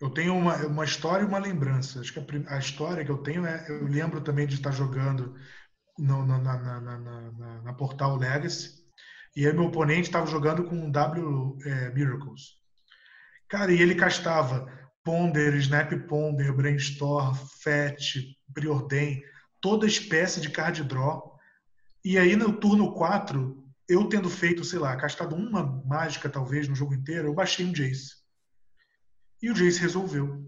eu tenho uma, uma história e uma lembrança. Acho que a, a, história que eu tenho é, eu lembro também de estar jogando no, no, na, na, na, na, Portal Legacy, e aí meu oponente estava jogando com um W é, Miracles. Cara, e ele castava Ponder, Snap Ponder, Brainstorm, Fetch, Preordain, toda espécie de card draw. E aí no turno 4, eu tendo feito, sei lá, castado uma mágica talvez no jogo inteiro, eu baixei um Jace. E o Jace resolveu.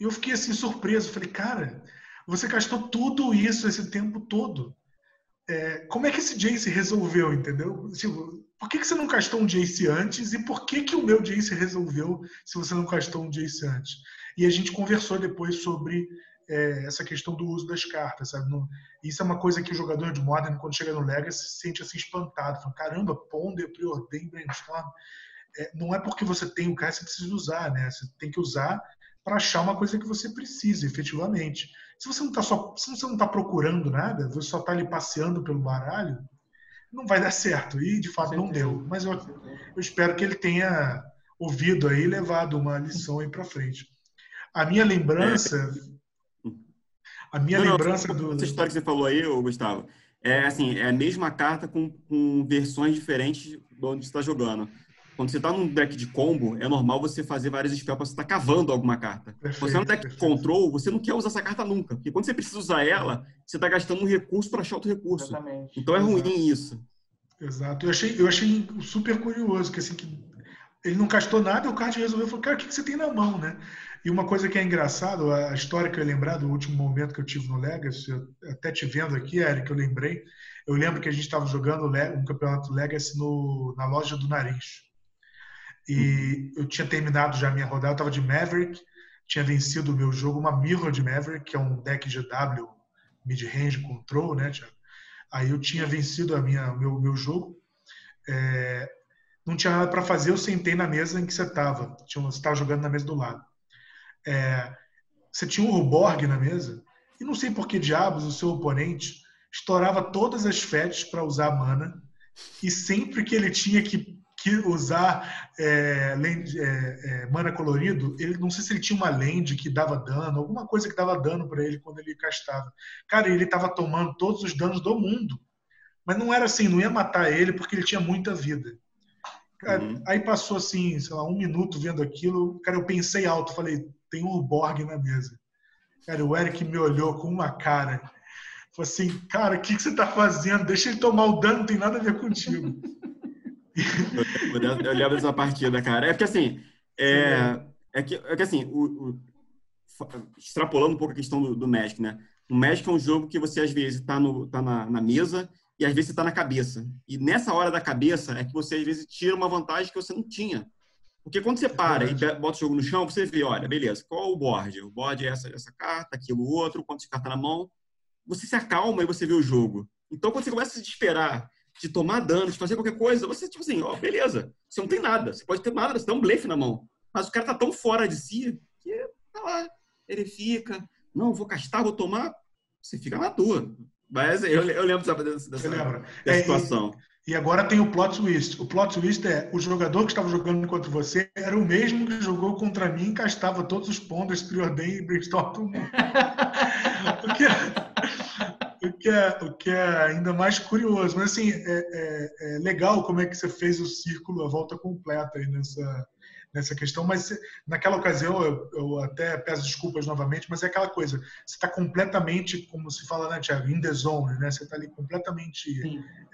E eu fiquei assim surpreso, falei, cara, você gastou tudo isso esse tempo todo. É, como é que esse Jace resolveu, entendeu? Tipo, por que, que você não castou um Jace antes e por que, que o meu Jace resolveu se você não castou um Jace antes? E a gente conversou depois sobre é, essa questão do uso das cartas, sabe? Isso é uma coisa que o jogador de Modern, quando chega no Legacy, se sente assim espantado. Fala, Caramba, Ponder, Preordain, Brainstorm. É, não é porque você tem o cara que você precisa usar, né? Você tem que usar para achar uma coisa que você precisa, efetivamente. Se você não está só, se você não está procurando nada, você só está ali passeando pelo baralho, não vai dar certo. E de fato não deu. Mas eu, eu espero que ele tenha ouvido aí e levado uma lição aí para frente. A minha lembrança, a minha não, lembrança não, do essa história que você falou aí, Gustavo, é assim, é a mesma carta com, com versões diferentes de onde você está jogando. Quando você está num deck de combo, é normal você fazer vários spells para você estar tá cavando alguma carta. Perfeito, você é um deck de control, você não quer usar essa carta nunca. Porque quando você precisa usar ela, você está gastando um recurso para achar outro recurso. Exatamente. Então é Exato. ruim isso. Exato. Eu achei, eu achei super curioso, que assim, que ele não gastou nada e o card resolveu falou, cara, o que você tem na mão, né? E uma coisa que é engraçado, a história que eu lembrar do último momento que eu tive no Legacy, até te vendo aqui, Eric, eu lembrei, eu lembro que a gente estava jogando um campeonato Legacy no, na loja do Nariz. E eu tinha terminado já a minha rodada, eu estava de Maverick, tinha vencido o meu jogo, uma Mirror de Maverick, que é um deck GW mid-range control, né? Aí eu tinha vencido a minha, meu, meu jogo. É, não tinha nada para fazer, eu sentei na mesa em que você estava. Você estava jogando na mesa do lado. É, você tinha um Ruborg na mesa, e não sei por que diabos o seu oponente estourava todas as fetes para usar mana, e sempre que ele tinha que que usar é, land, é, é, mana colorido, ele não sei se ele tinha uma land que dava dano, alguma coisa que dava dano para ele quando ele castava. Cara, ele estava tomando todos os danos do mundo. Mas não era assim, não ia matar ele porque ele tinha muita vida. Cara, uhum. Aí passou assim, sei lá, um minuto vendo aquilo. Cara, eu pensei alto, falei, tem um Borg na mesa. Cara, o Eric me olhou com uma cara. Falei assim, cara, o que, que você está fazendo? Deixa ele tomar o dano, não tem nada a ver contigo. eu, lembro dessa partida, cara. É porque assim, é, é, que, é que assim, o, o, extrapolando um pouco a questão do, do Magic, né? O Magic é um jogo que você às vezes está tá na, na mesa e às vezes você está na cabeça. E nessa hora da cabeça é que você às vezes tira uma vantagem que você não tinha. Porque quando você para e bota o jogo no chão, você vê, olha, beleza, qual é o board? O board é essa, essa carta, aquilo, outro, quantas cartas na mão. Você se acalma e você vê o jogo. Então, quando você começa a se desesperar de tomar dano, de fazer qualquer coisa, você, tipo assim, ó, beleza, você não tem nada, você pode ter nada, você tem um blefe na mão. Mas o cara tá tão fora de si que tá lá, ele fica, não, vou castar, vou tomar, você fica na tua. Mas eu, eu lembro dessa, dessa é, situação. E, e, agora tem o plot twist. O plot twist é o jogador que estava jogando contra você era o mesmo que jogou contra mim e castava todos os pontos Preordain e Brainstorm. Porque o que, é, o que é ainda mais curioso. Mas, assim, é, é, é, legal como é que você fez o círculo, a volta completa aí nessa, nessa questão. Mas, naquela ocasião, eu, eu até peço desculpas novamente, mas é aquela coisa, você está completamente, como se fala, né, Thiago, in the zone, né? Você está ali completamente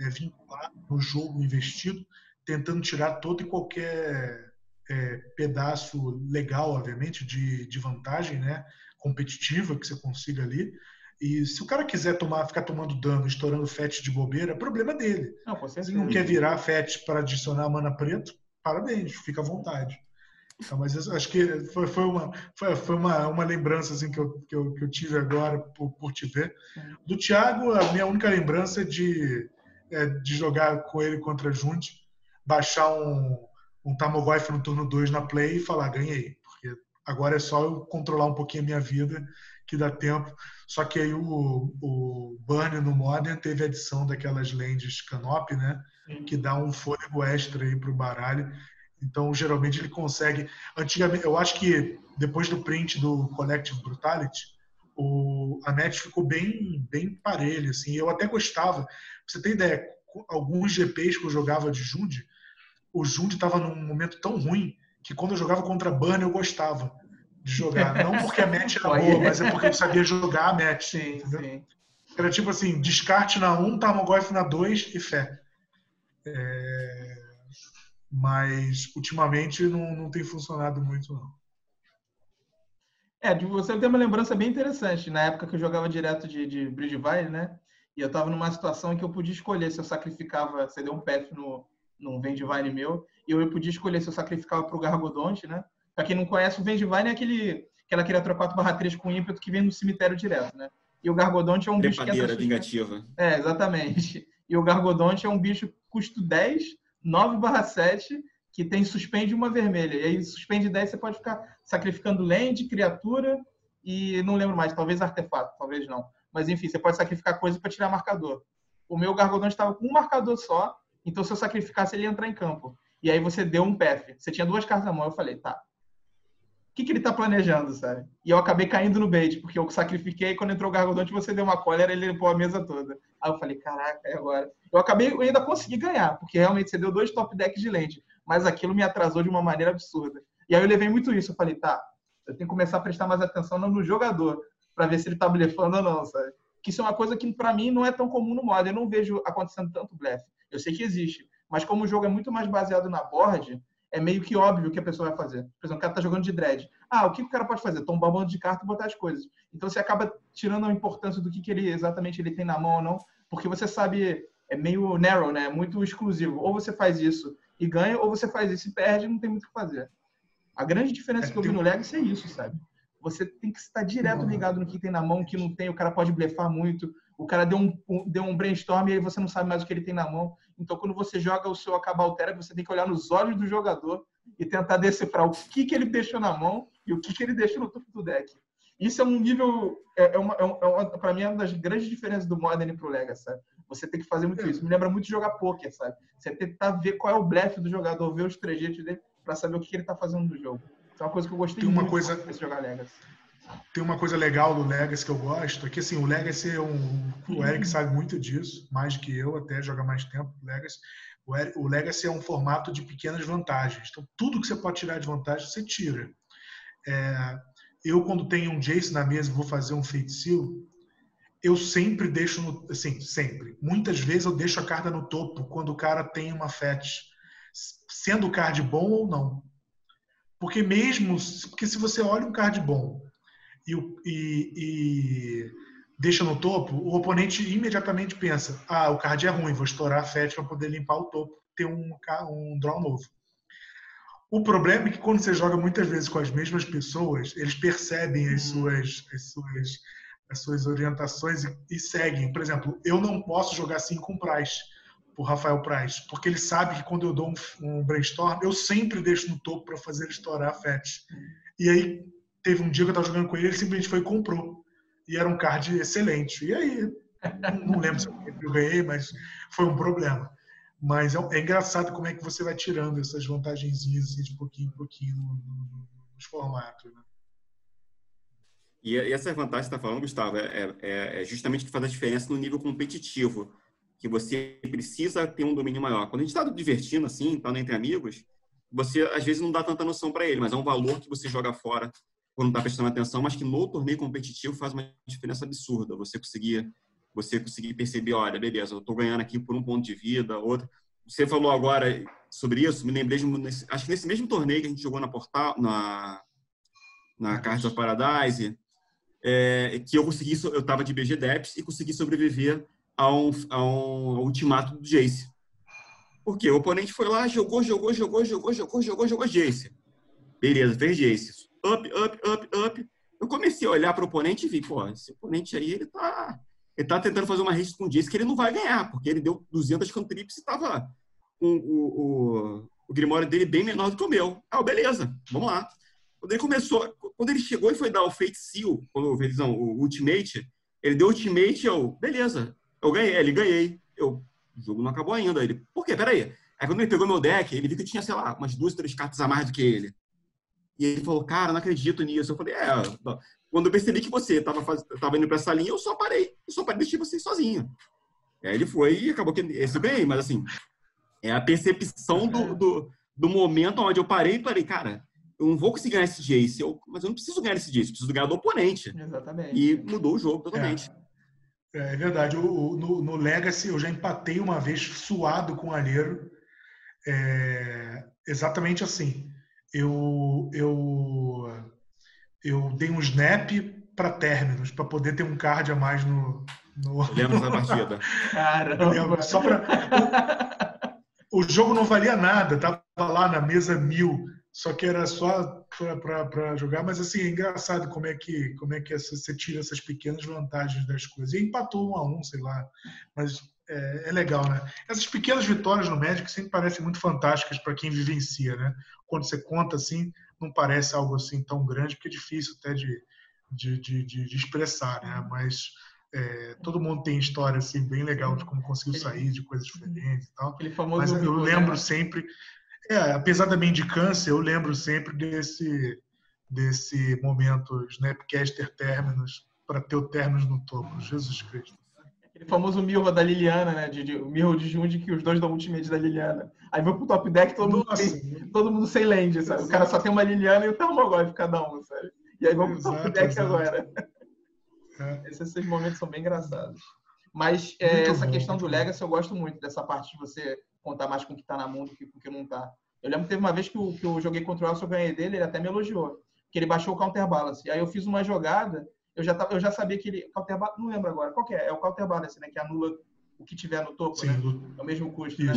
é, vinculado no jogo, investido, tentando tirar todo e qualquer é, pedaço legal, obviamente, de, de vantagem, né? competitiva que você consiga ali. E se o cara quiser tomar, ficar tomando dano, estourando FET de bobeira, é problema dele. Não, se ele não quer virar FET para adicionar mana preto, parabéns, fica à vontade. Então, mas acho que foi, foi, uma, foi, foi uma, uma lembrança assim, que, eu, que, eu, que eu tive agora por, por te ver. Do Thiago, a minha única lembrança de, é de jogar com ele contra a Junte, baixar um, um Tamogotchi no turno 2 na play e falar, ganhei. Porque agora é só eu controlar um pouquinho a minha vida que dá tempo. Só que aí o, o Burn no Modern teve a adição daquelas lentes Canopy, né? Sim. Que dá um fôlego extra aí para o baralho. Então, geralmente ele consegue. Antigamente, eu acho que depois do print do Collective Brutality, o, a net ficou bem, bem parelha. Assim. Eu até gostava. Pra você ter ideia, alguns GPs que eu jogava de Jude, o Jude estava num momento tão ruim que quando eu jogava contra Burn eu gostava de jogar. Não porque a match era boa, mas é porque ele sabia jogar a match. Sim, sim. Era tipo assim, descarte na 1, Tarmogoyf na 2 e fé. É... Mas ultimamente não, não tem funcionado muito, não. É, de você tem uma lembrança bem interessante. Na época que eu jogava direto de, de Bridgeville, né? E eu estava numa situação em que eu podia escolher se eu sacrificava, você deu um path no, no Vendivine meu, e eu podia escolher se eu sacrificava para o Gargodonte, né? Para quem não conhece, o Vengevine é aquele, aquela criatura 4/3 com ímpeto que vem no cemitério direto, né? E o Gargodonte é um bicho que entra... vingativa. É, exatamente. E o Gargodonte é um bicho custo 10, 9/7, que tem suspende uma vermelha. E aí, suspende 10, você pode ficar sacrificando land, criatura e não lembro mais, talvez artefato, talvez não. Mas enfim, você pode sacrificar coisa para tirar marcador. O meu Gargodon estava com um marcador só, então se eu sacrificasse, ele ia entrar em campo. E aí você deu um PF. Você tinha duas cartas na mão. Eu falei, tá. Que, que ele tá planejando, sabe? E eu acabei caindo no bait, porque eu sacrifiquei quando entrou o Gargodonte, você deu uma cólera, ele limpou a mesa toda. Aí eu falei, caraca, é agora. Eu acabei, eu ainda consegui ganhar, porque realmente você deu dois top decks de lente, mas aquilo me atrasou de uma maneira absurda. E aí eu levei muito isso. Eu falei, tá, eu tenho que começar a prestar mais atenção no jogador, para ver se ele tá blefando ou não, sabe? Que isso é uma coisa que para mim não é tão comum no modo. Eu não vejo acontecendo tanto blefe. Eu sei que existe, mas como o jogo é muito mais baseado na board, é meio que óbvio o que a pessoa vai fazer. Por exemplo, o cara tá jogando de dread. Ah, o que o cara pode fazer? Tombar um bando de carta e botar as coisas. Então você acaba tirando a importância do que, que ele exatamente ele tem na mão ou não, porque você sabe, é meio narrow, né? Muito exclusivo. Ou você faz isso e ganha, ou você faz isso e perde e não tem muito o que fazer. A grande diferença é que eu vi no Legacy é isso, sabe? Você tem que estar direto uhum. ligado no que tem na mão, que não tem, o cara pode blefar muito, o cara deu um, deu um brainstorm e aí você não sabe mais o que ele tem na mão. Então, quando você joga o seu acabar altera, você tem que olhar nos olhos do jogador e tentar decifrar o que, que ele deixou na mão e o que, que ele deixou no topo do deck. Isso é um nível, é, é uma, é uma, é para mim, é uma das grandes diferenças do Modern pro Legacy, sabe? Você tem que fazer muito isso. Me lembra muito de jogar poker, sabe? Você tentar ver qual é o blefe do jogador, ver os trejeitos dele para saber o que, que ele está fazendo no jogo. Isso é uma coisa que eu gostei tem uma muito coisa, de jogar Legacy. Tem uma coisa legal do Legacy que eu gosto, é que assim, o Legacy é um. O Eric sabe muito disso, mais do que eu, até joga mais tempo Legacy. O Legacy é um formato de pequenas vantagens. Então, tudo que você pode tirar de vantagem, você tira. É, eu, quando tenho um Jace na mesa e vou fazer um feitiço, eu sempre deixo no. Assim, sempre. Muitas vezes eu deixo a carta no topo quando o cara tem uma fetch, sendo o card bom ou não. Porque mesmo. Porque se você olha um card bom e, e, e deixa no topo, o oponente imediatamente pensa: ah, o card é ruim, vou estourar a FET para poder limpar o topo, ter um, um draw novo. O problema é que quando você joga muitas vezes com as mesmas pessoas, eles percebem as uhum. suas, as suas, as suas orientações e, e seguem. Por exemplo, eu não posso jogar assim com o Price, o Rafael Price, porque ele sabe que quando eu dou um, um brainstorm, eu sempre deixo no topo para fazer ele estourar a FET. E aí, teve um dia que eu estava jogando com ele, ele simplesmente foi e comprou e era um card excelente. E aí, não lembro se eu ganhei, mas foi um problema. Mas é, é, engraçado como é que você vai tirando essas vantagenzinhas assim, de pouquinho em pouquinho nos formatos. Né? E, e essa vantagem que está falando, Gustavo, é, é, é justamente que faz a diferença no nível competitivo, que você precisa ter um domínio maior. Quando a gente está divertindo assim, está entre amigos, você às vezes não dá tanta noção para ele, mas é um valor que você joga fora quando está prestando atenção, mas que no torneio competitivo faz uma diferença absurda. Você conseguir, você conseguir perceber, olha, beleza, eu estou ganhando aqui por um ponto de vida, outro. Você falou agora sobre isso, me lembrei de, acho que nesse mesmo torneio que a gente jogou na Portal, na, na Cards of Paradise, é, que eu consegui, eu estava de BG Deps e consegui sobreviver a um, a um ultimato do Jace. Porque o oponente foi lá, jogou, jogou, jogou, jogou, jogou, jogou, jogou Jace. Beleza, fez Jace up, up, up, up. Eu comecei a olhar para o oponente e vi, pô, esse oponente aí, ele tá, ele tá tentando fazer uma race com o que ele não vai ganhar, porque ele deu 200 cantrips e tava com o, o, o Grimório dele bem menor do que o meu. Ah, beleza, vamos lá. Quando ele começou, quando ele chegou e foi dar o Fate Seal, quando não, o Ultimate, ele deu Ultimate, eu, beleza, eu ganhei, ele ganhei. Eu, o jogo não acabou ainda. Ele, por quê? Peraí. Aí quando ele pegou meu deck, ele viu que tinha, sei lá, umas duas, três cartas a mais do que ele. E ele falou, cara, não acredito nisso. Eu falei, é, quando eu percebi que você estava faz... indo para essa linha, eu só parei. Eu só parei de deixar você sozinho. Aí ele foi e acabou que esse bem, mas assim, é a percepção do, do, do, momento onde eu parei e falei, cara, eu não vou conseguir ganhar esse Jace, eu, mas eu não preciso ganhar esse Jace, eu preciso ganhar do oponente. Exatamente. E mudou o jogo totalmente. É, é verdade. O, no, no, Legacy eu já empatei uma vez suado com o Alheiro. É, exatamente assim eu, eu, eu dei um snap para términos, para poder ter um card a mais no. no... Lembro da partida. Caramba! Só pra... o jogo não valia nada, tava lá na mesa mil, só que era só para jogar. Mas assim, é engraçado como é que, como é que você tira essas pequenas vantagens das coisas. E empatou um a um, sei lá. Mas é, é, legal, né? Essas pequenas vitórias no Magic sempre parecem muito fantásticas para quem vivencia, né? Quando você conta assim, não parece algo assim tão grande, porque é difícil até de, de, de, de expressar, né? Mas é, todo mundo tem história assim bem legal de como conseguiu sair de coisas diferentes e tal. Aquele famoso Mas eu lembro sempre, é, apesar da mendicância, eu lembro sempre desse desse momento Snapcaster Terminus para ter o Terminus no topo. Jesus Cristo. Aquele famoso Mirro da Liliana, né? De, de, o Mirro de Jund que os dois dão ultimate da Liliana. Aí vai pro top deck todo mundo, tem, todo mundo sem land, sabe? O cara só tem uma Liliana e o Tarmogoyf cada um, sabe? E aí vamos pro top deck exato. agora. É. Esses momentos são bem engraçados. Mas é, essa bom, questão do Legacy eu gosto muito, dessa parte de você contar mais com o que tá na mão do que com o que não tá. Eu lembro que teve uma vez que eu, que eu joguei contra o Elcio, eu ganhei dele, ele até me elogiou. Que ele baixou o counterbalance. Aí eu fiz uma jogada eu já, tava, eu já sabia que ele. Não lembro agora. Qual que é? É o counterbalance, né? Que anula o que tiver no topo, Sim, né? É o mesmo custo, né?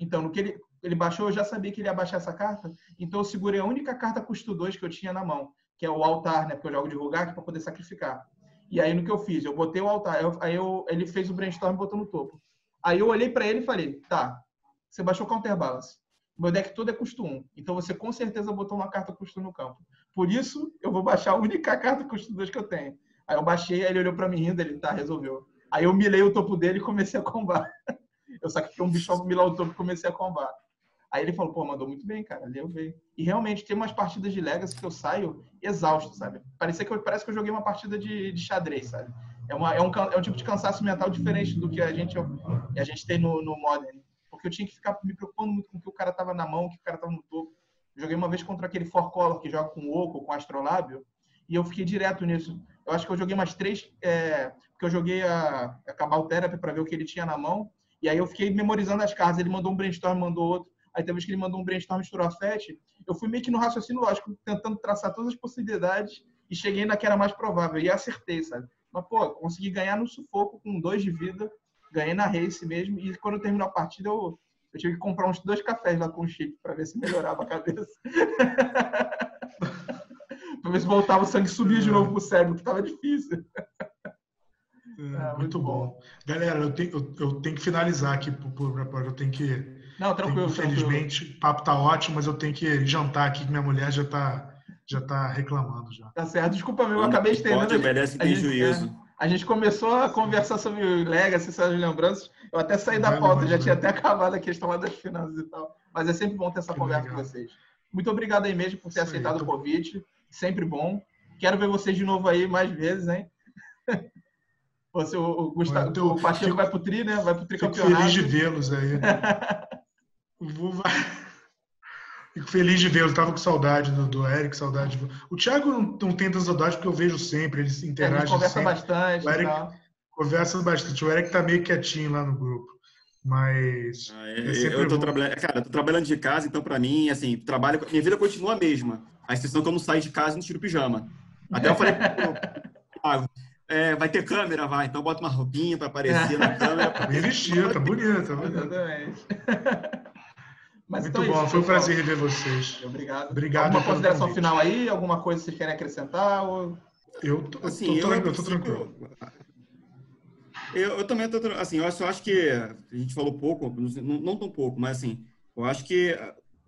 Então, no que ele, ele baixou, eu já sabia que ele ia baixar essa carta. Então, eu segurei a única carta custo 2 que eu tinha na mão, que é o altar, né? Porque eu jogo de Rugak para poder sacrificar. E aí, no que eu fiz? Eu botei o altar. Eu, aí eu, ele fez o brainstorm e botou no topo. Aí eu olhei para ele e falei: tá, você baixou o counterbalance. Meu deck todo é custo 1. Então você com certeza botou uma carta custo no campo. Por isso, eu vou baixar a única carta custo 2 que eu tenho. Aí eu baixei, aí ele olhou para mim rindo, ele tá, resolveu. Aí eu milei o topo dele e comecei a combar. Eu saquei um bicho milar o topo e comecei a combar. Aí ele falou, pô, mandou muito bem, cara. Leu bem. E realmente tem umas partidas de Legacy que eu saio exausto, sabe? Parece que eu, parece que eu joguei uma partida de, de xadrez, sabe? É, uma, é, um, é um tipo de cansaço mental diferente do que a gente, a gente tem no, no Modern. Porque eu tinha que ficar me preocupando muito com o que o cara tava na mão, o que o cara tava no topo. Joguei uma vez contra aquele Four Color que joga com o Oco, com o Astrolábio, e eu fiquei direto nisso. Eu acho que eu joguei umas três, é, porque eu joguei a, a Cabal Therapy para ver o que ele tinha na mão. E aí eu fiquei memorizando as cartas. Ele mandou um brainstorm, mandou outro. Aí teve vez que ele mandou um brainstorm misturou a FET. Eu fui meio que no raciocínio lógico, tentando traçar todas as possibilidades e cheguei na que era mais provável. E acertei, sabe? Mas, pô, consegui ganhar no sufoco com dois de vida. Ganhei na race mesmo. E quando terminou a partida, eu, eu tive que comprar uns dois cafés lá com o chip para ver se melhorava a cabeça. Pra ver se voltava o sangue subia de novo pro cérebro, que tava difícil. É, muito, muito bom. bom. Galera, eu tenho, eu, eu, tenho que finalizar aqui, por, eu tenho que. Não, tranquilo. infelizmente, o papo tá ótimo, mas eu tenho que jantar aqui, que minha mulher já tá, já tá reclamando já. Tá certo. Desculpa, meu, eu acabei estendendo. Pode, merece ter juízo. É, a gente começou a conversar sobre o Legacy, essas lembranças. Eu até saí da pauta, já tinha até acabado a questão das finanças e tal. Mas é sempre bom ter essa que conversa legal. com vocês. Muito obrigado aí mesmo por ter Isso aceitado aí, tô... o convite sempre bom. Quero ver vocês de novo aí mais vezes, hein? Você, o, Gustavo, então, o Pacheco vai pro tri, né? Vai pro tricampeonato. Fico feliz de vê-los aí. Vou... Fico feliz de vê-los. Tava com saudade do, do Eric, saudade. Do... O Thiago não, não tem tanta saudade porque eu vejo sempre, ele se interage. É, gente conversa sempre. bastante. O Eric conversa bastante. O Eric tá meio quietinho lá no grupo. Mas. Ah, é, é eu tô trabalhando, cara, tô trabalhando de casa, então para mim, assim, trabalho, minha vida continua a mesma. A exceção que eu não saio de casa e não tiro pijama. Até eu falei, ah, é, vai ter câmera, vai, então bota uma roupinha para aparecer na câmera. Bem vestido, tá bonito. Tá Exatamente. Mas Muito então, bom, isso, foi um prazer rever vocês. Obrigado. Obrigado. Alguma consideração final aí? Alguma coisa que vocês querem acrescentar? Ou... Eu tô, assim, tô, eu, eu tô tranquilo. Eu, eu também tô, assim, eu só acho que a gente falou pouco, não, não tão pouco, mas assim, eu acho que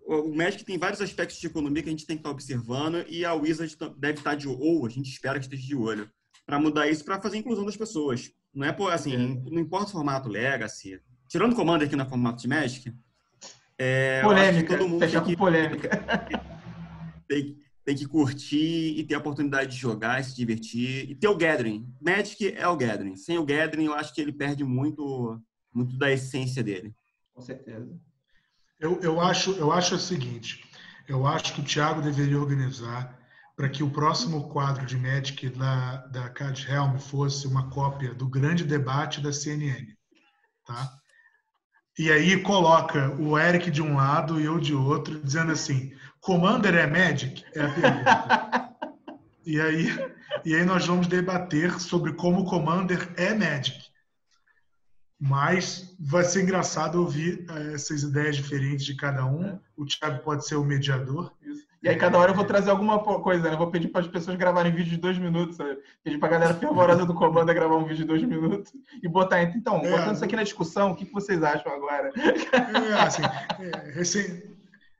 o Magic tem vários aspectos de economia que a gente tem que estar observando e a Wizard deve estar de ou a gente espera que esteja de olho para mudar isso para fazer a inclusão das pessoas. Não é por assim, não importa o formato Legacy, tirando o Commander aqui no formato de Magic. É, polêmica, todo mundo tem que, polêmica. Tem, tem, que curtir e ter a oportunidade de jogar, se divertir e ter o gathering. Magic é o gathering. Sem o gathering, eu acho que ele perde muito, muito da essência dele. Com certeza. Eu, eu, acho, eu acho o seguinte: eu acho que o Thiago deveria organizar para que o próximo quadro de Magic da, da Card Helm fosse uma cópia do grande debate da CNN. Tá? E aí coloca o Eric de um lado e eu de outro, dizendo assim: Commander é Magic? É a pergunta. e, aí, e aí nós vamos debater sobre como Commander é Magic. Mas vai ser engraçado ouvir eh, essas ideias diferentes de cada um. O Thiago pode ser o mediador. E aí, cada hora eu vou trazer alguma coisa, né? Eu vou pedir para as pessoas gravarem vídeo de dois minutos, sabe? Pedir para a galera fervorosa do comando gravar um vídeo de dois minutos e botar. Então, é, botando isso aqui na discussão, o que vocês acham agora? É, assim, é, recém,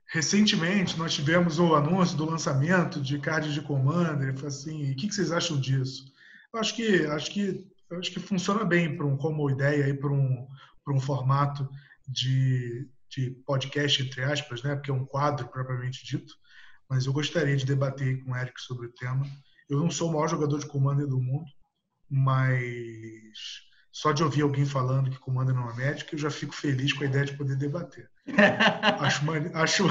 recentemente nós tivemos o anúncio do lançamento de card de Commander. Assim, o que vocês acham disso? Eu acho que, acho que, acho que funciona bem para um, como ideia para um, para um formato de, de podcast, entre aspas, né? porque é um quadro propriamente dito mas eu gostaria de debater com o Eric sobre o tema. Eu não sou o maior jogador de Commander do mundo, mas só de ouvir alguém falando que Commander não é médico, eu já fico feliz com a ideia de poder debater. acho, acho,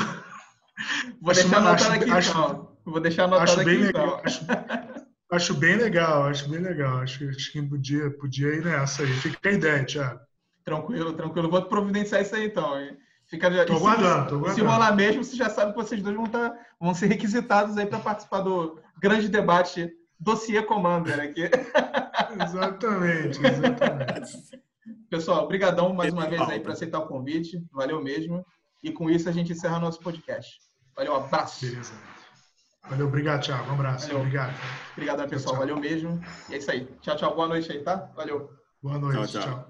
Vou deixar anotado aqui acho, então. Vou deixar anotado acho bem aqui legal, então. Acho, acho, bem legal, acho bem legal. Acho, acho que podia, podia ir nessa aí. Fica a ideia, Thiago. Tranquilo, tranquilo. Vou providenciar isso aí então. Hein? Fica, tô aguardando, tô aguardando. Se rolar mesmo, você já sabe que vocês dois vão, tá, vão ser requisitados aí para participar do grande debate Dossiê Commander aqui. Exatamente, exatamente. Pessoal, brigadão mais uma vez aí para aceitar o convite. Valeu mesmo. E com isso a gente encerra nosso podcast. Valeu, abraço. Beleza. Valeu, obrigado, Thiago. Um abraço. Valeu. Obrigado. Obrigado, pessoal. Tchau, tchau. Valeu mesmo. E é isso aí. Tchau, tchau. Boa noite aí, tá? Valeu. Boa noite. tchau. tchau. tchau.